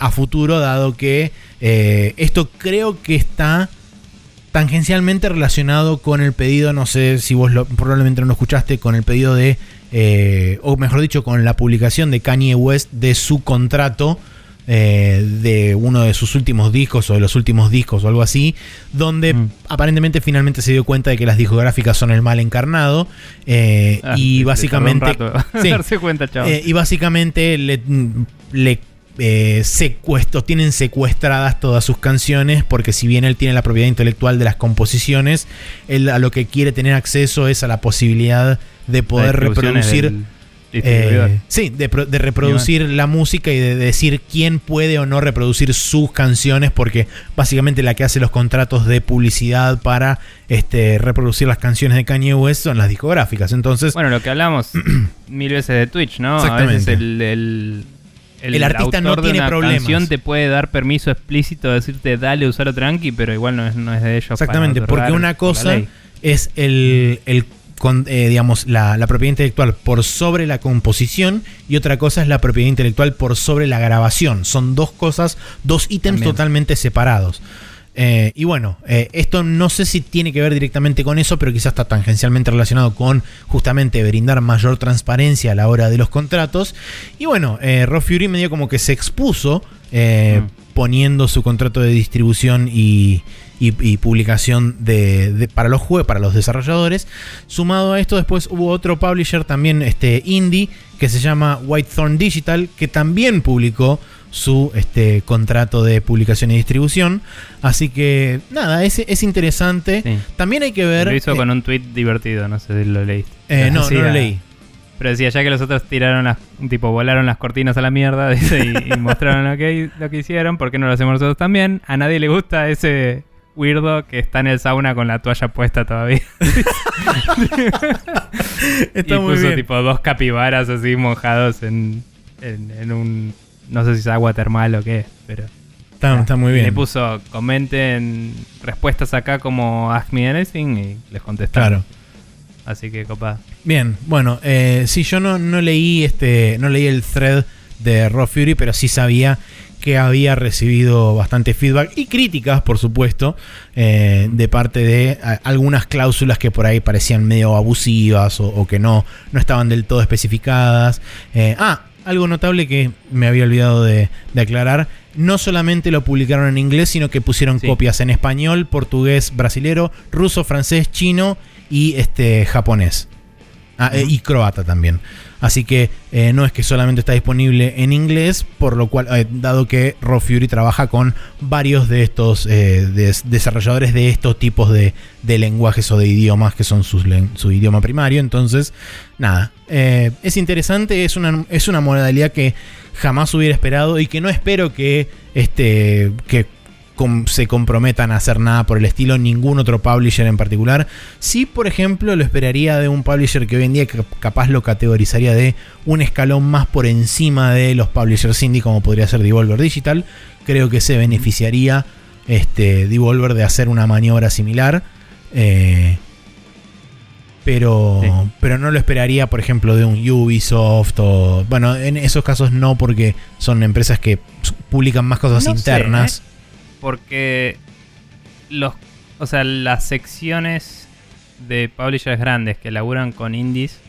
B: a futuro, dado que esto creo que está tangencialmente relacionado con el pedido, no sé si vos lo- probablemente no lo escuchaste, con el pedido de, eh, o mejor dicho, con la publicación de Kanye West de su contrato eh, de uno de sus últimos discos o de los últimos discos o algo así, donde
A: Mm.
B: aparentemente finalmente se dio cuenta de que las discográficas son el mal encarnado eh,
A: Ah,
B: y básicamente... Sí.
A: darse cuenta.
B: Eh, y básicamente le, le eh, secuestro, tienen secuestradas todas sus canciones porque si bien él tiene la propiedad intelectual de las composiciones, él a lo que quiere tener acceso es a la posibilidad de poder reproducir...
A: del
B: eh, sí, de, pro- de reproducir la música y de decir quién puede o no reproducir sus canciones, porque básicamente la que hace los contratos de publicidad para este, reproducir las canciones de Kanye West son las discográficas. Entonces,
A: Bueno, lo que hablamos mil veces de Twitch, ¿no? A
B: Exactamente.
A: veces el, el,
B: El artista no
A: autor de
B: tiene
A: una
B: problemas.
A: canción te puede dar permiso explícito de decirte dale, usalo tranqui, pero igual no es, no es de ellos. para
B: Exactamente, porque
A: otorgar
B: una cosa es el, el con- eh, digamos, la, la propiedad intelectual por sobre la composición y otra cosa es la propiedad intelectual por sobre la grabación. Son dos cosas, dos ítems
A: También.
B: totalmente separados. Eh, y bueno, eh, esto no sé si tiene que ver directamente con eso, pero quizás está tangencialmente relacionado con justamente brindar mayor transparencia a la hora de los contratos. Y bueno, eh, Raw Fury medio como que se expuso eh,
A: Mm.
B: poniendo su contrato de distribución y, y- y publicación de, de- para los juegos, para los desarrolladores. Sumado a esto, después hubo otro publisher también este, indie que se llama Whitethorn Digital, que también publicó su este, contrato de publicación y distribución. Así que nada, es, es interesante.
A: Sí.
B: También hay que ver...
A: Lo hizo
B: eh,
A: con un tweet divertido, no sé si lo leíste.
B: eh, no, no lo leí.
A: Pero decía, ya que los otros tiraron las, tipo, volaron las cortinas a la mierda dice, y, y mostraron lo que, lo que hicieron, ¿por qué no lo hacemos nosotros también? A nadie le gusta ese weirdo que está en el sauna con la toalla puesta todavía.
B: Está
A: y
B: muy
A: puso
B: bien.
A: tipo dos capibaras así mojados en, en, en un... No sé si es agua termal o qué, pero...
B: Está, está muy bien.
A: Le puso, comenten respuestas acá como Ask Me Anything y les contestaron.
B: Claro.
A: Así que copa.
B: Bien, bueno, eh, sí, yo no, no leí este, no leí el thread de Raw Fury, pero sí sabía que había recibido bastante feedback y críticas, por supuesto, eh, de parte de algunas cláusulas que por ahí parecían medio abusivas o, o que no, no estaban del todo especificadas. Eh, ah, algo notable que me había olvidado de, de aclarar. No solamente lo publicaron en inglés, sino que pusieron
A: Sí.
B: copias en español, portugués, brasilero, ruso, francés, chino y este japonés. Ah, eh, y croata también. Así que eh, no es que solamente está disponible en inglés, por lo cual, eh, dado que Raw Fury trabaja con varios de estos eh, des- desarrolladores de estos tipos de, lenguajes o de idiomas que son su idioma primario, entonces, nada, es interesante, es una, es una modalidad que jamás hubiera esperado y que no espero que, este, que com- se comprometan a hacer nada por el estilo, ningún otro publisher en particular. Sí, por ejemplo, lo esperaría de un publisher que hoy en día cap- capaz lo categorizaría de un escalón más por encima de los publishers indie, como podría ser Devolver Digital. Creo que se beneficiaría este, Devolver de hacer una maniobra similar. eh, pero,
A: Sí.
B: pero no lo esperaría, por ejemplo, de un Ubisoft o. Bueno, en esos casos no, porque son empresas que publican más cosas
A: No sé,
B: internas.
A: Porque los, o sea, las secciones de publishers grandes que laburan con indies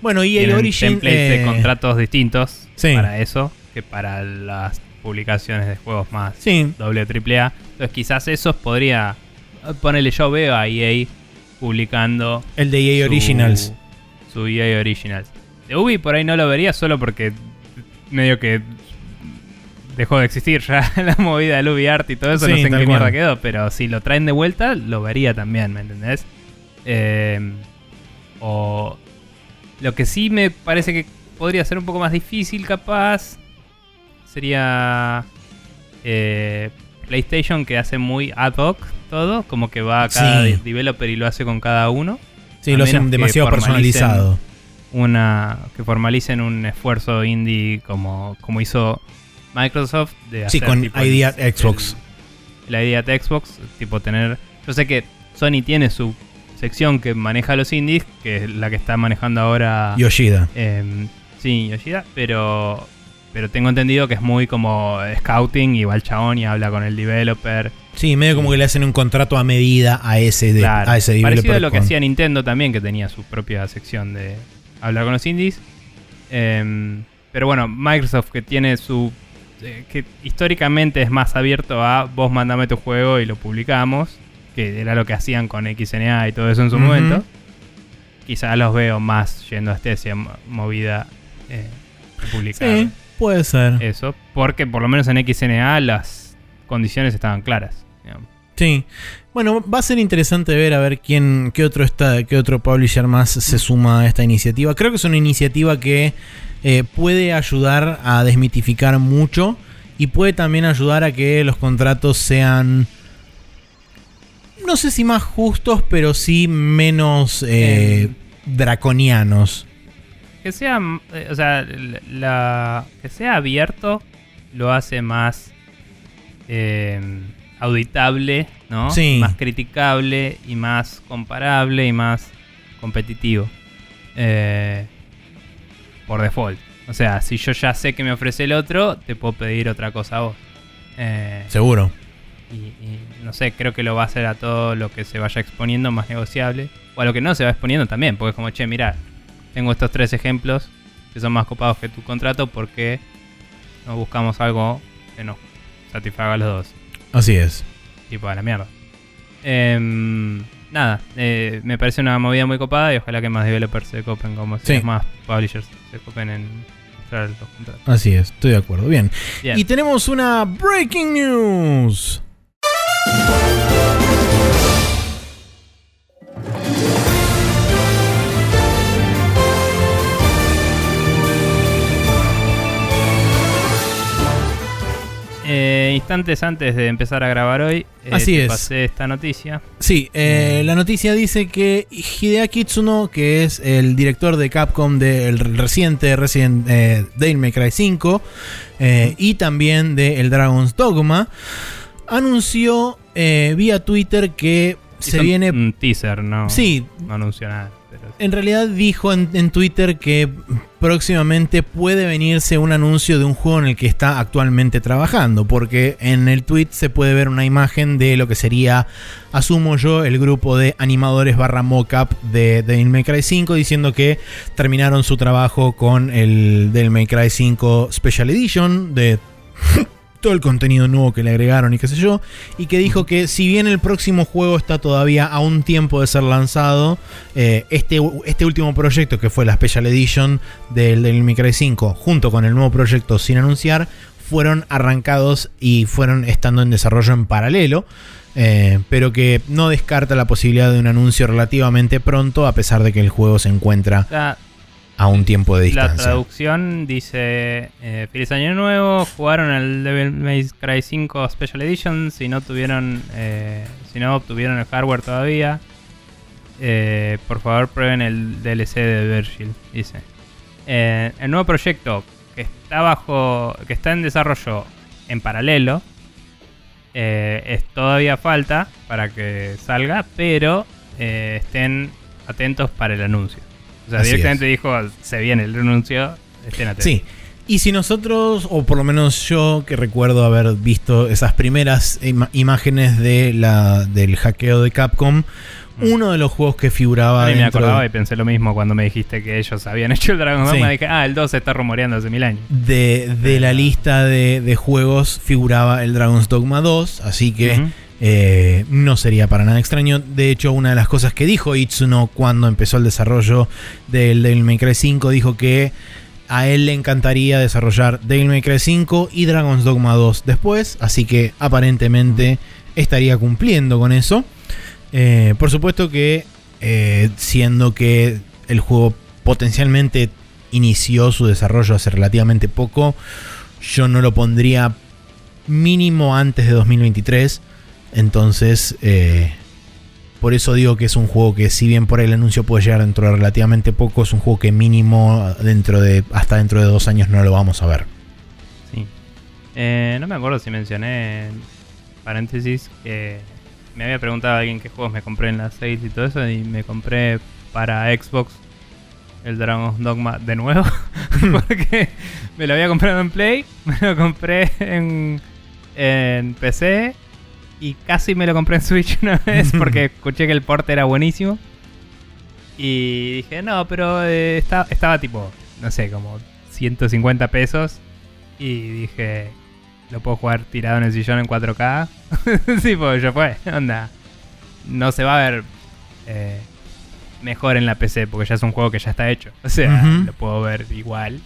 B: Bueno, Origin.
A: templates de
B: eh,
A: contratos distintos
B: sí.
A: para eso que para las publicaciones de juegos más
B: Sí,
A: doble triple A. Entonces quizás esos podría ponerle yo veo a EA publicando
B: el de EA
A: su-
B: Originals.
A: Su EA Originals. De Ubi por ahí no lo vería solo porque medio que dejó de existir ya la movida del Ubi Art y todo eso,
B: Sí,
A: no sé en qué mierda quedó, pero si lo traen de vuelta, lo vería también, ¿me entendés? Eh, o lo que sí me parece que podría ser un poco más difícil capaz sería eh, PlayStation que hace muy ad hoc todo, como que va a cada
B: Sí.
A: de- developer y lo hace con cada uno
B: Sí, lo hacen demasiado personalizado.
A: una que formalicen un esfuerzo indie como, como hizo Microsoft de
B: Sí,
A: hacer
B: con
A: tipo
B: ID
A: el-
B: at Xbox.
A: el- la idea de Xbox tipo tener yo sé que Sony tiene su sección que maneja los indies que es la que está manejando ahora
B: Yoshida.
A: em, sí Yoshida pero pero tengo entendido que es muy como scouting y va el chabón y habla con el developer
B: Sí, medio como que le hacen un contrato a medida a ese, de,
A: Claro,
B: a ese developer.
A: Parecido a lo que
B: con-
A: hacía Nintendo también, que tenía su propia sección de hablar con los indies. Em, pero bueno, Microsoft que tiene su... eh, que históricamente es más abierto a vos mandame tu juego y lo publicamos, que era lo que hacían con XNA y todo eso en su momento. Quizás los veo más yendo a este movida eh, de publicar
B: Sí, puede ser.
A: eso, porque por lo menos en XNA las condiciones estaban claras. digamos.
B: Sí. Bueno, va a ser interesante ver a ver quién, qué otro está, qué otro publisher más se suma a esta iniciativa. Creo que es una iniciativa que eh, puede ayudar a desmitificar mucho y puede también ayudar a que los contratos sean, no sé si más justos, pero sí menos eh,
A: Em.
B: draconianos.
A: Que sea, eh, o sea, la- que sea abierto lo hace más eh, auditable, ¿no?
B: Sí.
A: Más criticable y más comparable y más competitivo. Eh, por default. O sea, si yo ya sé que me ofrece el otro, te puedo pedir otra cosa a vos. Eh,
B: Seguro.
A: y, y no sé, creo que lo va a hacer a todo lo que se vaya exponiendo más negociable. O a lo que no se va exponiendo también, porque es como, che, mira, tengo estos tres ejemplos que son más copados que tu contrato porque no buscamos algo que nos satisfaga a los dos.
B: Así es.
A: Tipo, a la mierda. Em, nada, eh, me parece una movida muy copada y ojalá que más developers se copen, como si
B: Sí.
A: más publishers se copen en mostrar los contratos.
B: Así es, estoy de acuerdo. Bien.
A: Bien.
B: Y tenemos una breaking news.
A: Instantes antes de empezar a grabar hoy, eh,
B: Así
A: te
B: es.
A: pasé esta noticia.
B: Sí, eh, la noticia dice que Hideaki Tsuno, que es el director de Capcom del reciente Resident eh, Devil May Cry 5 eh, y también de El Dragon's Dogma, anunció eh, vía Twitter que se viene...
A: Un teaser, no,
B: Sí,
A: no anunció nada.
B: En realidad dijo en, Twitter que próximamente puede venirse un anuncio de un juego en el que está actualmente trabajando, porque en el tweet se puede ver una imagen de lo que sería, asumo yo, el grupo de animadores barra mockup de Devil May Cry 5 diciendo que terminaron su trabajo con el Devil May Cry 5 Special Edition de todo el contenido nuevo que le agregaron y qué sé yo, y que dijo que si bien el próximo juego está todavía a un tiempo de ser lanzado, eh, este, este último proyecto que fue la Special Edition del, del Micro 5, junto con el nuevo proyecto sin anunciar, fueron arrancados y fueron estando en desarrollo en paralelo. eh, pero que no descarta la posibilidad de un anuncio relativamente pronto, a pesar de que el juego se encuentra a un tiempo de
A: la
B: distancia.
A: traducción dice: eh, Feliz Año Nuevo, jugaron el Devil May Cry 5 Special Edition. Si no tuvieron, eh, si no obtuvieron el hardware todavía, eh, por favor prueben el DLC de Virgil. Dice: el nuevo proyecto que está bajo, que está en desarrollo en paralelo, es todavía falta para que salga, pero estén atentos para el anuncio. O sea,
B: Así
A: directamente dijo, se viene el anuncio, estén atentos.
B: Sí. Y si nosotros, o por lo menos yo que recuerdo haber visto esas primeras ima- imágenes de la, del hackeo de Capcom,
A: Mm.
B: uno de los juegos que figuraba
A: A mí me acordaba y pensé lo mismo cuando me dijiste que ellos habían hecho el Dragon
B: Sí.
A: Dogma. Dije, ah, el 2 se está rumoreando hace mil años.
B: de, de la lista de, de juegos figuraba el Dragon's Dogma 2, así que
A: Ujú.
B: Eh, no sería para nada extraño. De hecho, una de las cosas que dijo Itsuno cuando empezó el desarrollo del Devil May Cry 5 dijo que a él le encantaría desarrollar Devil May Cry 5 y Dragon's Dogma 2 después, así que aparentemente estaría cumpliendo con eso. Eh, por supuesto que eh, siendo que el juego potencialmente inició su desarrollo hace relativamente poco, yo no lo pondría mínimo antes de 2023. Entonces, eh, por eso digo que es un juego que si bien por el anuncio puede llegar dentro de relativamente poco, es un juego que mínimo dentro de hasta dentro de dos años no lo vamos a ver.
A: Sí. Eh, no me acuerdo si mencioné en paréntesis que me había preguntado a alguien qué juegos me compré en las 6 y todo eso. Y me compré para Xbox el Dragon's Dogma de nuevo. porque me lo había comprado en Play, me lo compré en, en PC y casi me lo compré en Switch una vez porque escuché que el port era buenísimo. Y dije, no, pero eh, esta- estaba tipo, no sé, como 150 pesos. Y dije, lo puedo jugar tirado en el sillón en 4K. sí, pues ya fue, onda. No se va a ver eh, mejor en la PC porque ya es un juego que ya está hecho. O sea, lo puedo ver igual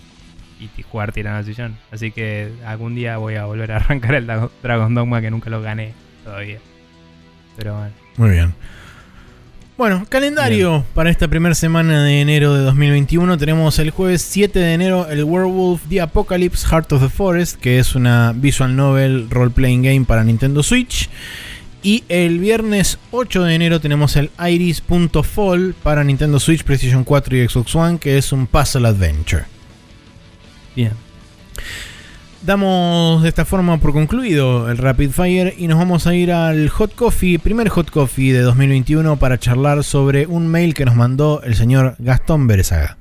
A: y jugar tirado en el sillón. Así que algún día voy a volver a arrancar el Dra- Dragon Dogma que nunca lo gané todavía. Pero bueno.
B: Muy bien. Bueno, calendario para esta primera semana de enero de 2021. Tenemos el jueves 7 de enero el Werewolf The Apocalypse Heart of the Forest, que es una visual novel role-playing game para Nintendo Switch. Y el viernes 8 de enero tenemos el Iris.fall para Nintendo Switch, PlayStation 4 y Xbox One, que es un puzzle adventure.
A: Bien.
B: Damos de esta forma por concluido el Rapid Fire y nos vamos a ir al Hot Coffee, primer Hot Coffee de 2021 para charlar sobre un mail que nos mandó el señor Gastón Berezaga.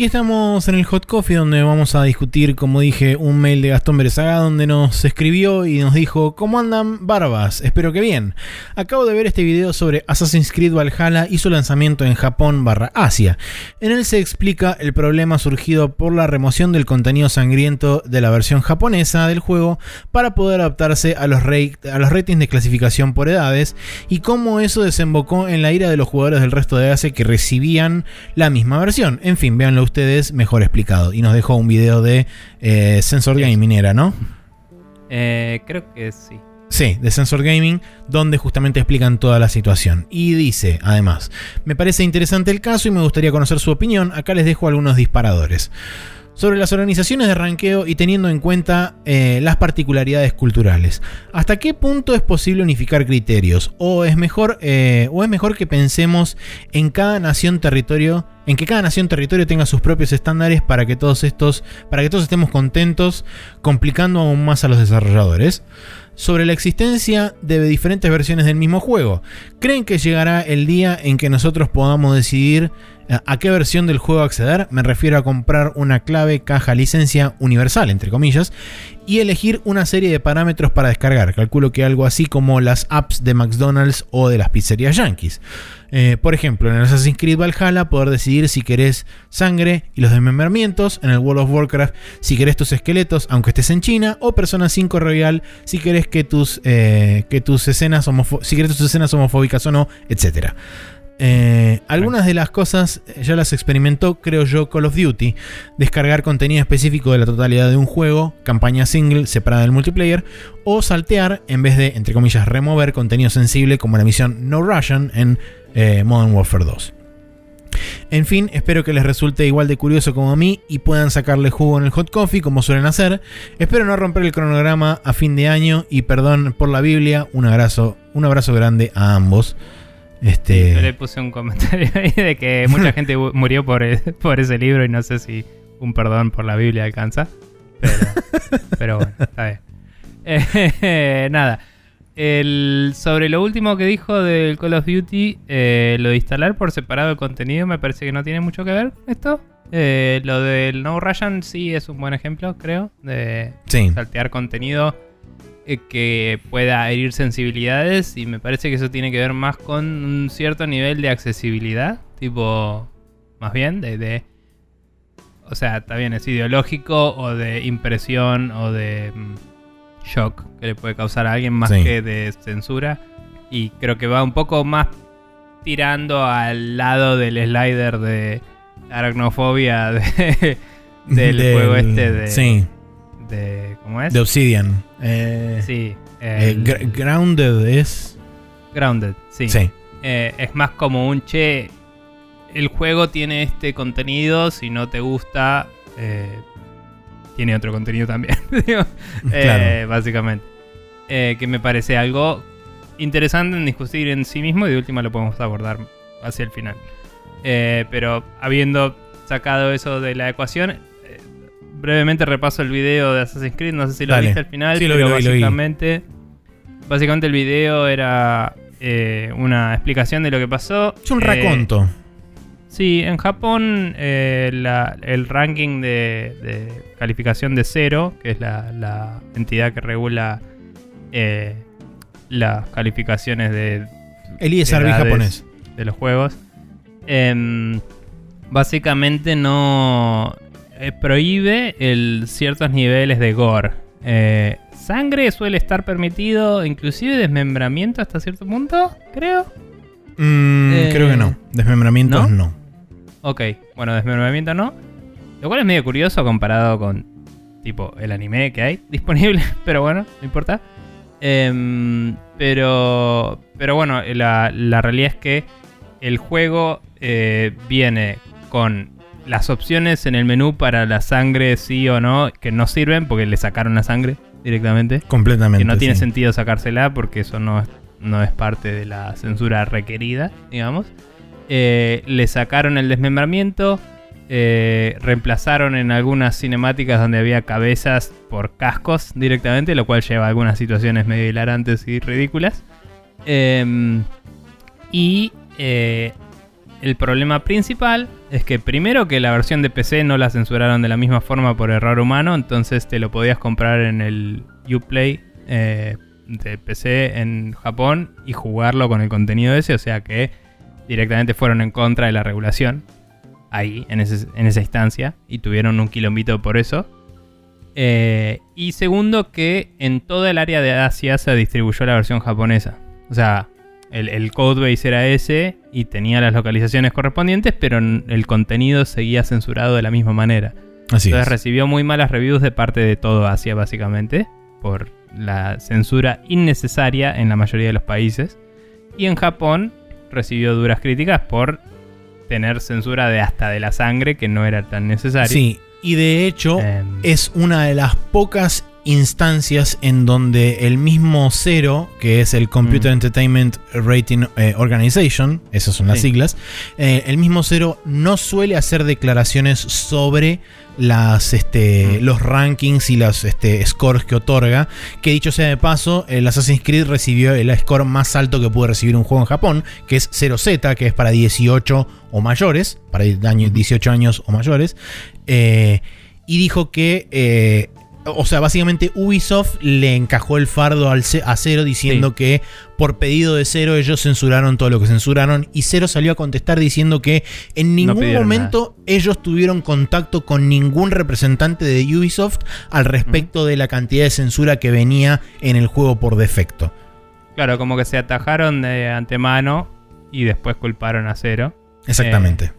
B: Aquí estamos en el Hot Coffee donde vamos a discutir, como dije, un mail de Gastón Berezaga donde nos escribió y nos dijo, ¿cómo andan barbas? Espero que bien. Acabo de ver este video sobre Assassin's Creed Valhalla y su lanzamiento en Japón barra Asia. En él se explica el problema surgido por la remoción del contenido sangriento de la versión japonesa del juego para poder adaptarse a los, a los ratings de clasificación por edades y cómo eso desembocó en la ira de los jugadores del resto de Asia que recibían la misma versión. En fin, véanlo ustedes mejor explicado. Y nos dejó un video de eh, Sensor Gaming, era, ¿no?
A: Eh, creo que sí.
B: Sí, de Sensor Gaming, donde justamente explican toda la situación. Y dice, además, me parece interesante el caso y me gustaría conocer su opinión. Acá les dejo algunos disparadores sobre las organizaciones de ranqueo y teniendo en cuenta eh, las particularidades culturales. ¿Hasta qué punto es posible unificar criterios? ¿O es mejor, eh, o es mejor que pensemos en cada nación territorio, en que cada nación territorio tenga sus propios estándares para que todos estos, para que todos estemos contentos, complicando aún más a los desarrolladores? sobre la existencia de diferentes versiones del mismo juego. ¿Creen que llegará el día en que nosotros podamos decidir ¿A qué versión del juego acceder? Me refiero a comprar una clave, caja, licencia universal, entre comillas, y elegir una serie de parámetros para descargar. Calculo que algo así como las apps de McDonald's o de las pizzerías yankees. Eh, por ejemplo, en el Assassin's Creed Valhalla poder decidir si querés sangre y los desmembramientos, en el World of Warcraft si querés tus esqueletos aunque estés en China, o Persona 5 Royal si querés que tus, eh, que tus escenas si querés tus escenas homofóbicas o no, etcétera. Eh, algunas de las cosas ya las experimentó, creo yo, Call of Duty. Descargar contenido específico de la totalidad de un juego, campaña single separada del multiplayer, o saltear en vez de, entre comillas, remover contenido sensible como la misión No Russian en eh, Modern Warfare 2. En fin, espero que les resulte igual de curioso como a mí y puedan sacarle jugo en el hot coffee como suelen hacer. Espero no romper el cronograma a fin de año y perdón por la Biblia. Un abrazo, un abrazo grande a ambos. Este...
A: Yo le puse un comentario ahí de que mucha gente murió por, e-, por ese libro y no sé si un perdón por la Biblia alcanza. Pero, bueno, está bien. Eh, nada. El, sobre lo último que dijo del Call of Duty, eh, lo de instalar por separado el contenido me parece que no tiene mucho que ver esto. Eh, lo del No Russian sí es un buen ejemplo, creo, de saltear contenido que pueda herir sensibilidades y me parece que eso tiene que ver más con un cierto nivel de accesibilidad, tipo, más bien, de, o sea, está bien, es ideológico o de impresión o de mm, shock que le puede causar a alguien más que de censura. Y creo que va un poco más tirando al lado del slider de aracnofobia de, del, juego este de...
B: Sí
A: de. ¿Cómo es?
B: De Obsidian. Eh,
A: sí.
B: Eh, grounded es.
A: Grounded, sí.
B: Sí.
A: Eh, es más como un che. El juego tiene este contenido. Si no te gusta. tiene otro contenido también. claro. Básicamente. que me parece algo interesante en discutir en sí mismo. Y de última lo podemos abordar hacia el final. pero habiendo sacado eso de la ecuación, brevemente repaso el video de Assassin's Creed, no sé si lo viste al final, pero básicamente, básicamente el video era eh, una explicación de lo que pasó.
B: Es un raconto. Eh,
A: sí, en Japón eh, el ranking de, calificación de cero, que es la, entidad que regula las calificaciones de...
B: El ISRB japonés.
A: De los juegos. Em, básicamente no eh, prohíbe el, ciertos niveles de gore. Eh, sangre suele estar permitido, inclusive desmembramiento hasta cierto punto, creo.
B: Mm, eh, creo que no. Desmembramientos no.
A: Ok, bueno, desmembramiento no. Lo cual es medio curioso comparado con tipo el anime que hay disponible, pero bueno, no importa. Em, pero, pero bueno, la, la, realidad es que el juego viene con las opciones en el menú para la sangre sí o no, que no sirven porque le sacaron la sangre directamente.
B: Completamente.
A: Que no tiene sentido sacársela porque eso no es, no es parte de la censura requerida, digamos. Eh, le sacaron el desmembramiento. Eh, reemplazaron en algunas cinemáticas donde había cabezas por cascos directamente, lo cual lleva a algunas situaciones medio hilarantes y ridículas. Em, y eh, el problema principal es que primero que la versión de PC no la censuraron de la misma forma por error humano, entonces te lo podías comprar en el Uplay eh, de PC en Japón y jugarlo con el contenido ese, o sea que directamente fueron en contra de la regulación ahí, en, esa instancia, y tuvieron un quilombito por eso. Eh, y segundo que en toda el área de Asia se distribuyó la versión japonesa. O sea, el, el codebase era ese y tenía las localizaciones correspondientes, pero el contenido seguía censurado de la misma manera.
B: Así
A: Entonces recibió muy malas reviews de parte de todo Asia, básicamente, por la censura innecesaria en la mayoría de los países. Y en Japón recibió duras críticas por tener censura de hasta de la sangre, que no era tan necesario.
B: Sí, y de hecho
A: Em,
B: es una de las pocas instancias en donde el mismo Cero, que es el Computer
A: Mm.
B: Entertainment Rating eh, Organization, esas son las
A: Sí.
B: siglas, eh, el mismo Cero no suele hacer declaraciones sobre las, este,
A: Mm.
B: los rankings y los este, scores que otorga. Que dicho sea de paso, el Assassin's Creed recibió el score más alto que puede recibir un juego en Japón, que es 0Z, que es para 18 o mayores, para años- 18 años o mayores. Eh, y dijo que, o sea, básicamente Ubisoft le encajó el fardo al a Cero diciendo
A: Sí.
B: que por pedido de Cero ellos censuraron todo lo que censuraron y Cero salió a contestar diciendo que en ningún momento ellos tuvieron contacto con ningún representante de Ubisoft al respecto de la cantidad de censura que venía en el juego por defecto.
A: Claro, como que se atajaron de antemano y después culparon a Cero.
B: Exactamente.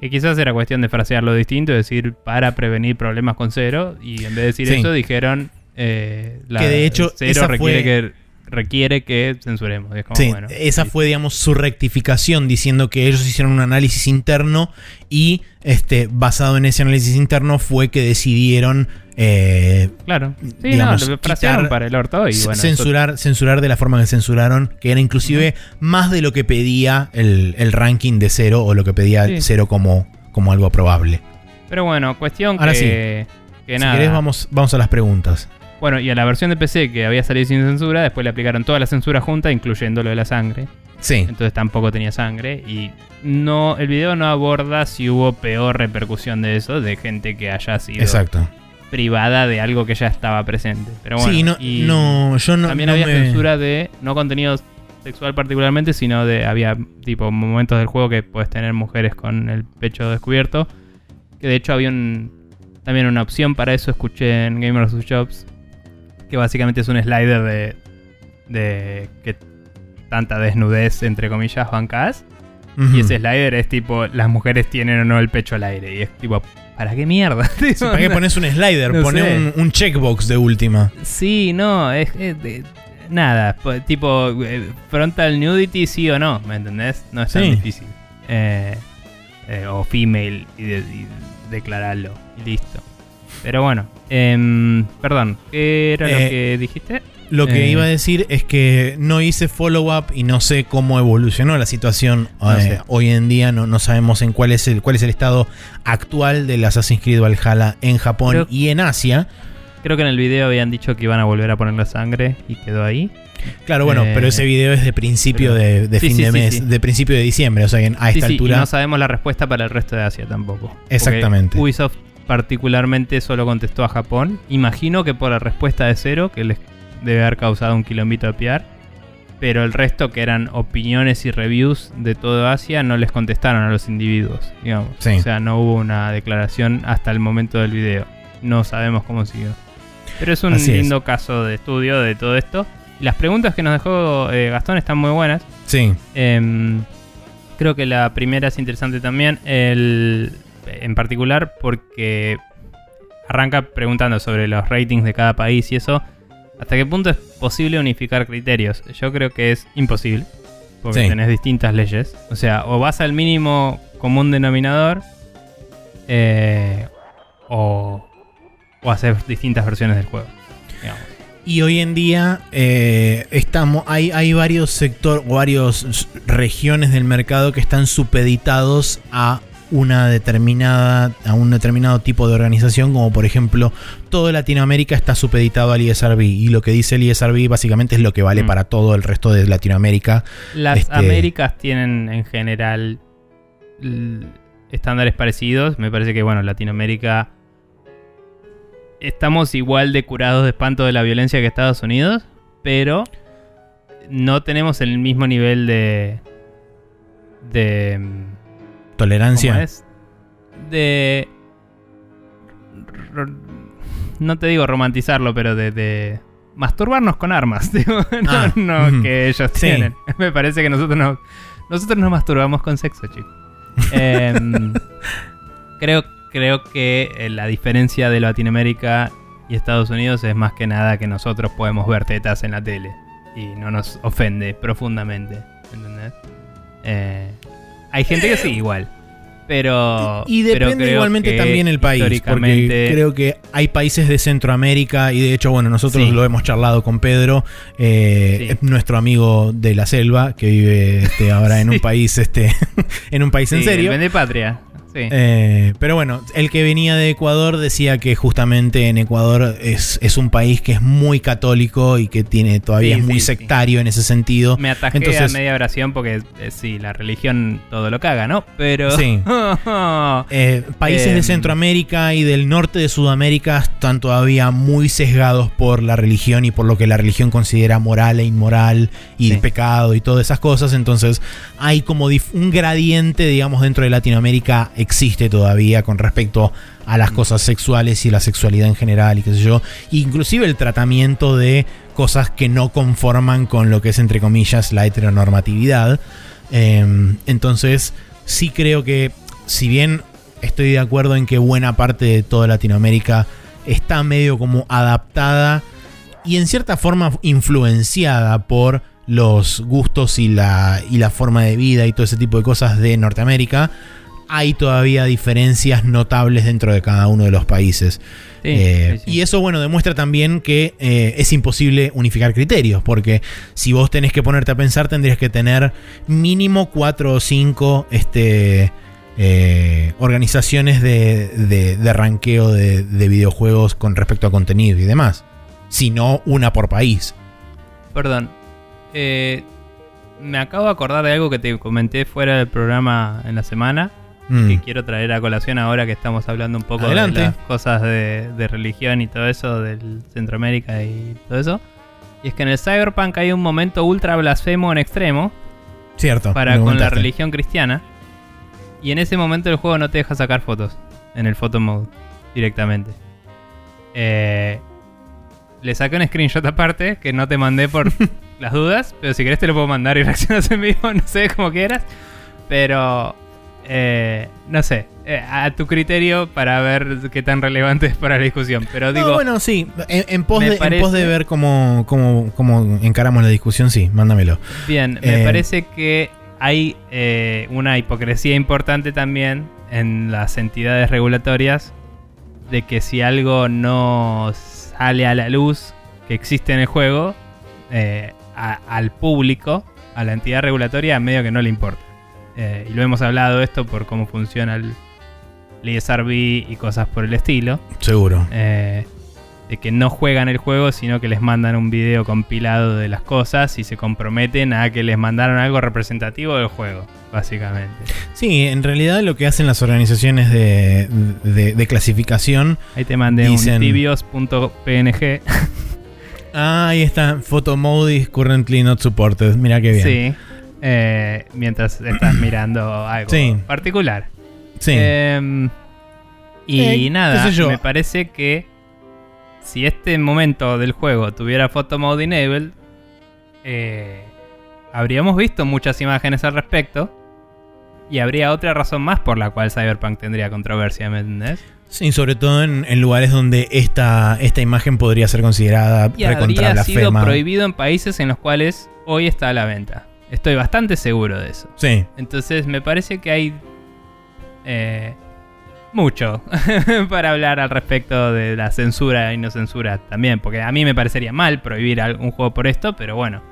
A: Que quizás era cuestión de frasearlo distinto, decir para prevenir problemas con Cero. Y en vez de decir
B: Sí.
A: eso, dijeron. eh, la-
B: Que de hecho,
A: Cero requiere,
B: fue-
A: que, requiere que censuremos. Es como,
B: Sí,
A: bueno,
B: esa fue, digamos, su rectificación, diciendo que ellos hicieron un análisis interno y, este, basado en ese análisis interno, fue que decidieron eh,
A: Claro. Sí,
B: digamos,
A: no,
B: quitar-
A: para el orto. Y bueno, eso-
B: censurar, censurar de la forma que censuraron, que era inclusive más de lo que pedía el, el ranking de cero o lo que pedía
A: Sí.
B: cero como, como algo probable.
A: Pero bueno, cuestión
B: Ahora
A: que. que
B: si
A: nada.
B: querés, vamos, vamos a las preguntas.
A: Bueno, y a la versión de PC que había salido sin censura, después le aplicaron toda la censura junta, incluyendo lo de la sangre.
B: Sí,
A: Entonces tampoco tenía sangre. Y no, el video no aborda si hubo peor repercusión de eso, de gente que haya sido
B: exacto.
A: privada de algo que ya estaba presente. Pero bueno,
B: sí, no,
A: y
B: no, yo no.
A: también
B: no
A: había
B: me-
A: censura de no contenido sexual particularmente, sino de había tipo momentos del juego que puedes tener mujeres con el pecho descubierto. Que de hecho había un, también una opción para eso, escuché en Gamers vs. Jobs, que básicamente es un slider de, de que tanta desnudez, entre comillas, bancás.
B: Ujú.
A: Y ese slider es tipo, las mujeres tienen o no el pecho al aire. Y es tipo, ¿para qué mierda?
B: Sí, ¿Para qué pones un slider?
A: No
B: Poné un, un checkbox de última.
A: Sí, no, es, nada, po- tipo eh, frontal nudity sí o no, ¿me entendés? No es tan
B: Sí.
A: difícil. Eh, eh, o female y, de- y declararlo y listo. Pero bueno, em, perdón, ¿qué era lo
B: Eh,
A: que dijiste?
B: Lo que
A: Eh.
B: iba a decir es que no hice follow-up y no sé cómo evolucionó la situación
A: No
B: eh,
A: sé.
B: hoy en día. No, no sabemos en cuál es el cuál es el estado actual del Assassin's Creed Valhalla en Japón
A: Creo-
B: y en Asia.
A: Creo que en el video habían dicho que iban a volver a poner la sangre y quedó ahí.
B: Claro, bueno,
A: Eh,
B: pero ese video es de principio
A: pero-
B: de, de
A: Sí,
B: fin
A: sí,
B: de mes,
A: sí.
B: de principio de diciembre, o sea, a esta
A: sí, y
B: altura.
A: no sabemos la respuesta para el resto de Asia tampoco.
B: Exactamente.
A: Ubisoft particularmente solo contestó a Japón. Imagino que por la respuesta de cero, que les debe haber causado un kilómetro de piar. Pero el resto, que eran opiniones y reviews de todo Asia, no les contestaron a los individuos, digamos.
B: Sí.
A: O sea, no hubo una declaración hasta el momento del video. No sabemos cómo siguió. Pero es un
B: Así es.
A: lindo caso de estudio de todo esto. Las preguntas que nos dejó eh, Gastón están muy buenas.
B: Sí,
A: Em, creo que la primera es interesante también, el, en particular porque arranca preguntando sobre los ratings de cada país y eso. ¿Hasta qué punto es posible unificar criterios? Yo creo que es imposible, porque
B: Sí.
A: tenés distintas leyes. O sea, o vas al mínimo común denominador, eh, o, o haces distintas versiones del juego. digamos.
B: Y hoy en día eh, estamos, hay, hay varios sectores, varios regiones del mercado que están supeditados a una determinada, a un determinado tipo de organización, como por ejemplo, toda Latinoamérica está supeditado al ISRB. Y lo que dice el ISRB básicamente es lo que vale
A: Mm.
B: para todo el resto de Latinoamérica.
A: Las
B: Este-
A: Américas tienen en general estándares parecidos. Me parece que, bueno, Latinoamérica estamos igual de curados de espanto de la violencia que Estados Unidos, pero no tenemos el mismo nivel de. de. ¿Cómo
B: Tolerancia.
A: es? De. No te digo romantizarlo, pero de. de masturbarnos con armas, digo, no,
B: Ah,
A: no que ellos
B: Sí.
A: tienen. Me parece que nosotros nos, nosotros nos masturbamos con sexo, chicos. Em, creo, creo que eh, la diferencia de Latinoamérica Y Estados Unidos es más que nada que nosotros podemos ver tetas en la tele. Y no nos ofende profundamente. ¿Entendés? Eh, hay gente que sí, igual. Pero.
B: Y depende igualmente también el país, porque creo que hay países de Centroamérica y de hecho, bueno, nosotros
A: Sí.
B: lo hemos charlado con Pedro, eh,
A: Sí.
B: nuestro amigo de la selva que vive este, ahora en un país, este, en un país en serio.
A: Vende Patria. Sí.
B: Eh, pero bueno, el que venía de Ecuador decía que justamente en Ecuador es, es un país que es muy católico y que tiene todavía
A: Sí,
B: es muy
A: sí,
B: sectario en ese sentido.
A: Me atajé
B: Entonces-
A: a media oración porque eh, sí, la religión todo lo caga, ¿no? Pero.
B: Sí. Eh, países de
A: Em.
B: Centroamérica y del norte de Sudamérica están todavía muy sesgados por la religión y por lo que la religión considera moral e inmoral y pecado y todas esas cosas. Entonces hay como un gradiente, digamos, dentro de Latinoamérica existe todavía con respecto a las cosas sexuales y la sexualidad en general y qué sé yo. Inclusive el tratamiento de cosas que no conforman con lo que es, entre comillas, la heteronormatividad. Em, entonces, sí creo que, si bien estoy de acuerdo en que buena parte de toda Latinoamérica está medio como adaptada y en cierta forma influenciada por los gustos y la, y la forma de vida y todo ese tipo de cosas de Norteamérica, hay todavía diferencias notables dentro de cada uno de los países.
A: Sí,
B: Eh,
A: sí, sí.
B: Y eso, bueno, demuestra también que eh, es imposible unificar criterios, porque si vos tenés que ponerte a pensar, tendrías que tener mínimo cuatro o cinco este, eh, organizaciones de, de, de ranqueo de, de videojuegos con respecto a contenido y demás. Si no, una por país.
A: Perdón. Eh, me acabo de acordar de algo que te comenté fuera del programa en la semana.
B: Mm.
A: Que quiero traer a colación ahora que estamos hablando un poco
B: Adelante.
A: de las cosas de, de religión y todo eso, del Centroamérica y todo eso. Y es que en el Cyberpunk hay un momento ultra blasfemo en extremo
B: Cierto.
A: para con la religión cristiana. Y en ese momento el juego no te deja sacar fotos en el photo mode directamente. Eh, le saqué un screenshot aparte que no te mandé por las dudas, pero si querés te lo puedo mandar y reaccionas en vivo, no sé cómo quieras. Pero eh, no sé, eh, a tu criterio para ver qué tan relevante es para la discusión. Pero
B: No,
A: digo,
B: bueno, sí. En, en pos, de, en
A: parece-
B: pos de ver cómo, cómo, cómo encaramos la discusión, sí, mándamelo.
A: Bien, me
B: Eh,
A: parece que hay eh, una hipocresía importante también en las entidades regulatorias de que si algo no sale a la luz que existe en el juego, a- al público, a la entidad regulatoria, medio que no le importa. Eh, y lo hemos hablado esto por cómo funciona el, ESRB y cosas por el estilo.
B: Seguro.
A: Eh, de que no juegan el juego, sino que les mandan un video compilado de las cosas y se comprometen a que les mandaron algo representativo del juego, básicamente.
B: Sí, en realidad lo que hacen las organizaciones de, de- de clasificación.
A: Ahí te mandé
B: Dicen-
A: un tibios.png.
B: Ah, ahí está. Photo mode is currently not supported. Mira qué bien.
A: Sí. Eh, mientras estás mirando algo
B: Sí.
A: particular.
B: Sí.
A: Em, y
B: Eh, qué
A: nada, me parece que si este momento del juego tuviera Photo Mode Enabled, eh, habríamos visto muchas imágenes al respecto. Y habría otra razón más por la cual Cyberpunk tendría controversia, ¿me entendés?
B: Sí, sobre todo en, en lugares donde esta, esta imagen podría ser considerada
A: Y
B: recontra
A: habría sido prohibido en países en los cuales hoy está a la venta. Estoy bastante seguro de eso.
B: Sí.
A: Entonces me parece que hay eh, mucho para hablar al respecto de la censura y no censura también. Porque a mí me parecería mal prohibir un juego por esto, pero bueno,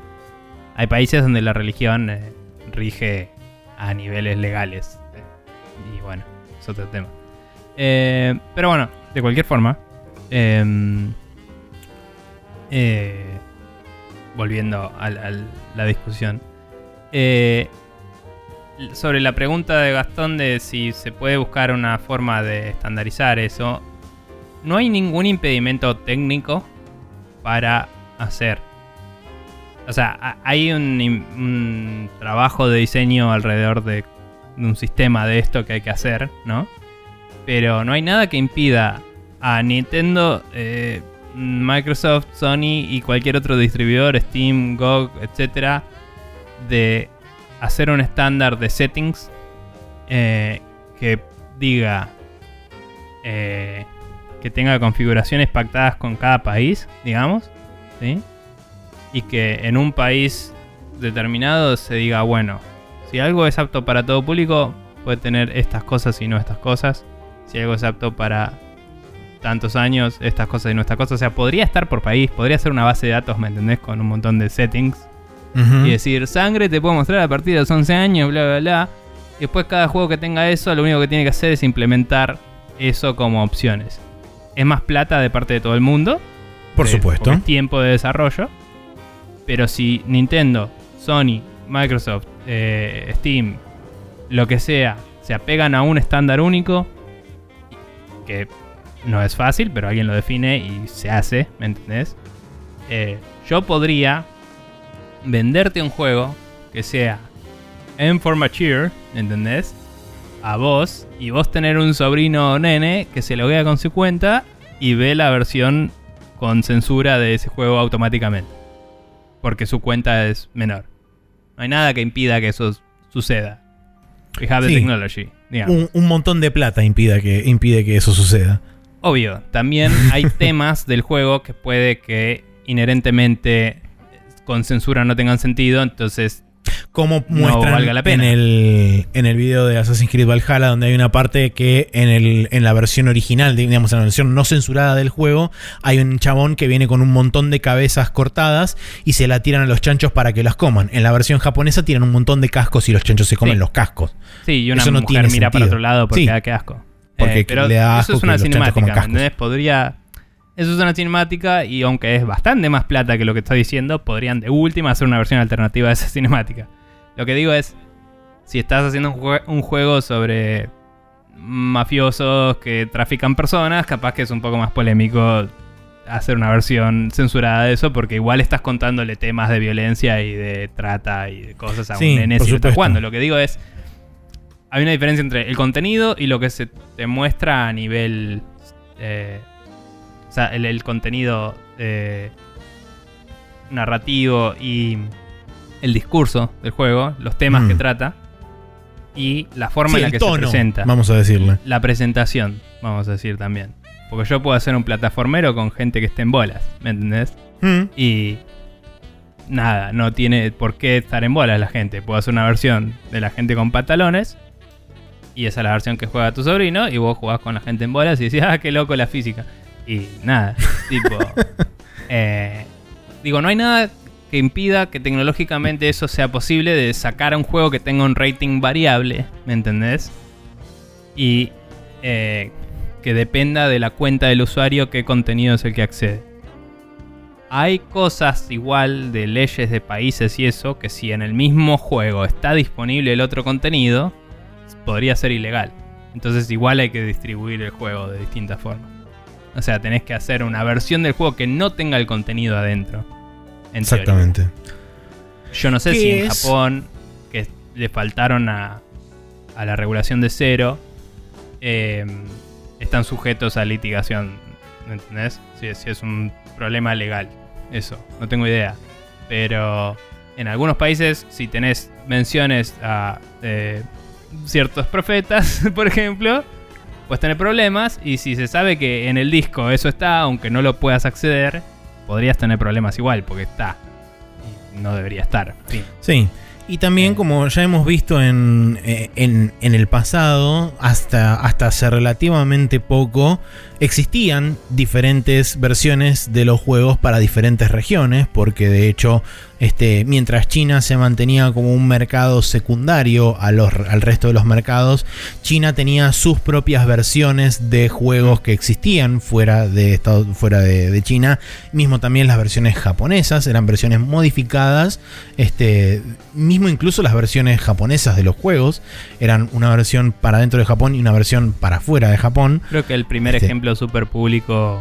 A: hay países donde la religión eh, rige a niveles legales. y bueno, es otro tema. Eh, pero bueno, de cualquier forma, em, eh, volviendo a a la discusión. Eh, sobre la pregunta de Gastón de si se puede buscar una forma de estandarizar eso, no hay ningún impedimento técnico para hacer. O sea, ha- hay un, trabajo de diseño alrededor de, de un sistema de esto que hay que hacer, ¿no? Pero no hay nada que impida a Nintendo, eh, Microsoft, Sony y cualquier otro distribuidor, Steam, GOG, etcétera, de hacer un estándar de settings eh, que diga, eh, que tenga configuraciones pactadas con cada país, digamos, ¿sí? Y que en un país determinado se diga, bueno, si algo es apto para todo público, puede tener estas cosas y no estas cosas. Si algo es apto para tantos años, estas cosas y no estas cosas. O sea, podría estar por país, podría ser una base de datos, ¿me entendés? Con un montón de settings. Y decir, sangre te puedo mostrar a partir de los 11 años, bla, bla, bla. Y después cada juego que tenga eso, lo único que tiene que hacer es implementar eso como opciones. Es más plata de parte de todo el mundo.
B: Por
A: de-
B: supuesto.
A: porque es tiempo de desarrollo. Pero si Nintendo, Sony, Microsoft, eh, Steam, lo que sea, se apegan a un estándar único, que no es fácil, pero alguien lo define y se hace, ¿me entendés? Eh, yo podría venderte un juego que sea en for mature, ¿entendés? A vos, y vos tener un sobrino nene que se loguea con su cuenta y ve la versión con censura de ese juego automáticamente. Porque su cuenta es menor. No hay nada que impida que eso suceda. We have the
B: Sí.
A: technology.
B: Un, un montón de plata impide que, impide que eso suceda.
A: Obvio, también hay temas del juego que puede que inherentemente con censura no tengan sentido, entonces
B: Como
A: No
B: muestran
A: valga la pena.
B: en el en el video de Assassin's Creed Valhalla, donde hay una parte que en, el, en la versión original, digamos, en la versión no censurada del juego, hay un chabón que viene con un montón de cabezas cortadas y se la tiran a los chanchos para que las coman. En la versión japonesa tiran un montón de cascos y los chanchos se comen
A: Sí.
B: los cascos.
A: sí, y una
B: Eso no
A: mujer
B: tiene
A: mira para otro lado porque
B: Sí.
A: da que asco.
B: Porque
A: Eh, pero
B: le da
A: eso
B: asco
A: es una
B: coman
A: cinemática, ¿me
B: cascos.
A: entendés? Podría eso es una cinemática y aunque es bastante más plata que lo que estoy diciendo, podrían de última hacer una versión alternativa de esa cinemática. Lo que digo es, si estás haciendo un, jue- un juego sobre mafiosos que trafican personas, capaz que es un poco más polémico hacer una versión censurada de eso, porque igual estás contándole temas de violencia y de trata y de cosas a
B: Sí,
A: un nene si lo estás jugando. Lo que digo es, hay una diferencia entre el contenido y lo que se te muestra a nivel... eh, sea, el, el contenido eh, narrativo y el discurso del juego, los temas
B: Mm.
A: que trata y la forma
B: Sí,
A: en la que
B: tono,
A: se presenta.
B: vamos a decirle.
A: La presentación, vamos a decir también. Porque yo puedo hacer un plataformero con gente que esté en bolas, ¿me entendés?
B: Mm.
A: Y nada, no tiene por qué estar en bolas la gente. Puedo hacer una versión de la gente con pantalones. Y esa es la versión que juega tu sobrino. Y vos jugás con la gente en bolas y decís, ah, qué loco la física. Y nada, tipo. eh, digo, no hay nada que impida que tecnológicamente eso sea posible de sacar a un juego que tenga un rating variable, ¿me entendés? Y eh, que dependa de la cuenta del usuario qué contenido es el que accede. Hay cosas igual de leyes de países y eso que si en el mismo juego está disponible el otro contenido, podría ser ilegal. Entonces igual hay que distribuir el juego de distintas formas. O sea, tenés que hacer una versión del juego que no tenga el contenido adentro. en teoría.
B: Exactamente.
A: Yo no sé
B: ¿Qué
A: si en
B: es?
A: Japón, que le faltaron a, a la regulación de cero, eh, están sujetos a litigación. ¿Me entendés? Si, si es un problema legal. Eso, no tengo idea. Pero en algunos países, si tenés menciones a eh, ciertos profetas, por ejemplo, puedes tener problemas. Y si se sabe que en el disco eso está, aunque no lo puedas acceder, podrías tener problemas igual, porque está. Y no debería estar. Fin.
B: Sí. Y también,
A: Eh.
B: como ya hemos visto en, eh, en, en el pasado, hasta, hasta hace relativamente poco, existían diferentes versiones de los juegos para diferentes regiones, porque de hecho, este, mientras China se mantenía como un mercado secundario a los, al resto de los mercados, China tenía sus propias versiones de juegos que existían fuera de, fuera de, de China. Mismo también las versiones japonesas, eran versiones modificadas. Este, mismo incluso las versiones japonesas de los juegos eran una versión para dentro de Japón y una versión para fuera de Japón.
A: Creo que el primer
B: Este.
A: ejemplo súper público,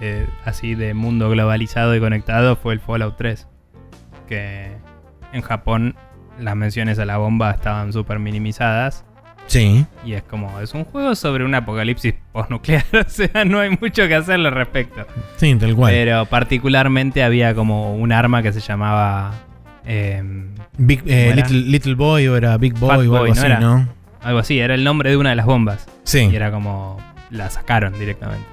A: eh, así de mundo globalizado y conectado, fue el Fallout 3. Que en Japón las menciones a la bomba estaban súper minimizadas.
B: Sí,
A: Y es como, es un juego sobre un apocalipsis postnuclear. o sea, no hay mucho que hacerle al respecto.
B: sí, tal cual.
A: Pero particularmente había como un arma que se llamaba. em,
B: Big, eh, little, Little Boy o era Big Boy
A: Fat
B: o algo
A: Boy, ¿no
B: así,
A: era?
B: ¿no?
A: algo así, era el nombre de una de las bombas.
B: Sí.
A: Y era como. La sacaron directamente.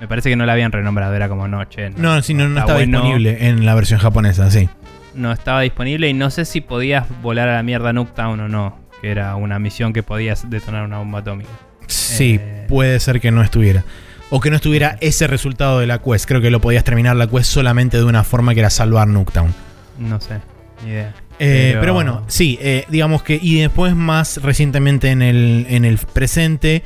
A: Me parece que no la habían renombrado, era como noche.
B: No, sí, no, no
A: está
B: estaba
A: bueno.
B: disponible en la versión japonesa, sí.
A: No estaba disponible y no sé si podías volar a la mierda Nuketown o no. Que era una misión que podías detonar una bomba atómica.
B: Sí,
A: Eh.
B: puede ser que no estuviera. O que no estuviera ese resultado de la quest. Creo que lo podías terminar la quest solamente de una forma que era salvar Nuketown.
A: No sé, ni idea.
B: Eh, pero...
A: Pero-
B: bueno, sí, eh, digamos que. Y después, más recientemente en el, en el presente,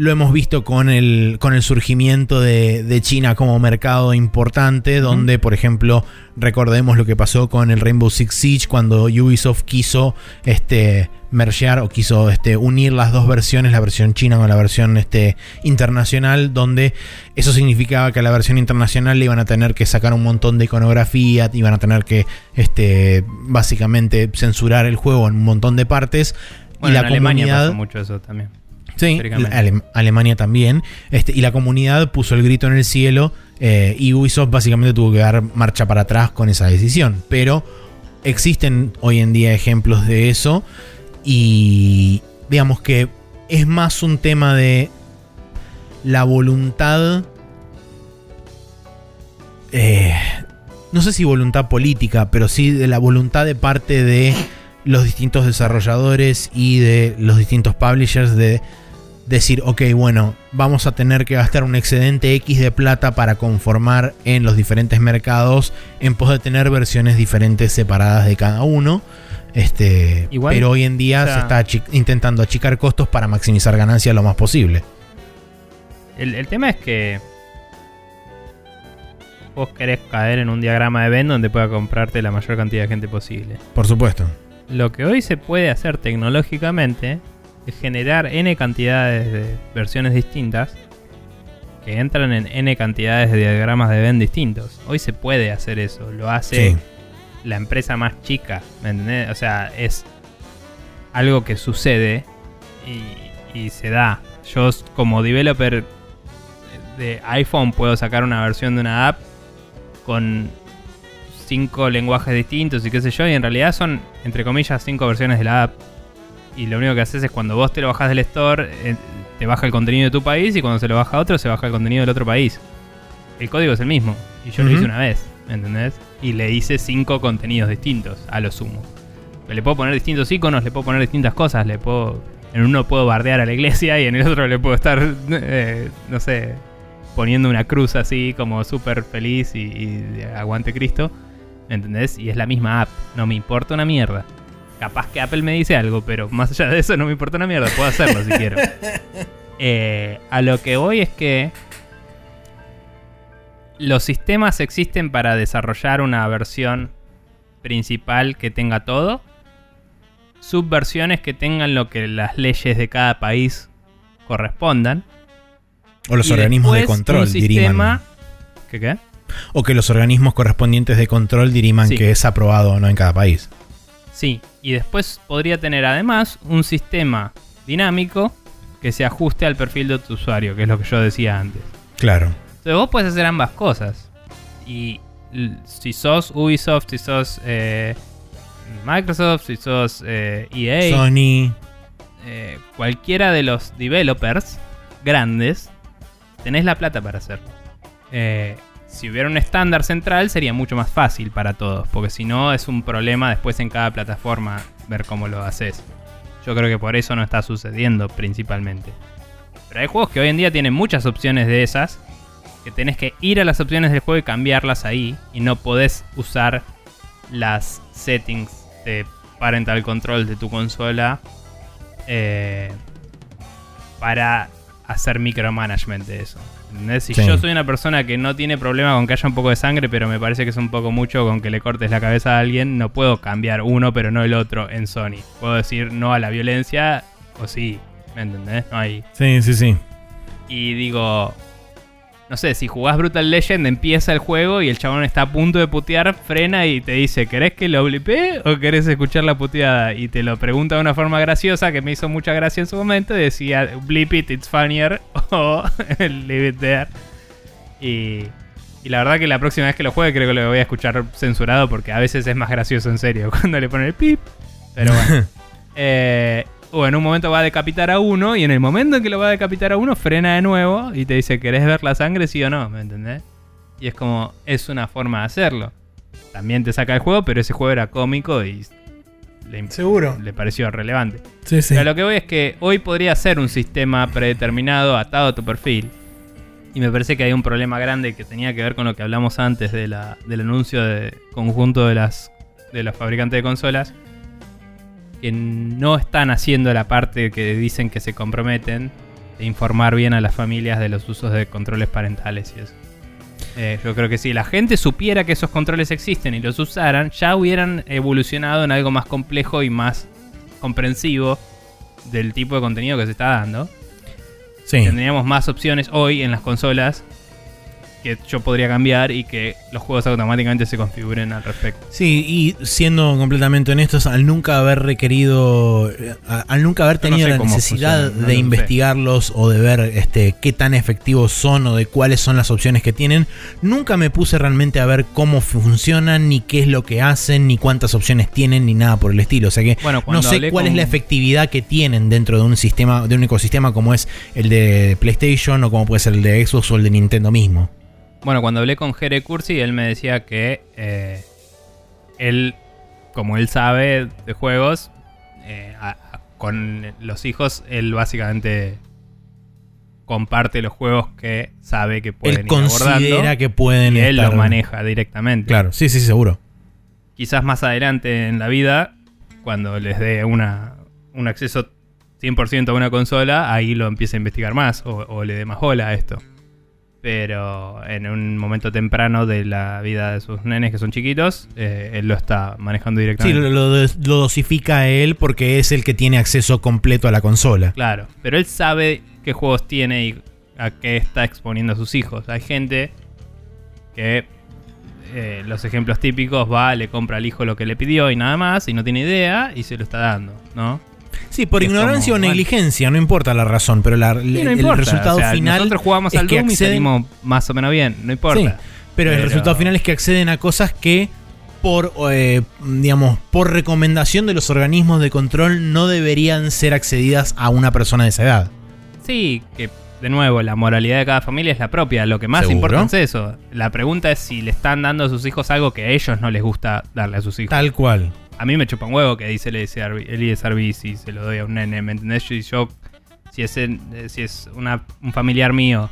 B: lo hemos visto con el, con el surgimiento de, de China como mercado importante, donde, por ejemplo, recordemos lo que pasó con el Rainbow Six Siege cuando Ubisoft quiso este, mergear o quiso este, unir las dos versiones, la versión china con la versión este, internacional, donde eso significaba que a la versión internacional le iban a tener que sacar un montón de iconografía, iban a tener que este, básicamente censurar el juego en un montón de partes.
A: Bueno,
B: y la
A: en Alemania
B: comunidad,
A: pasó mucho eso también.
B: Sí, Ale- Alemania también. Este, y la comunidad puso el grito en el cielo. eh, y Ubisoft básicamente tuvo que dar marcha para atrás con esa decisión. Pero existen hoy en día ejemplos de eso. Y digamos que es más un tema de la voluntad. eh, no sé si voluntad política, pero sí de la voluntad de parte de los distintos desarrolladores y de los distintos publishers de decir, ok, bueno, vamos a tener que gastar un excedente X de plata para conformar en los diferentes mercados en pos de tener versiones diferentes separadas de cada uno. Este,
A: Igual,
B: pero hoy en día
A: o sea-
B: se está intentando achicar costos para maximizar ganancias lo más posible.
A: El, el tema es que vos querés caer en un diagrama de Venn donde pueda comprarte la mayor cantidad de gente posible.
B: Por supuesto.
A: Lo que hoy se puede hacer tecnológicamente generar n cantidades de versiones distintas que entran en n cantidades de diagramas de Venn distintos. Hoy se puede hacer eso, lo hace
B: Sí.
A: la empresa más chica, ¿me entendés? O sea, es algo que sucede y, y se da. Yo como developer de iPhone puedo sacar una versión de una app con cinco lenguajes distintos y qué sé yo, y en realidad son, entre comillas, cinco versiones de la app. Y lo único que haces es cuando vos te lo bajás del store, eh, te baja el contenido de tu país y cuando se lo baja a otro, se baja el contenido del otro país. El código es el mismo. Y yo lo hice una vez, ¿me entendés? Y le hice cinco contenidos distintos, a lo sumo. Le puedo poner distintos iconos, le puedo poner distintas cosas, le puedo. En uno puedo bardear a la iglesia y en el otro le puedo estar, eh, no sé, poniendo una cruz así como súper feliz y, y aguante Cristo. ¿Me entendés? Y es la misma app, no me importa una mierda. Capaz que Apple me dice algo, pero más allá de eso no me importa una mierda, puedo hacerlo si quiero. Eh, a lo que voy es que los sistemas existen para desarrollar una versión principal que tenga todo, subversiones que tengan lo que las leyes de cada país correspondan.
B: O los
A: y
B: organismos de control
A: un
B: diriman.
A: sistema... ¿Qué qué?
B: O que los organismos correspondientes de control diriman
A: Sí.
B: que es aprobado o no en cada país.
A: Sí, y después podría tener además un sistema dinámico que se ajuste al perfil de tu usuario, que es lo que yo decía antes.
B: Claro.
A: Entonces vos puedes hacer ambas cosas. Y si sos Ubisoft, si sos eh, Microsoft, si sos eh, EA,
B: Sony.
A: eh, cualquiera de los developers grandes, tenés la plata para hacerlo. Si hubiera un estándar central sería mucho más fácil para todos, porque si no es un problema después en cada plataforma ver cómo lo haces. Yo creo que por eso no está sucediendo principalmente. Pero hay juegos que hoy en día tienen muchas opciones de esas, que tenés que ir a las opciones del juego y cambiarlas ahí, y no podés usar las settings de parental control de tu consola eh, para hacer micromanagement de eso. ¿Entendés? Si
B: Sí.
A: yo soy una persona que no tiene problema con que haya un poco de sangre, pero me parece que es un poco mucho con que le cortes la cabeza a alguien, no puedo cambiar uno pero no el otro en Sony. Puedo decir no a la violencia o sí, ¿me entendés? No hay.
B: Sí, sí, sí.
A: Y digo, no sé, si jugás Brutal Legend, empieza el juego y el chabón está a punto de putear, frena y te dice, ¿querés que lo blipee o querés escuchar la puteada? Y te lo pregunta de una forma graciosa que me hizo mucha gracia en su momento. y Decía, blip it, it's funnier o leave it there. Y, y la verdad que la próxima vez que lo juegue creo que lo voy a escuchar censurado porque a veces es más gracioso en serio cuando le ponen el pip. Pero bueno. Eh, o en un momento va a decapitar a uno y en el momento en que lo va a decapitar a uno frena de nuevo y te dice, ¿querés ver la sangre sí o no? ¿Me entendés? Y es como, es una forma de hacerlo. También te saca el juego, pero ese juego era cómico y le,
B: Seguro.
A: le pareció relevante.
B: Sí, sí.
A: Pero lo que voy es que hoy podría ser un sistema predeterminado atado a tu perfil. Y me parece que hay un problema grande que tenía que ver con lo que hablamos antes de la, del anuncio de conjunto de las de los fabricantes de consolas. Que no están haciendo la parte que dicen que se comprometen de informar bien a las familias de los usos de controles parentales y eso. Eh, yo creo que si la gente supiera que esos controles existen y los usaran, ya hubieran evolucionado en algo más complejo y más comprensivo del tipo de contenido que se está dando.
B: Sí.
A: Tendríamos más opciones hoy en las consolas que yo podría cambiar y que los juegos automáticamente se configuren al respecto.
B: Sí, y siendo completamente honestos, al nunca haber requerido, eh, al nunca haber
A: no
B: tenido
A: sé
B: la necesidad
A: no
B: de
A: sé.
B: investigarlos o de ver este, qué tan efectivos son o de cuáles son las opciones que tienen, nunca me puse realmente a ver cómo funcionan, ni qué es lo que hacen, ni cuántas opciones tienen, ni nada por el estilo. O sea que
A: Bueno,
B: no sé cuál es la efectividad que tienen dentro de un sistema, de un ecosistema como es el de PlayStation o como puede ser el de Xbox o el de Nintendo mismo.
A: Bueno, cuando hablé con Jere Cursi, él me decía que eh, él, como él sabe de juegos, eh, a- a- con los hijos, él básicamente comparte los juegos que sabe que pueden
B: Él
A: ir abordando.
B: considera que pueden
A: y él
B: estar-
A: los maneja directamente.
B: Claro, sí, sí, seguro.
A: Quizás más adelante en la vida, cuando les dé una, un acceso 100% a una consola, ahí lo empiece a investigar más o, o le dé más bola a esto. Pero en un momento temprano de la vida de sus nenes que son chiquitos, eh, él lo está manejando
B: Sí,
A: directamente.
B: lo, lo- lo dosifica él porque es el que tiene acceso completo a la consola.
A: Claro, pero él sabe qué juegos tiene y a qué está exponiendo a sus hijos. Hay gente que eh, los ejemplos típicos va, le compra al hijo lo que le pidió y nada más, y no tiene idea y se lo está dando, ¿no?
B: Sí, por ignorancia
A: como,
B: o
A: bueno.
B: negligencia, no importa la razón, pero la-
A: Y no
B: el
A: importa,
B: resultado
A: o sea,
B: final.
A: Nosotros jugamos
B: es
A: al
B: que
A: Doom y
B: acceden-
A: salimos más o menos bien, no importa.
B: Sí, pero, el resultado final es que acceden a cosas que por eh, digamos por recomendación de los organismos de control no deberían ser accedidas a una persona de esa edad.
A: Sí, que de nuevo, la moralidad de cada familia es la propia. Lo que más
B: ¿Seguro?
A: importa es eso. La pregunta es si le están dando a sus hijos algo que a ellos no les gusta darle a sus hijos.
B: Tal cual.
A: A mí me chupa un huevo que dice Eliezer B si se lo doy a un nene, ¿me entendés? Yo, yo- si es, eh, si es una- un familiar mío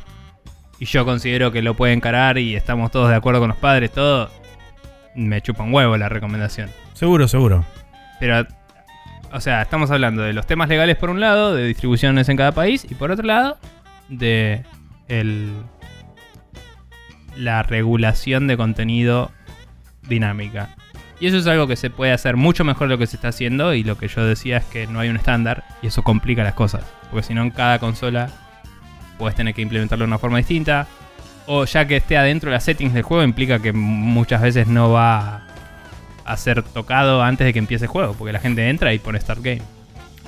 A: y yo considero que lo puede encarar y estamos todos de acuerdo con los padres, todo, me chupa un huevo la recomendación.
B: Seguro, seguro.
A: Pero, o sea, estamos hablando de los temas legales por un lado, de distribuciones en cada país, y por otro lado, de el, la regulación de contenido dinámica. Y eso es algo que se puede hacer mucho mejor de lo que se está haciendo, y lo que yo decía es que no hay un estándar, y eso complica las cosas. Porque si no, en cada consola puedes tener que implementarlo de una forma distinta. O ya que esté adentro de las settings del juego, implica que muchas veces no va a ser tocado antes de que empiece el juego, porque la gente entra y pone Start Game.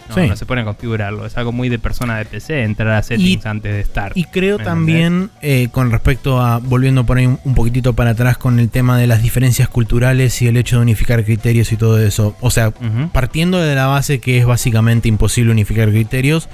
A: No,
B: Sí.
A: no se pone a configurarlo. Es algo muy de persona de PC entrar a settings antes de Start.
B: Y creo
A: ¿Me
B: también, eh, con respecto a, volviendo por ahí un, un poquitito para atrás con el tema de las diferencias culturales y el hecho de unificar criterios y todo eso. O sea, partiendo de la base que es básicamente imposible unificar criterios,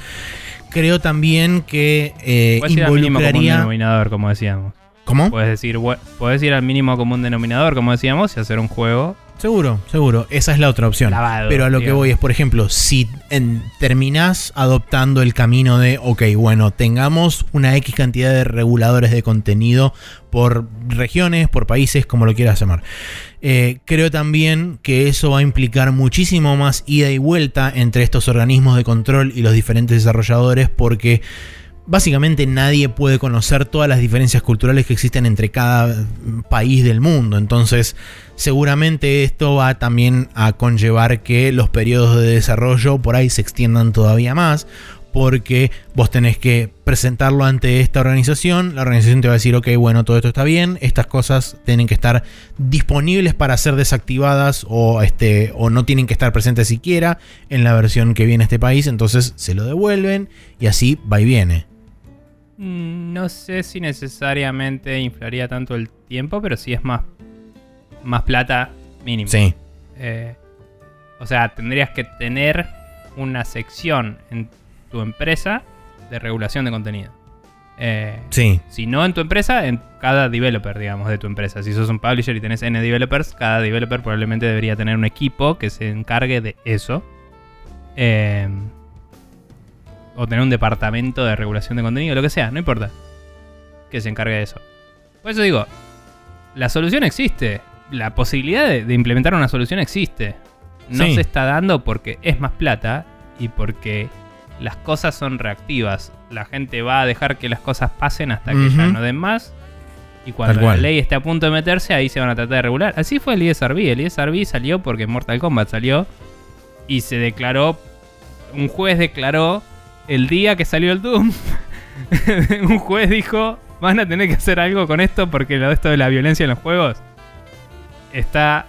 B: creo también que eh,
A: Puedes ir al mínimo común
B: involucraría...
A: denominador, como decíamos.
B: ¿Cómo?
A: Puedes decir, puedes ir al mínimo común denominador, como decíamos, y hacer un juego
B: Seguro, seguro. Esa es la otra opción.
A: lavado.
B: Pero a lo que voy es, por ejemplo, si en- terminás adoptando el camino de, ok, bueno, tengamos una X cantidad de reguladores de contenido por regiones, por países, como lo quieras llamar. Eh, creo también que eso va a implicar muchísimo más ida y vuelta entre estos organismos de control y los diferentes desarrolladores porque básicamente nadie puede conocer todas las diferencias culturales que existen entre cada país del mundo. Entonces, seguramente esto va también a conllevar que los periodos de desarrollo por ahí se extiendan todavía más. Porque vos tenés que presentarlo ante esta organización. La organización te va a decir, ok, bueno, todo esto está bien. Estas cosas tienen que estar disponibles para ser desactivadas o, este, o no tienen que estar presentes siquiera en la versión que viene a este país. Entonces se lo devuelven y así va y viene.
A: Mm, No sé si necesariamente inflaría tanto el tiempo, pero sí es más, más plata mínimo.
B: Sí.
A: Eh, o sea, tendrías que tener una sección en tu empresa de regulación de contenido. Eh,
B: Sí.
A: si no en tu empresa, en cada developer, digamos, de tu empresa. Si sos un publisher y tenés N developers, cada developer probablemente debería tener un equipo que se encargue de eso. Eh, o tener un departamento de regulación de contenido, lo que sea, no importa. Que se encargue de eso. Por eso digo, la solución existe. La posibilidad de, de implementar una solución existe. No
B: Sí.
A: se está dando porque es más plata y porque las cosas son reactivas. La gente va a dejar que las cosas pasen hasta que ya no den más. Y cuando la ley esté a punto de meterse, ahí se van a tratar de regular. Así fue el ISRB. El ISRB salió porque Mortal Kombat salió y se declaró. Un juez declaró el día que salió el Doom. un juez dijo: Van a tener que hacer algo con esto porque lo de esto de la violencia en los juegos está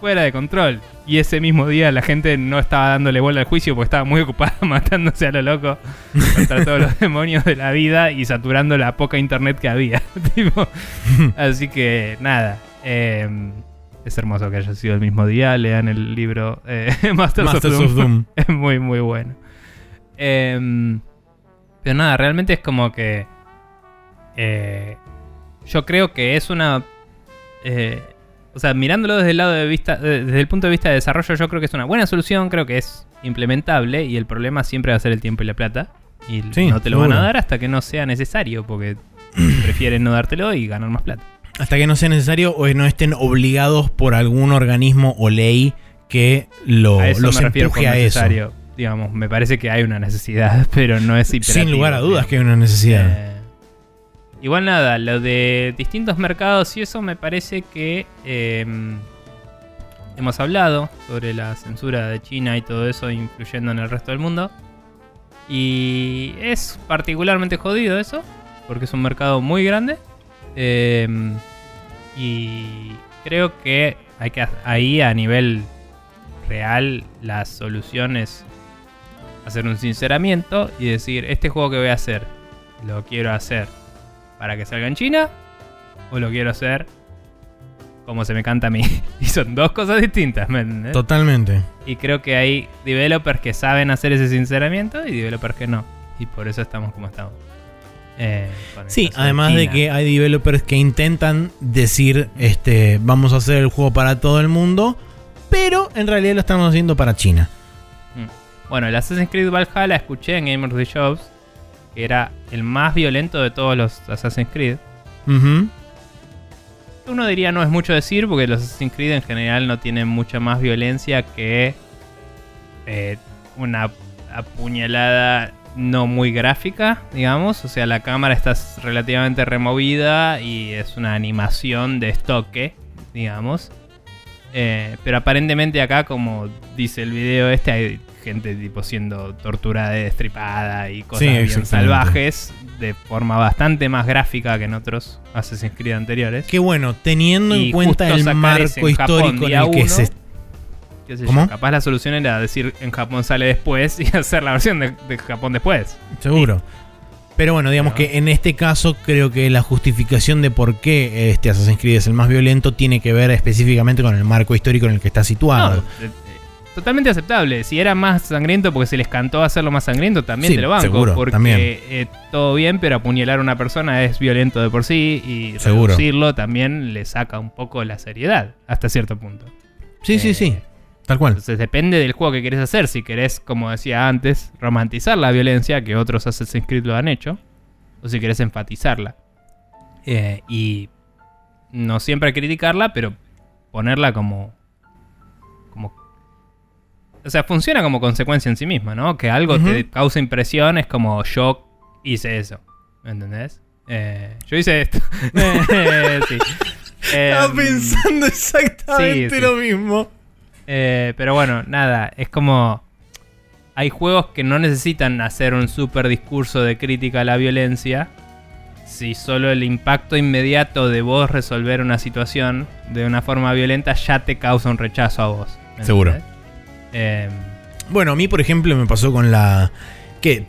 A: fuera de control. Y ese mismo día la gente no estaba dándole bola al juicio porque estaba muy ocupada matándose a lo loco contra todos los demonios de la vida y saturando la poca internet que había. Tipo, así que nada. eh, es hermoso que haya sido el mismo día. Lean el libro eh, Masters,
B: Masters
A: of Doom.
B: of Doom.
A: es muy, muy bueno. Em, pero nada, realmente es como que. eh, yo creo que es una. eh, o sea, mirándolo desde el lado de vista. Desde el punto de vista de desarrollo, yo creo que es una buena solución. Creo que es implementable. Y el problema siempre va a ser el tiempo y la plata. Y
B: Sí,
A: no te lo van a dar hasta que no sea necesario. Porque prefieren no dártelo y ganar más plata.
B: Hasta que no sea necesario o no estén obligados por algún organismo o ley que lo, los empuje a eso.
A: Digamos, me parece que hay una necesidad, pero no es imperativo.
B: Sin lugar a dudas que hay una necesidad.
A: Eh, igual nada, lo de distintos mercados y eso me parece que eh, hemos hablado sobre la censura de China y todo eso influyendo en el resto del mundo. Y es particularmente jodido eso, porque es un mercado muy grande. Eh, y creo que hay que ahí a nivel real la solución es hacer un sinceramiento y decir, este juego que voy a hacer, ¿lo quiero hacer para que salga en China? ¿O lo quiero hacer como se me canta a mí? Y son dos cosas distintas, ¿me entendés?
B: Totalmente.
A: Y creo que hay developers que saben hacer ese sinceramiento y developers que no. Y por eso estamos como estamos. Eh,
B: Sí, además de
A: China.
B: que hay developers que intentan decir, este, vamos a hacer el juego para todo el mundo, pero en realidad lo estamos haciendo para China.
A: Bueno, el Assassin's Creed Valhalla escuché en Gamers the Shows que era el más violento de todos los Assassin's Creed. Uno diría no es mucho decir porque los Assassin's Creed en general no tienen mucha más violencia que eh, una apuñalada no muy gráfica, digamos. O sea, la cámara está relativamente removida y es una animación de estoque, digamos. Eh, pero aparentemente acá, como dice el video este, hay gente tipo siendo torturada, destripada y cosas
B: Sí,
A: bien salvajes de forma bastante más gráfica que en otros Assassin's Creed anteriores.
B: Qué bueno, teniendo
A: Y
B: en cuenta el marco histórico en el que se...
A: yo,
B: ¿Cómo?
A: capaz la solución era decir en Japón sale después y hacer la versión de, de Japón después.
B: Seguro. Pero bueno, digamos
A: Pero-
B: que en este caso creo que la justificación de por qué este Assassin's Creed es el más violento tiene que ver específicamente con el marco histórico en el que está
A: No,
B: situado.
A: eh, totalmente aceptable. Si era más sangriento porque se les cantó hacerlo más sangriento, también
B: Sí,
A: te lo banco.
B: seguro,
A: porque
B: también.
A: eh, todo bien, pero apuñalar a una persona es violento de por sí y
B: Seguro.
A: reducirlo también le saca un poco la seriedad hasta cierto punto.
B: sí, sí,
A: eh,
B: sí. Tal cual.
A: Entonces depende del juego que querés hacer. Si querés, como decía antes, romantizar la violencia, que otros Assassin's Creed lo han hecho, o si querés enfatizarla. Eh, y no siempre criticarla, pero ponerla como. como. O sea, funciona como consecuencia en sí misma, ¿no? Que algo te causa impresión es como yo hice eso. ¿Me entendés? Eh, yo hice esto. Eh, sí. Em,
B: exactamente
A: sí, sí.
B: lo mismo.
A: eh, pero bueno, nada, es como... Hay juegos que no necesitan hacer un super discurso de crítica a la violencia. Si solo el impacto inmediato de vos resolver una situación de una forma violenta ya te causa un rechazo a vos. ¿me
B: Seguro.
A: Eh,
B: Bueno, a mí, por ejemplo, me pasó con la. Que,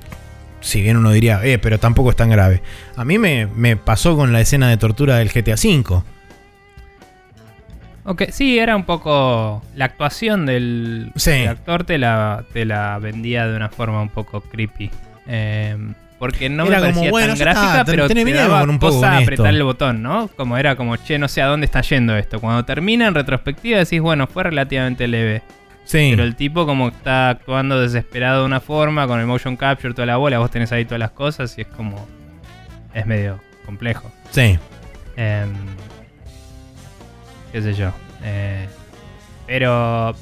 B: si bien uno diría, eh, pero tampoco es tan grave. A mí me, me pasó con la escena de tortura del GTA V.
A: Ok, sí, era un poco. La actuación del,
B: Sí.
A: del actor te la, te la vendía de una forma un poco creepy. Eh, porque no
B: Era
A: me
B: como,
A: parecía
B: bueno,
A: tan gráfica,
B: está,
A: pero te daba
B: un poco
A: cosa apretar el botón, ¿no? Como era como, che, no sé a dónde está yendo esto. Cuando termina en retrospectiva decís, bueno, fue relativamente leve.
B: Sí.
A: Pero el tipo como está actuando desesperado de una forma, con el motion capture, toda la bola, vos tenés ahí todas las cosas y es como... Es medio complejo.
B: Sí.
A: Em, qué sé yo. Eh, pero...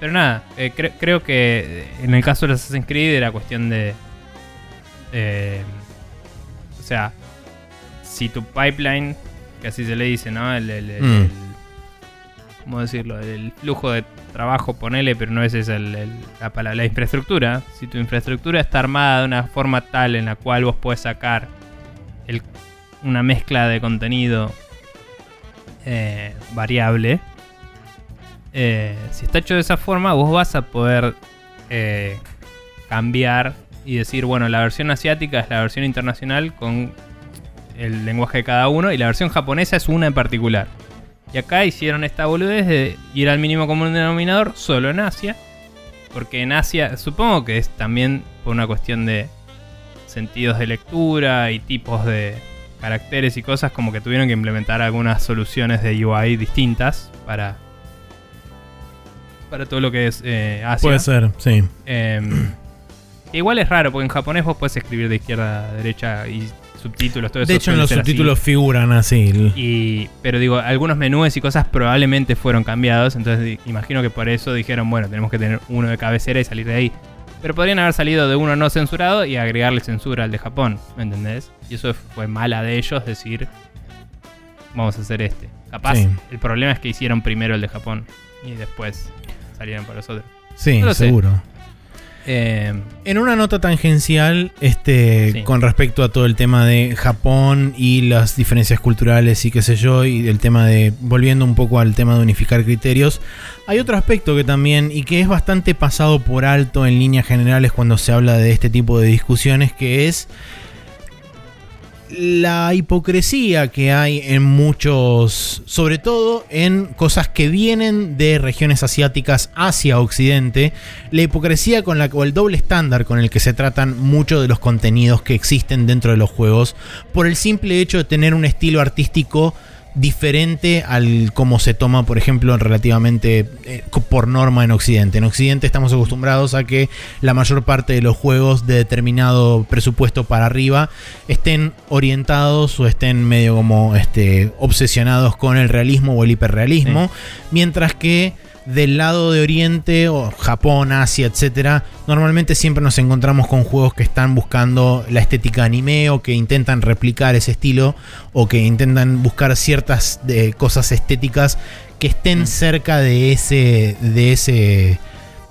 A: Pero nada, eh, cre- creo que en el caso de Assassin's Creed era cuestión de... eh, o sea, si tu pipeline, que así se le dice, ¿no? El, el- el-
B: Mm.
A: el- ¿Cómo decirlo? El flujo de trabajo, ponele, pero no es el, el- la palabra. La infraestructura. Si tu infraestructura está armada de una forma tal en la cual vos podés sacar una mezcla de contenido eh, variable. eh, si está hecho de esa forma, vos vas a poder eh, cambiar y decir, bueno, la versión asiática es la versión internacional con el lenguaje de cada uno y la versión japonesa es una en particular. Y acá hicieron esta boludez de ir al mínimo común denominador solo en Asia. Porque en Asia, supongo que es también por una cuestión de sentidos de lectura y tipos de caracteres y cosas, como que tuvieron que implementar algunas soluciones de UI distintas para, para todo lo que es eh, Asia.
B: Puede ser, sí.
A: Que igual es raro, porque en japonés vos puedes escribir de izquierda a derecha y subtítulos, todo eso.
B: De hecho, en los
A: así.
B: subtítulos figuran así.
A: Y, pero digo, algunos menús y cosas probablemente fueron cambiados, entonces imagino que por eso dijeron, bueno, tenemos que tener uno de cabecera y salir de ahí. Pero podrían haber salido de uno no censurado y agregarle censura al de Japón, ¿me entendés? Y eso fue mala de ellos decir, vamos a hacer este. Capaz,
B: Sí.
A: el problema es que hicieron primero el de Japón y después salieron para los otros.
B: Sí,
A: No sé. Eh,
B: En una nota tangencial, este,
A: Sí.
B: con respecto a todo el tema de Japón y las diferencias culturales y qué sé yo, y el tema de, volviendo un poco al tema de unificar criterios, hay otro aspecto que también, y que es bastante pasado por alto en líneas generales cuando se habla de este tipo de discusiones, que es la hipocresía que hay en muchos, sobre todo en cosas que vienen de regiones asiáticas hacia Occidente, la hipocresía con la o el doble estándar con el que se tratan muchos de los contenidos que existen dentro de los juegos, por el simple hecho de tener un estilo artístico diferente al cómo se toma, por ejemplo, relativamente eh, por norma en Occidente. En Occidente estamos acostumbrados a que la mayor parte de los juegos de determinado presupuesto para arriba estén orientados o estén medio como este, obsesionados con el realismo o el hiperrealismo, mientras que del lado de Oriente o Japón, Asia, etcétera, normalmente siempre nos encontramos con juegos que están buscando la estética anime o que intentan replicar ese estilo o que intentan buscar ciertas eh, cosas estéticas que estén
A: Mm.
B: cerca de ese de ese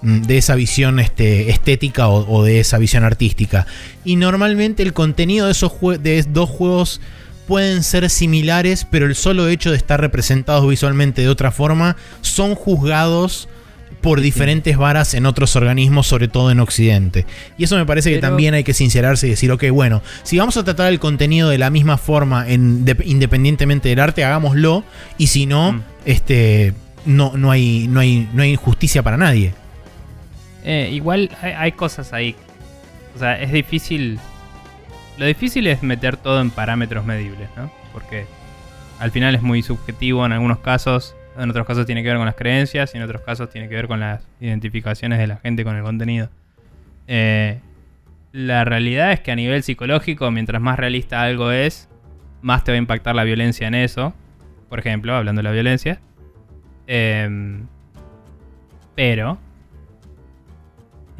B: mm, de esa visión este, estética o, o de esa visión artística. Y normalmente el contenido de esos de dos juegos pueden ser similares, pero el solo hecho de estar representados visualmente de otra forma son juzgados por diferentes varas en otros organismos, sobre todo en Occidente. Y eso me parece que también hay que sincerarse y decir, ok, bueno, si vamos a tratar el contenido de la misma forma, en- de- independientemente del arte, hagámoslo, y si no,
A: Mm.
B: este, no, no, hay, no, hay, no hay justicia para nadie.
A: Eh, igual hay, hay cosas ahí. O sea, es difícil. Lo difícil es meter todo en parámetros medibles, ¿no? Porque al final es muy subjetivo en algunos casos. En otros casos tiene que ver con las creencias y en otros casos tiene que ver con las identificaciones de la gente con el contenido. Eh, la realidad es que a nivel psicológico, mientras más realista algo es, más te va a impactar la violencia en eso. Por ejemplo, hablando de la violencia. Em, pero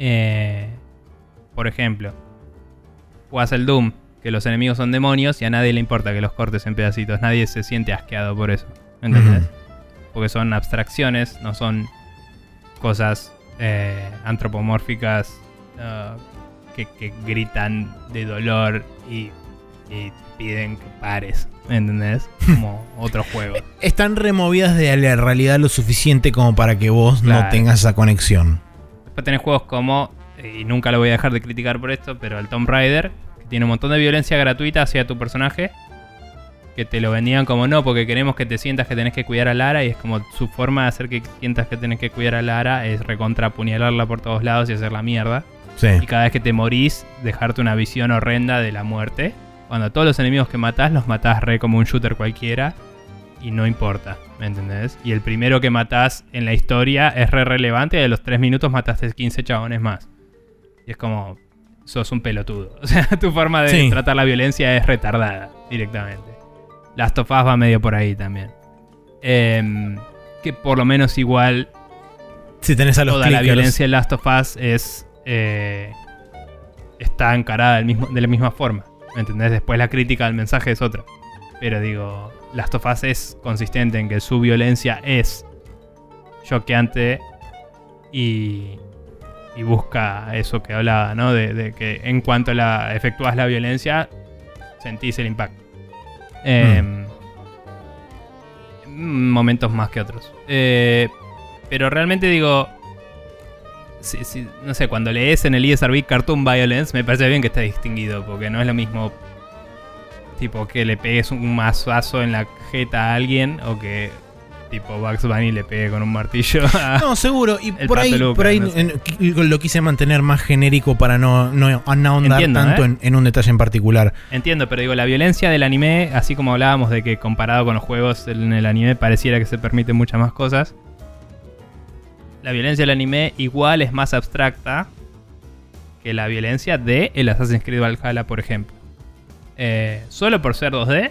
A: eh, por ejemplo, jugás el Doom, que los enemigos son demonios y a nadie le importa que los cortes en pedacitos. Nadie se siente asqueado por eso. ¿Entendés? Porque son abstracciones, no son cosas eh, antropomórficas ah, que, que gritan de dolor y, y piden que pares. ¿Entendés? Como otro juego.
B: Están removidas de la realidad lo suficiente como para que vos no tengas esa conexión.
A: Después tenés juegos como, y nunca lo voy a dejar de criticar por esto, pero el Tomb Raider, que tiene un montón de violencia gratuita hacia tu personaje. que te lo vendían como no, porque queremos que te sientas que tenés que cuidar a Lara y es como su forma de hacer que sientas que tenés que cuidar a Lara es recontra apuñalarla por todos lados y hacer la mierda.
B: Sí.
A: Y cada vez que te morís, dejarte una visión horrenda de la muerte. Cuando todos los enemigos que matás los matás re como un shooter cualquiera y no importa, ¿me entendés? Y el primero que matás en la historia es re relevante y a los 3 minutos mataste 15 chabones más. Y es como, sos un pelotudo. O sea, tu forma de
B: Sí.
A: tratar la violencia es retardada directamente. Last of Us va medio por ahí también. Em, que por lo menos igual
B: Si tenés a los
A: toda la violencia en Last of Us es eh, está encarada del mismo, de la misma forma. ¿Me entendés? Después la crítica al mensaje es otra. Pero digo, Last of Us es consistente en que su violencia es choqueante y, y busca eso que hablaba, ¿no? De, de que en cuanto la efectúas la violencia, sentís el impacto. Em, Momentos más que otros. Eh, pero realmente digo, no sé, cuando lees en el ESRB Cartoon Violence, me parece bien que está distinguido, porque no es lo mismo tipo que le pegues un mazazo en la jeta a alguien o que tipo Bugs Bunny le pegue con un martillo a...
B: No, seguro. Y por ahí,
A: Lucas,
B: por ahí
A: no sé.
B: en- qu- lo quise mantener más genérico para no, no, no ahondar
A: Entiendo,
B: tanto
A: ¿eh?
B: en, en un detalle en particular.
A: Entiendo, pero digo, la violencia del anime, así como hablábamos de que comparado con los juegos en el anime pareciera que se permiten muchas más cosas, la violencia del anime igual es más abstracta que la violencia de el Assassin's Creed Valhalla, por ejemplo. Eh, solo por ser 2D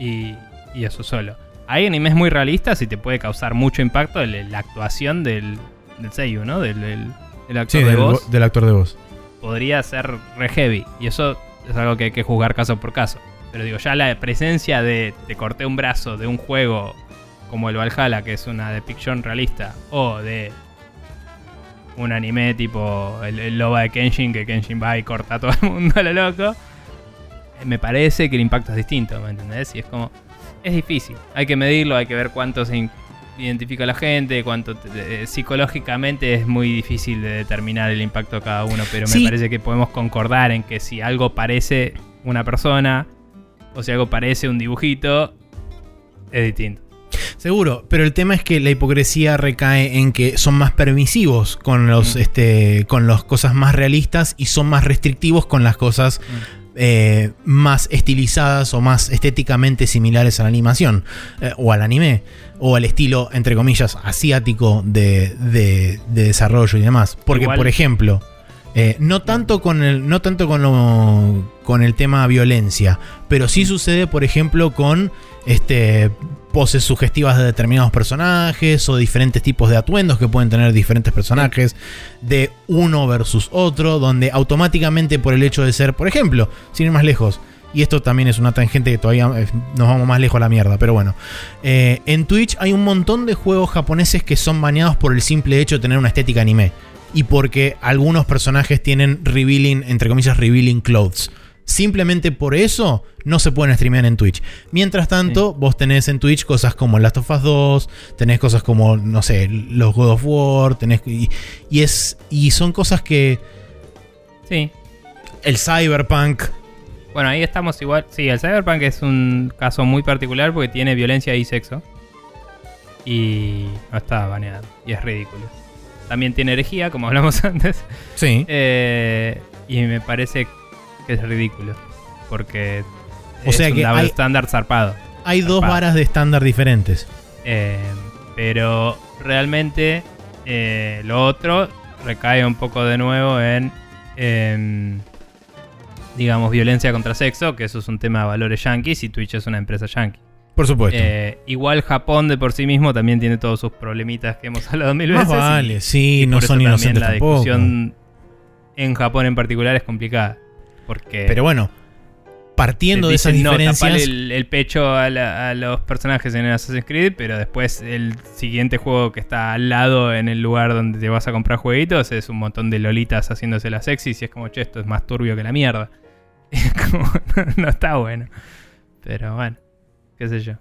A: y, y eso solo. Hay animes muy realistas y te puede causar mucho impacto el- la actuación del, del Seiyu, ¿no? Del, del- del actor
B: Sí,
A: de voz
B: del actor de voz.
A: podría ser re heavy. Y eso es algo que hay que juzgar caso por caso. Pero digo, ya la presencia de te corté un brazo de un juego como el Valhalla, que es una depiction realista, o de un anime tipo el, el Loba de Kenshin, que Kenshin va y corta a todo el mundo a lo loco, me parece que el impacto es distinto, ¿me entendés? Y es como, es difícil. Hay que medirlo, hay que ver cuánto se identifica la gente, cuánto eh, psicológicamente es muy difícil de determinar el impacto de cada uno, pero
B: Sí.
A: me parece que podemos concordar en que si algo parece una persona o si algo parece un dibujito, es distinto.
B: Seguro, pero el tema es que la hipocresía recae en que son más permisivos con los
A: Mm.
B: este con las cosas más realistas y son más restrictivos con las cosas eh, más estilizadas o más estéticamente similares a la animación eh, o al anime o al estilo entre comillas asiático de, de- de desarrollo y demás. Porque
A: Igual-
B: por ejemplo eh, no tanto con el no tanto con lo, con el tema violencia, pero sí sucede por ejemplo con este poses sugestivas de determinados personajes o diferentes tipos de atuendos que pueden tener diferentes personajes de uno versus otro, donde automáticamente por el hecho de ser, por ejemplo, sin ir más lejos, y esto también es una tangente que todavía eh, nos vamos más lejos a la mierda, pero bueno, eh, en Twitch hay un montón de juegos japoneses que son baneados por el simple hecho de tener una estética anime. Y porque algunos personajes tienen revealing, entre comillas, revealing clothes. Simplemente por eso no se pueden streamear en Twitch. Mientras tanto, vos tenés en Twitch cosas como Last of Us 2, tenés cosas como, no sé, los God of War, tenés. Y, y es. Y son cosas que.
A: Sí.
B: El Cyberpunk.
A: Bueno, ahí estamos igual. Sí, el Cyberpunk es un caso muy particular porque tiene violencia y sexo. Y no está baneado. Y es ridículo. También tiene herejía, como hablamos antes.
B: Sí.
A: Eh, y me parece que es ridículo. Porque
B: O
A: es
B: sea
A: un
B: que
A: double
B: hay-
A: estándar zarpado.
B: Hay dos varas de estándar diferentes.
A: Eh, pero realmente eh, lo otro recae un poco de nuevo en, em, digamos, violencia contra sexo, que eso es un tema de valores yankees y Twitch es una empresa yankee.
B: Por supuesto.
A: Eh, igual Japón de por sí mismo también tiene todos sus problemitas que hemos hablado mil veces. y-
B: vale, sí,
A: y
B: no son inocentes
A: la
B: tampoco.
A: discusión en Japón en particular es complicada. Porque
B: Pero bueno, partiendo de esas
A: no,
B: diferencias.
A: tapale el, el pecho a, la- a los personajes en el Assassin's Creed, pero después el siguiente juego que está al lado en el lugar donde te vas a comprar jueguitos es un montón de lolitas haciéndose las sexys y es como, che, esto es más turbio que la mierda. Es como, no está bueno. Pero bueno, qué sé yo.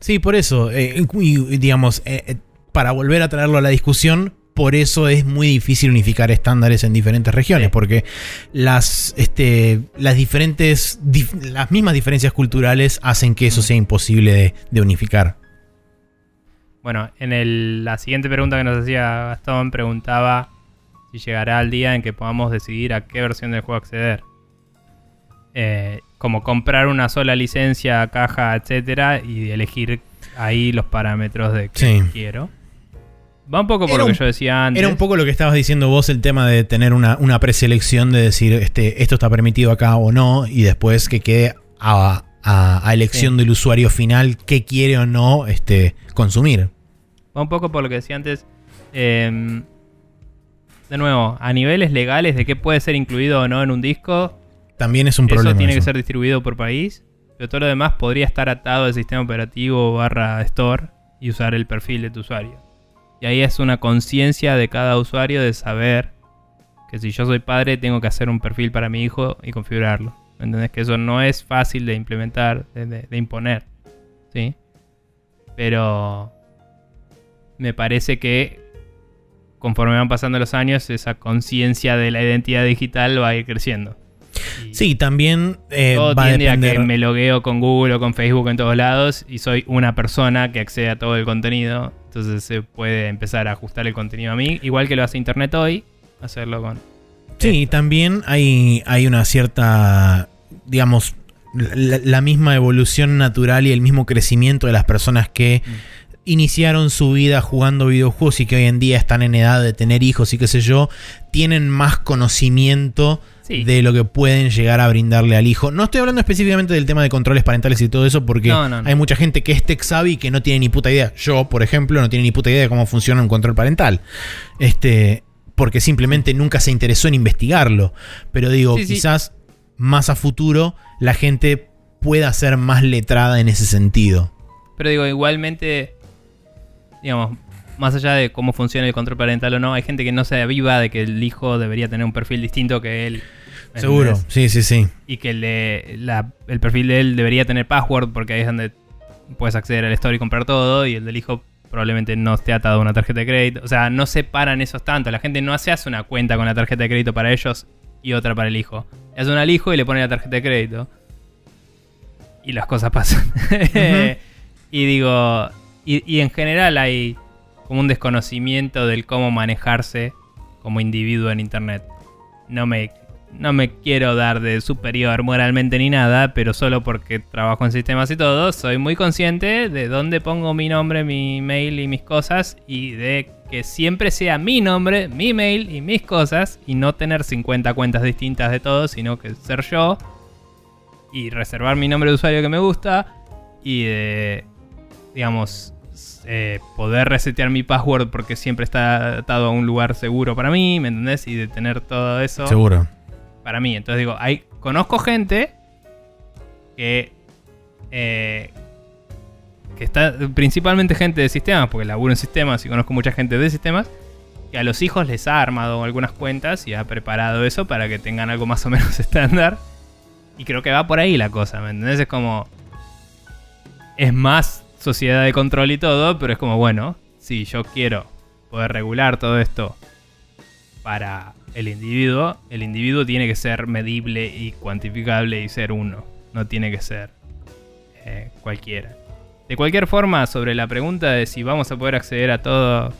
B: Sí, por eso. eh, y, digamos, eh, eh, para volver a traerlo a la discusión, por eso es muy difícil unificar estándares en diferentes regiones,
A: Sí.
B: porque las, este, las diferentes, dif- las mismas diferencias culturales hacen que eso sea imposible de, de unificar.
A: Bueno, en el- la siguiente pregunta que nos hacía Gastón preguntaba si llegará el día en que podamos decidir a qué versión del juego acceder. Eh, como comprar una sola licencia, caja, etcétera, y elegir ahí los parámetros de que
B: Sí.
A: quiero. Va un poco por
B: Era
A: lo que
B: un-
A: yo decía antes.
B: Era un poco lo que estabas diciendo vos, el tema de tener una, una preselección de decir este, esto está permitido acá o no, y después que quede a, a- a elección
A: Sí.
B: del usuario final qué quiere o no este, consumir.
A: Va un poco por lo que decía antes. eh, de nuevo, a niveles legales de qué puede ser incluido o no en un disco,
B: También es un
A: eso
B: problema.
A: tiene que
B: eso.
A: ser distribuido por país. Pero todo lo demás podría estar atado al sistema operativo barra store y usar el perfil de tu usuario. Ahí es una conciencia de cada usuario de saber que si yo soy padre tengo que hacer un perfil para mi hijo y configurarlo. ¿Me ¿Entendés? Que eso no es fácil de implementar, de, de- de imponer. ¿Sí? Pero me parece que conforme van pasando los años, esa conciencia de la identidad digital va a ir creciendo.
B: Sí, también eh,
A: todo
B: va
A: tiende a, que me logueo con Google o con Facebook en todos lados y soy una persona que accede a todo el contenido. Entonces se puede empezar a ajustar el contenido a mí, igual que lo hace Internet hoy, hacerlo con...
B: Sí, también hay, hay una cierta, digamos, la, la misma evolución natural y el mismo crecimiento de las personas que
A: Mm.
B: iniciaron su vida jugando videojuegos y que hoy en día están en edad de tener hijos y qué sé yo, tienen más conocimiento
A: Sí.
B: de lo que pueden llegar a brindarle al hijo. No estoy hablando específicamente del tema de controles parentales y todo eso, porque
A: No, no, no.
B: hay mucha gente que es tech savvy y que no tiene ni puta idea. Yo, por ejemplo, no tiene ni puta idea de cómo funciona un control parental. Este, porque simplemente nunca se interesó en investigarlo. Pero digo,
A: Sí, sí.
B: quizás más a futuro la gente pueda ser más letrada en ese sentido.
A: Pero digo, igualmente, digamos, más allá de cómo funciona el control parental o no, hay gente que no se aviva de que el hijo debería tener un perfil distinto que él. ¿me
B: Seguro,
A: entendés?
B: sí, sí, sí.
A: Y que le- la- el perfil de él debería tener password porque ahí es donde puedes acceder al store y comprar todo y el del hijo probablemente no esté atado a una tarjeta de crédito. O sea, no separan esos tanto. La gente no se hace una cuenta con la tarjeta de crédito para ellos y otra para el hijo. Le hace una al hijo y le pone la tarjeta de crédito. Y las cosas pasan. y digo, y, y en general hay como un desconocimiento del cómo manejarse como individuo en Internet. No me, no me quiero dar de superior moralmente ni nada, pero solo porque trabajo en sistemas y todo, soy muy consciente de dónde pongo mi nombre, mi mail y mis cosas y de que siempre sea mi nombre, mi mail y mis cosas y no tener 50 cuentas distintas de todo, sino que ser yo y reservar mi nombre de usuario que me gusta y de, digamos, eh, poder resetear mi password porque siempre está atado a un lugar seguro para mí, ¿me entendés? Y de tener todo eso
B: Seguro.
A: para mí. Entonces digo, hay, conozco gente que, eh, que está, principalmente gente de sistemas, porque laburo en sistemas y conozco mucha gente de sistemas, que a los hijos les ha armado algunas cuentas y ha preparado eso para que tengan algo más o menos estándar. Y creo que va por ahí la cosa, ¿me entendés? Es como... Es más sociedad de control y todo, pero es como, bueno, si yo quiero poder regular todo esto para el individuo, el individuo tiene que ser medible y cuantificable y ser uno. No tiene que ser eh, cualquiera. De cualquier forma, sobre la pregunta de si vamos a poder acceder a todo,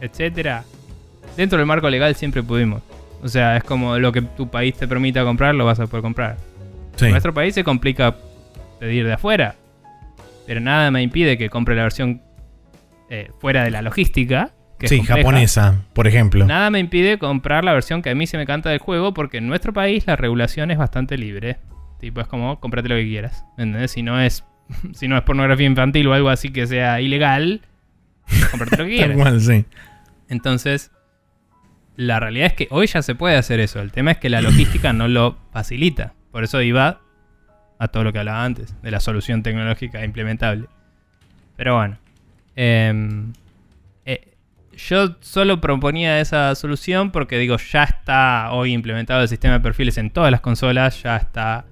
A: etcétera, dentro del marco legal siempre pudimos. O sea, es como lo que tu país te permita comprar, lo vas a poder comprar.
B: Sí.
A: En nuestro país se complica pedir de afuera. Pero nada me impide que compre la versión eh, fuera de la logística. Que
B: Sí, japonesa, por ejemplo.
A: Nada me impide comprar la versión que a mí se me canta del juego porque en nuestro país la regulación es bastante libre. Tipo, es como, cómprate lo que quieras. ¿Entendés? Si no es, si no es pornografía infantil o algo así que sea ilegal, cómprate lo que quieras.
B: cual, sí.
A: Entonces, la realidad es que hoy ya se puede hacer eso. El tema es que la logística no lo facilita. Por eso iba a todo lo que hablaba antes, de la solución tecnológica implementable. Pero bueno. em, eh, yo solo proponía esa solución porque digo, ya está hoy implementado el sistema de perfiles en todas las consolas, ya está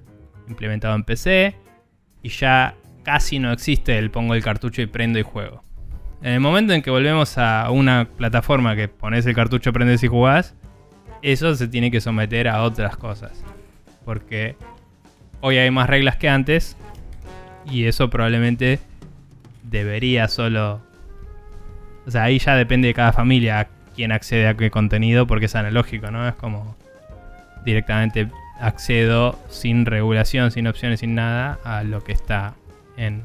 A: implementado en PC y ya casi no existe el pongo el cartucho y prendo y juego. En el momento en que volvemos a una plataforma que pones el cartucho, prendes y jugás, eso se tiene que someter a otras cosas. Porque hoy hay más reglas que antes y eso probablemente debería solo... O sea, ahí ya depende de cada familia quién accede a qué contenido porque es analógico, ¿no? Es como directamente accedo sin regulación, sin opciones, sin nada a lo que está en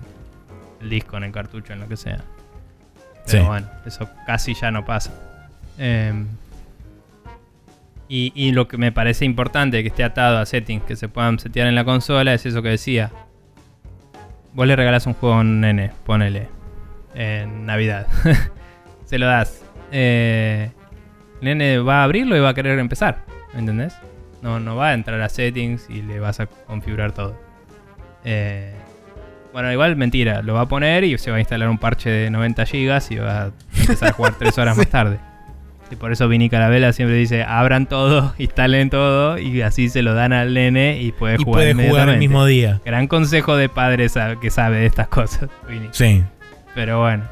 A: el disco, en el cartucho, en lo que sea. Pero
B: Sí.
A: bueno, eso casi ya no pasa. Em, y, y lo que me parece importante que esté atado a settings que se puedan setear en la consola es eso que decía. Vos le regalás un juego a un nene, ponele. En Navidad. se lo das. Eh, el nene va a abrirlo y va a querer empezar. ¿Me entendés? No, no va a entrar a settings y le vas a configurar todo. Eh, bueno, igual mentira. Lo va a poner y se va a instalar un parche de 90 GB y va a empezar a jugar 3 horas más tarde. Y por eso Vini Carabela siempre dice, abran todo, instalen todo y así se lo dan al nene y puede
B: Y
A: jugar
B: puede jugar el mismo día.
A: Gran consejo de padre sa- que sabe de estas cosas, Vini.
B: Sí.
A: Pero bueno.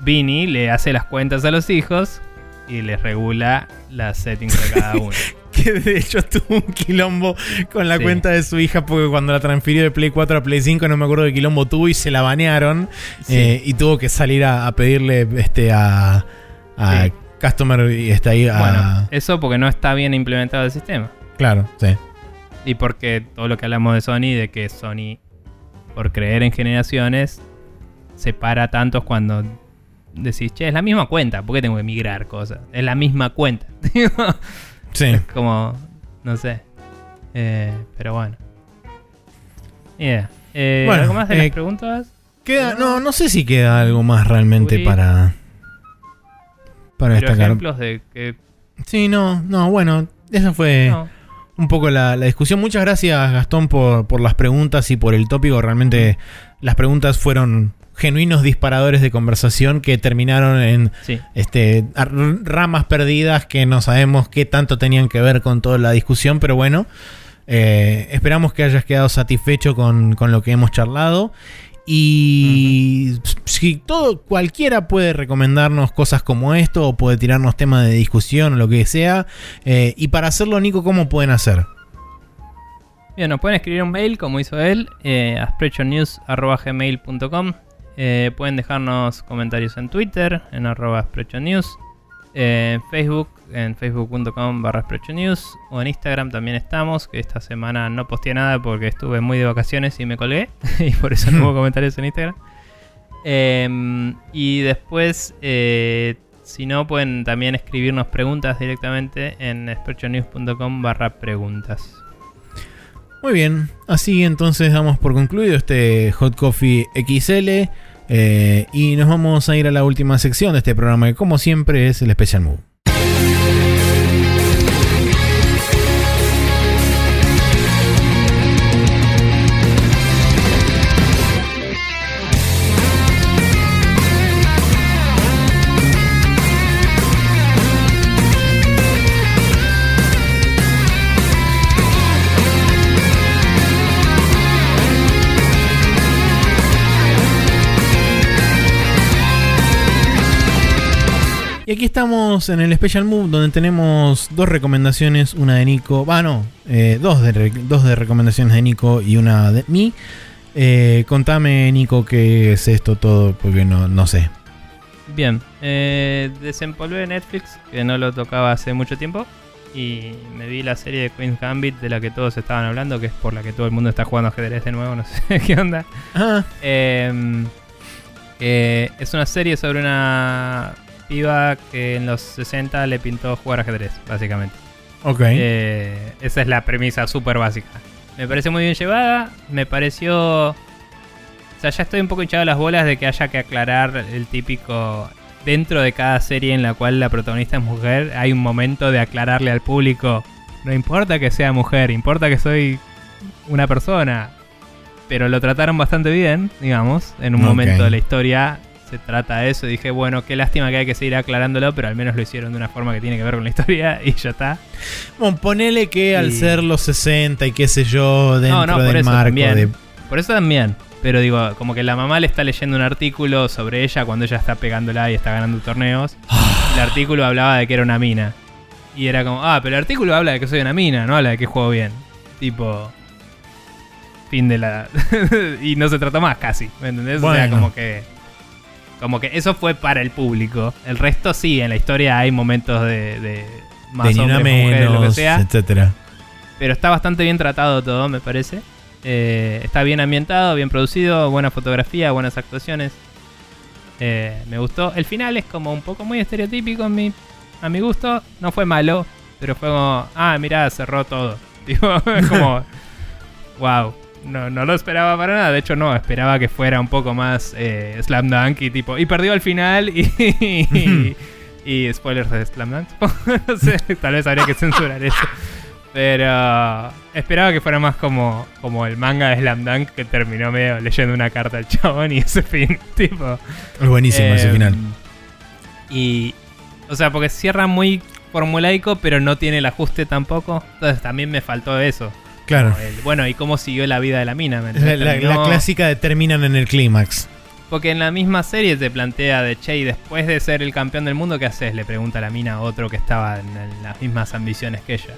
A: Vini le hace las cuentas a los hijos y les regula las settings de cada uno.
B: Que de hecho tuvo un quilombo con la
A: Sí.
B: cuenta de su hija porque cuando la transfirió de Play 4 a Play 5 no me acuerdo de quilombo tuvo y se la banearon
A: Sí.
B: eh, y tuvo que salir a, a pedirle este a, a
A: Sí.
B: Customer y está ahí a...
A: Bueno, eso porque no está bien implementado el sistema.
B: Claro, sí.
A: Y porque todo lo que hablamos de Sony, de que Sony, por creer en generaciones, separa tantos cuando decís, che, es la misma cuenta, ¿por qué tengo que migrar cosas? Es la misma cuenta.
B: Sí.
A: Es como, no sé. Eh, pero bueno. Yeah. Eh,
B: Bueno,
A: ¿Algo más de
B: eh,
A: las preguntas?
B: Queda, no, no sé si queda algo más realmente
A: Uy.
B: para para
A: Pero
B: destacar.
A: ejemplos de que...
B: Sí, no, no, bueno, esa fue
A: no.
B: un poco la, la discusión. Muchas gracias, Gastón, por, por las preguntas y por el tópico. Realmente las preguntas fueron genuinos disparadores de conversación que terminaron en
A: Sí.
B: este, ramas perdidas que no sabemos qué tanto tenían que ver con toda la discusión, pero bueno, eh, esperamos que hayas quedado satisfecho con, con lo que hemos charlado. Y si todo, cualquiera puede recomendarnos cosas como esto, o puede tirarnos temas de discusión o lo que sea. eh, y para hacerlo, Nico, ¿cómo pueden hacer?
A: Bien, nos pueden escribir un mail como hizo él, eh, a sprechonews.gmail.com. Eh, pueden dejarnos comentarios en Twitter, en arroba sprechonews. En Facebook, en facebook.com barra sprechonews. O en Instagram también estamos, que esta semana no posteé nada porque estuve muy de vacaciones y me colgué. y por eso no hubo comentarios en Instagram. Eh, y después, eh, si no, pueden también escribirnos preguntas directamente en sprechonews.com barra preguntas.
B: Muy bien, así entonces damos por concluido este Hot Coffee XL eh, y nos vamos a ir a la última sección de este programa que como siempre es el Special Move. Aquí estamos en el Special Move donde tenemos dos recomendaciones, una de Nico, no, eh, dos, de, dos de recomendaciones de Nico y una de mí. Eh, contame Nico qué es esto todo porque no, no sé.
A: Bien, eh, desempolvé Netflix, que no lo tocaba hace mucho tiempo, y me vi la serie de Queen's Gambit de la que todos estaban hablando, que es por la que todo el mundo está jugando ajedrez de nuevo, no sé qué onda.
B: Ah,
A: eh, es una serie sobre una piba que en los 60 le pintó jugar ajedrez, básicamente.
B: ok.
A: Eh, esa es la premisa súper básica. Me parece muy bien llevada. Me pareció. O sea, ya estoy un poco hinchado las bolas de que haya que aclarar el típico. Dentro de cada serie en la cual la protagonista es mujer, hay un momento de aclararle al público. No importa que sea mujer, importa que soy una persona. Pero lo trataron bastante bien, digamos. En un momento de la historia se trata de eso. Dije, bueno, qué lástima que hay que seguir aclarándolo, pero al menos lo hicieron de una forma que tiene que ver con la historia y ya está.
B: Bueno, ponele que al ser los 60 y qué sé yo, dentro
A: no, no,
B: del marco
A: también.
B: de...
A: Por eso también. Pero digo, como que la mamá le está leyendo un artículo sobre ella cuando ella está pegándola y está ganando torneos. el artículo hablaba de que era una mina. Y era como, ah, pero el artículo habla de que soy una mina, no habla de que juego bien. Tipo. Fin de la. y no se trató más casi. ¿Me entendés? O sea, como que. Como que eso fue para el público. El resto sí, en la historia hay momentos de. de más
B: de
A: hombres, mujeres, lo que
B: menos,
A: sea.
B: etcétera.
A: Pero está bastante bien tratado todo, me parece. Eh, está bien ambientado, bien producido, buena fotografía, buenas actuaciones. Eh, me gustó. El final es como un poco muy estereotípico en mi, a mi gusto. No fue malo, pero fue como, ah, mirá, cerró todo. Es como, wow. No, no lo esperaba para nada. De hecho, no, esperaba que fuera un poco más eh, Slam Dunk y tipo. Y perdió al final y. y, y spoilers de Slam Dunk. no sé, tal vez habría que censurar eso. Pero esperaba que fuera más como, como el manga de Slam Dunk que terminó medio leyendo una carta al chabón y ese fin. Tipo.
B: Es buenísimo ese
A: Eh,
B: final.
A: Y. O sea, porque cierra muy formulaico, pero no tiene el ajuste tampoco. Entonces también me faltó eso.
B: Claro.
A: El- bueno, ¿y cómo siguió la vida de la mina? ¿me
B: Es la, la- la clásica de terminan en el clímax.
A: Porque en la misma serie te plantea de che, y después de ser el campeón del mundo, ¿qué haces? Le pregunta la mina a otro que estaba en, en las mismas ambiciones que ella.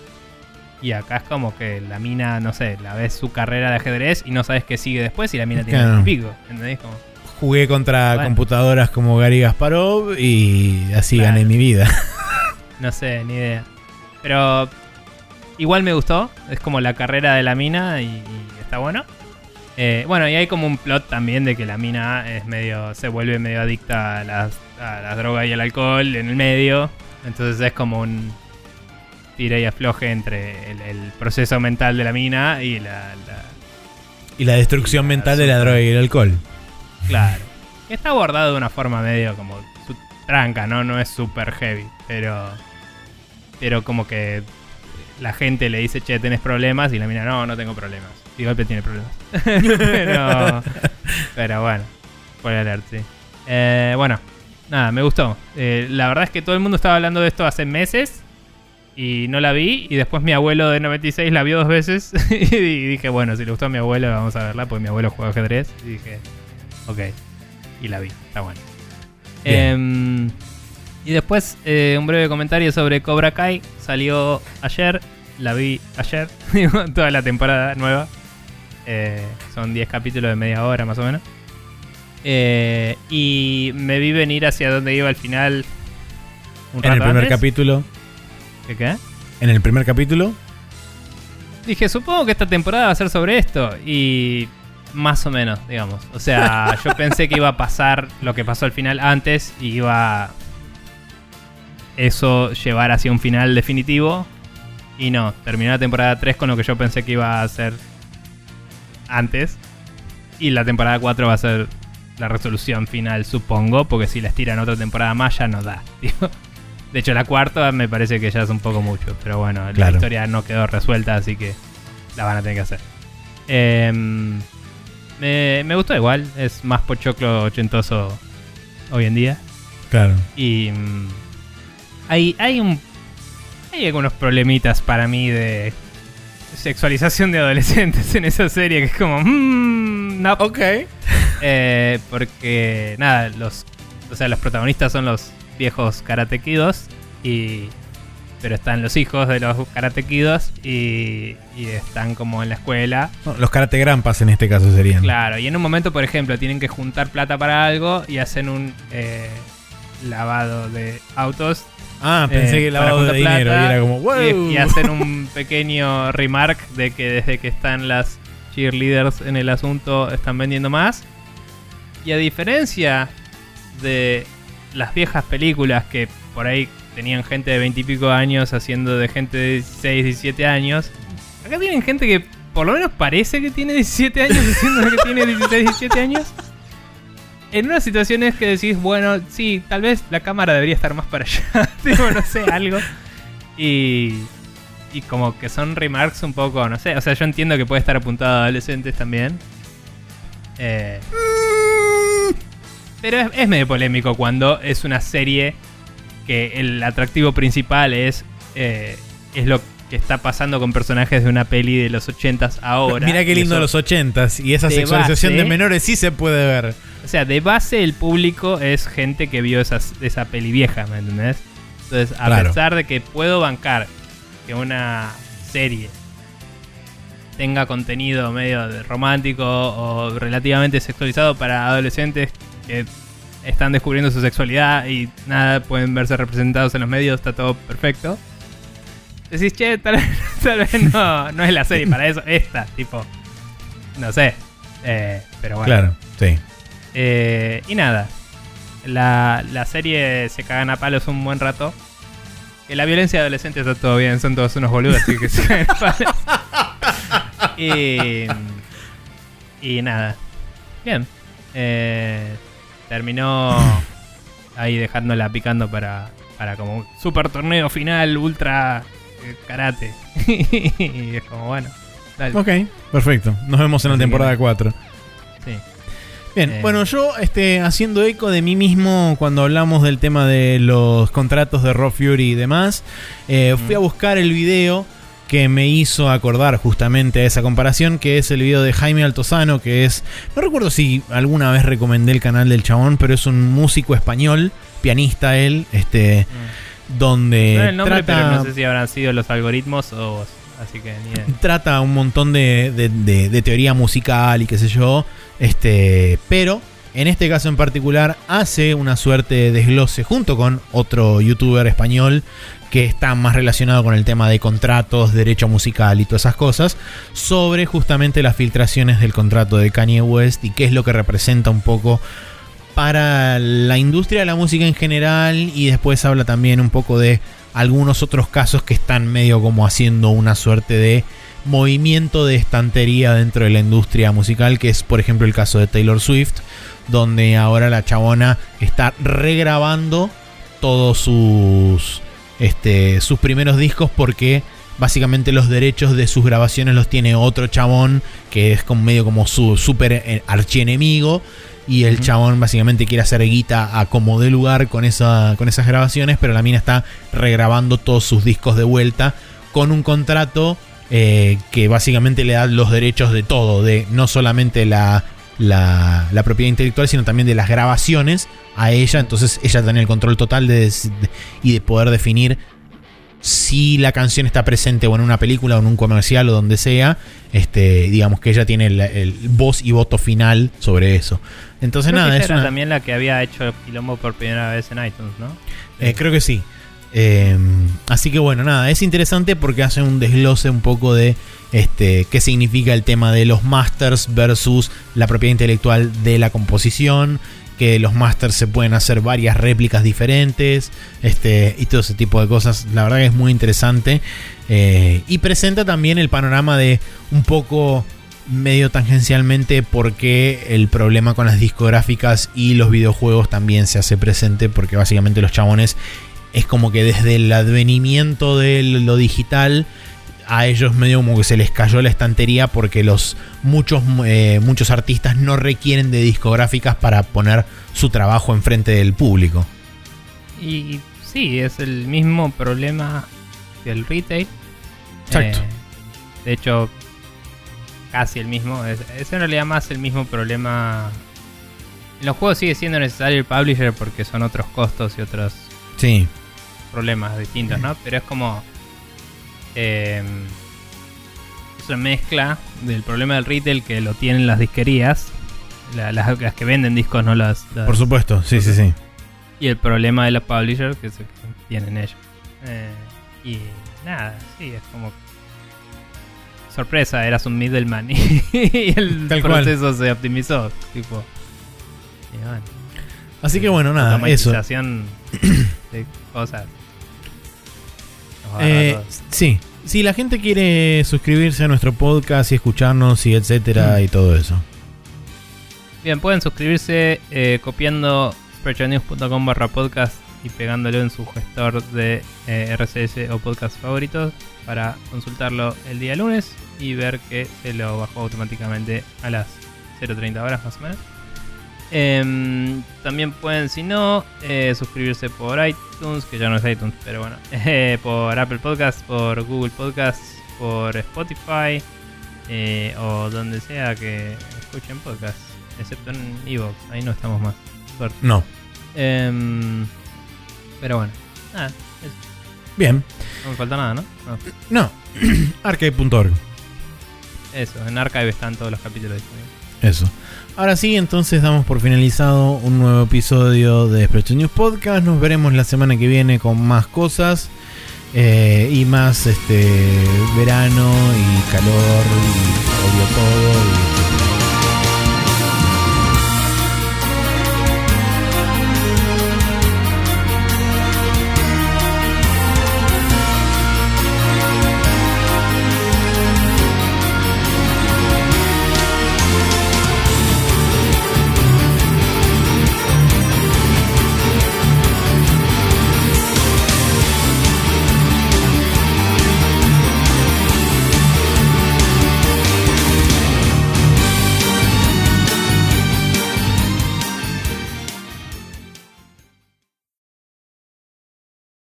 A: Y acá es como que la mina, no sé, la ves su carrera de ajedrez y no sabes qué sigue después y la mina tiene
B: Claro.
A: un pico. ¿Entendés? Como,
B: Jugué contra
A: Bueno.
B: computadoras como Gary Gasparov y así
A: Claro.
B: gané mi vida.
A: no sé, ni idea. Pero igual me gustó. Es como la carrera de la mina y, y está bueno. Eh, bueno, y hay como un plot también de que la mina es medio. se vuelve medio adicta a las, a las drogas y al alcohol en el medio. Entonces es como un tire y afloje entre el, el proceso mental de la mina y la. la-
B: Y la destrucción
A: Y la
B: mental de la droga y el alcohol.
A: claro. Está abordado de una forma medio como su- tranca, ¿no? No es super heavy, pero. Pero como que la gente le dice, che, tenés problemas, y la mina, no, no tengo problemas. Y golpe tiene problemas. pero, pero bueno, spoiler alert, sí. Eh, bueno, nada, me gustó. Eh, la verdad es que todo el mundo estaba hablando de esto hace meses y no la vi. Y después mi abuelo de 96 la vio dos veces. y dije, bueno, si le gustó a mi abuelo, vamos a verla, porque mi abuelo juega ajedrez. Y dije, ok. Y la vi, está bueno.
B: Bien.
A: Y después, eh, un breve comentario sobre Cobra Kai. Salió ayer, la vi ayer, toda la temporada nueva. Eh, son 10 capítulos de media hora más o menos. Eh, y me vi venir hacia donde iba al final. Un
B: En el primer
A: antes.
B: capítulo.
A: ¿Qué qué?
B: En el primer capítulo.
A: Dije, supongo que esta temporada va a ser sobre esto. Y más o menos, digamos. O sea, yo pensé que iba a pasar lo que pasó al final antes y iba eso llevar hacia un final definitivo. Y no, terminó la temporada 3 con lo que yo pensé que iba a ser antes. Y la temporada 4 va a ser la resolución final, supongo, porque si la estiran otra temporada más ya no da. De hecho, la cuarta me parece que ya es un poco mucho, pero bueno, la historia no quedó resuelta, así que la van a tener que hacer. Em, me, me gustó igual, es más pochoclo ochentoso hoy en día.
B: Claro.
A: Y hay, hay un. Hay algunos problemitas para mí de sexualización de adolescentes en esa serie que es como. mm, no.
B: Ok.
A: Eh, porque, nada, los. O sea, los protagonistas son los viejos Karate Kidos. Y. Pero están los hijos de los Karate Kidos. Y. Y están como en la escuela.
B: Los karate grampas en este caso serían.
A: Claro, y en un momento, por ejemplo, tienen que juntar plata para algo y hacen un eh, lavado de autos
B: Ah, pensé
A: Eh,
B: que lavado de
A: juntar
B: dinero.
A: plata,
B: y era como, wow.
A: y, y hacen un pequeño remark de que desde que están las cheerleaders en el asunto están vendiendo más. Y a diferencia de las viejas películas que por ahí tenían gente de 20 y pico años haciendo de gente de 16, 17 años, acá tienen gente que por lo menos parece que tiene 17 años haciendo que tiene 16, 17 años. En unas situaciones que decís, bueno, sí, tal vez la cámara debería estar más para allá, tipo, no sé, algo. Y, y como que son remarks un poco, no sé, o sea, yo entiendo que puede estar apuntado a adolescentes también. Eh, pero es, es medio polémico cuando es una serie que el atractivo principal es, eh, es lo que está pasando con personajes de una peli de los 80s ahora.
B: Mira qué lindo los 80s. Y esa
A: de
B: sexualización
A: base-
B: de menores sí se puede ver.
A: O sea, de base el público es gente que vio esas, esa peli vieja, ¿me entendés? Entonces, a
B: Claro.
A: pesar de que puedo bancar que una serie tenga contenido medio de romántico o relativamente sexualizado para adolescentes que están descubriendo su sexualidad y nada, pueden verse representados en los medios, está todo perfecto. Decís, che, tal, tal vez no, no es la serie para eso, esta, tipo, no sé. Eh, pero bueno.
B: Claro, sí.
A: Eh, y nada, la, la serie se cagan a palos un buen rato. Que la violencia adolescente está todo bien, son todos unos boludos, así que se cagan a palos. Y, y nada, bien. Eh, terminó ahí dejándola picando para, para como un super torneo final, ultra karate. y es como, bueno, dale.
B: Ok, perfecto. Nos vemos en la
A: Así
B: temporada
A: no.
B: 4.
A: Sí.
B: Bien,
A: Eh.
B: bueno, yo este, haciendo eco de mí mismo cuando hablamos del tema de los contratos de Raw Fury y demás, eh, fui a buscar el video que me hizo acordar justamente a esa comparación, que es el video de Jaime Altozano, que es, no recuerdo si alguna vez recomendé el canal del chabón, pero es un músico español, pianista él, este,
A: Mm.
B: Donde
A: Suena el nombre,
B: trata,
A: pero no sé si habrán sido los algoritmos o vos. Así que ni idea.
B: trata un montón de, de- de- de teoría musical y qué sé yo. Este, pero en este caso en particular hace una suerte de desglose junto con otro youtuber español que está más relacionado con el tema de contratos, derecho musical y todas esas cosas, sobre justamente las filtraciones del contrato de Kanye West y qué es lo que representa un poco para la industria de la música en general y después habla también un poco de algunos otros casos que están medio como haciendo una suerte de movimiento de estantería dentro de la industria musical, que es por ejemplo el caso de Taylor Swift, donde ahora la chabona está regrabando todos sus, este, sus primeros discos porque básicamente los derechos de sus grabaciones los tiene otro chabón que es como medio como su super eh, archienemigo y el
A: Ujú.
B: chabón básicamente quiere hacer guita a como de lugar con, esa, con esas grabaciones, pero la mina está regrabando todos sus discos de vuelta con un contrato eh, que básicamente le da los derechos de todo, de no solamente la, la, la propiedad intelectual, sino también de las grabaciones a ella. Entonces ella tiene el control total de, y de poder definir si la canción está presente o en una película o en un comercial o donde sea. Este, digamos que ella tiene el, el voz y voto final sobre eso. Entonces
A: Creo que
B: nada,
A: ella
B: es
A: era
B: una-
A: también la que había hecho Quilombo por primera vez en iTunes, ¿no?
B: Eh, creo que sí. Eh, así que bueno, nada, es interesante porque hace un desglose un poco de este, qué significa el tema de los masters versus la propiedad intelectual de la composición, que los masters se pueden hacer varias réplicas diferentes, este, y todo ese tipo de cosas. La verdad que es muy interesante. Eh, y presenta también el panorama de un poco medio tangencialmente porque el problema con las discográficas y los videojuegos también se hace presente porque básicamente los chabones es como que desde el advenimiento de lo digital a ellos medio como que se les cayó la estantería porque los muchos eh, muchos artistas no requieren de discográficas para poner su trabajo enfrente del público.
A: Y sí, es el mismo problema del retail.
B: Exacto.
A: Eh, de hecho, casi el mismo. Es, es en realidad más el mismo problema. En los juegos sigue siendo necesario el publisher porque son otros costos y otros
B: Sí,
A: problemas distintos, ¿no? Pero es como. eh, es una mezcla del problema del retail que lo tienen las disquerías. la- las, las que venden discos, no las. las-
B: por supuesto, sí, sí, sí.
A: y el problema de los publishers que se que tienen ellos. Eh, y nada, sí, es como. Sorpresa, eras un middleman y, el
B: Tal cual.
A: proceso se optimizó. Tipo. Y bueno,
B: Así que bueno, nada, eso.
A: de cosas.
B: Eh, sí, si la gente quiere suscribirse a nuestro podcast y escucharnos y etcétera
A: Mm.
B: y todo eso.
A: Bien, pueden suscribirse eh, copiando sprechonews.com barra podcast y pegándolo en su gestor de eh, RCS o podcast favoritos para consultarlo el día lunes y ver que se lo bajó automáticamente a las 0.30 horas más o menos. Em, también pueden, si no, eh, suscribirse por iTunes, que ya no es iTunes, pero bueno, eh, por Apple Podcasts, por Google Podcasts, por Spotify eh, o donde sea que escuchen podcasts, excepto en Evox, ahí no estamos más. Suerte.
B: No.
A: Em, pero bueno, nada, eso.
B: Bien.
A: no me falta nada, ¿no? No,
B: No. Arcade.org.
A: Eso, en Archive están todos los capítulos disponibles.
B: Eso. Ahora sí, entonces damos por finalizado un nuevo episodio de Expression News Podcast. Nos veremos la semana que viene con más cosas eh, y más este verano y calor y odio todo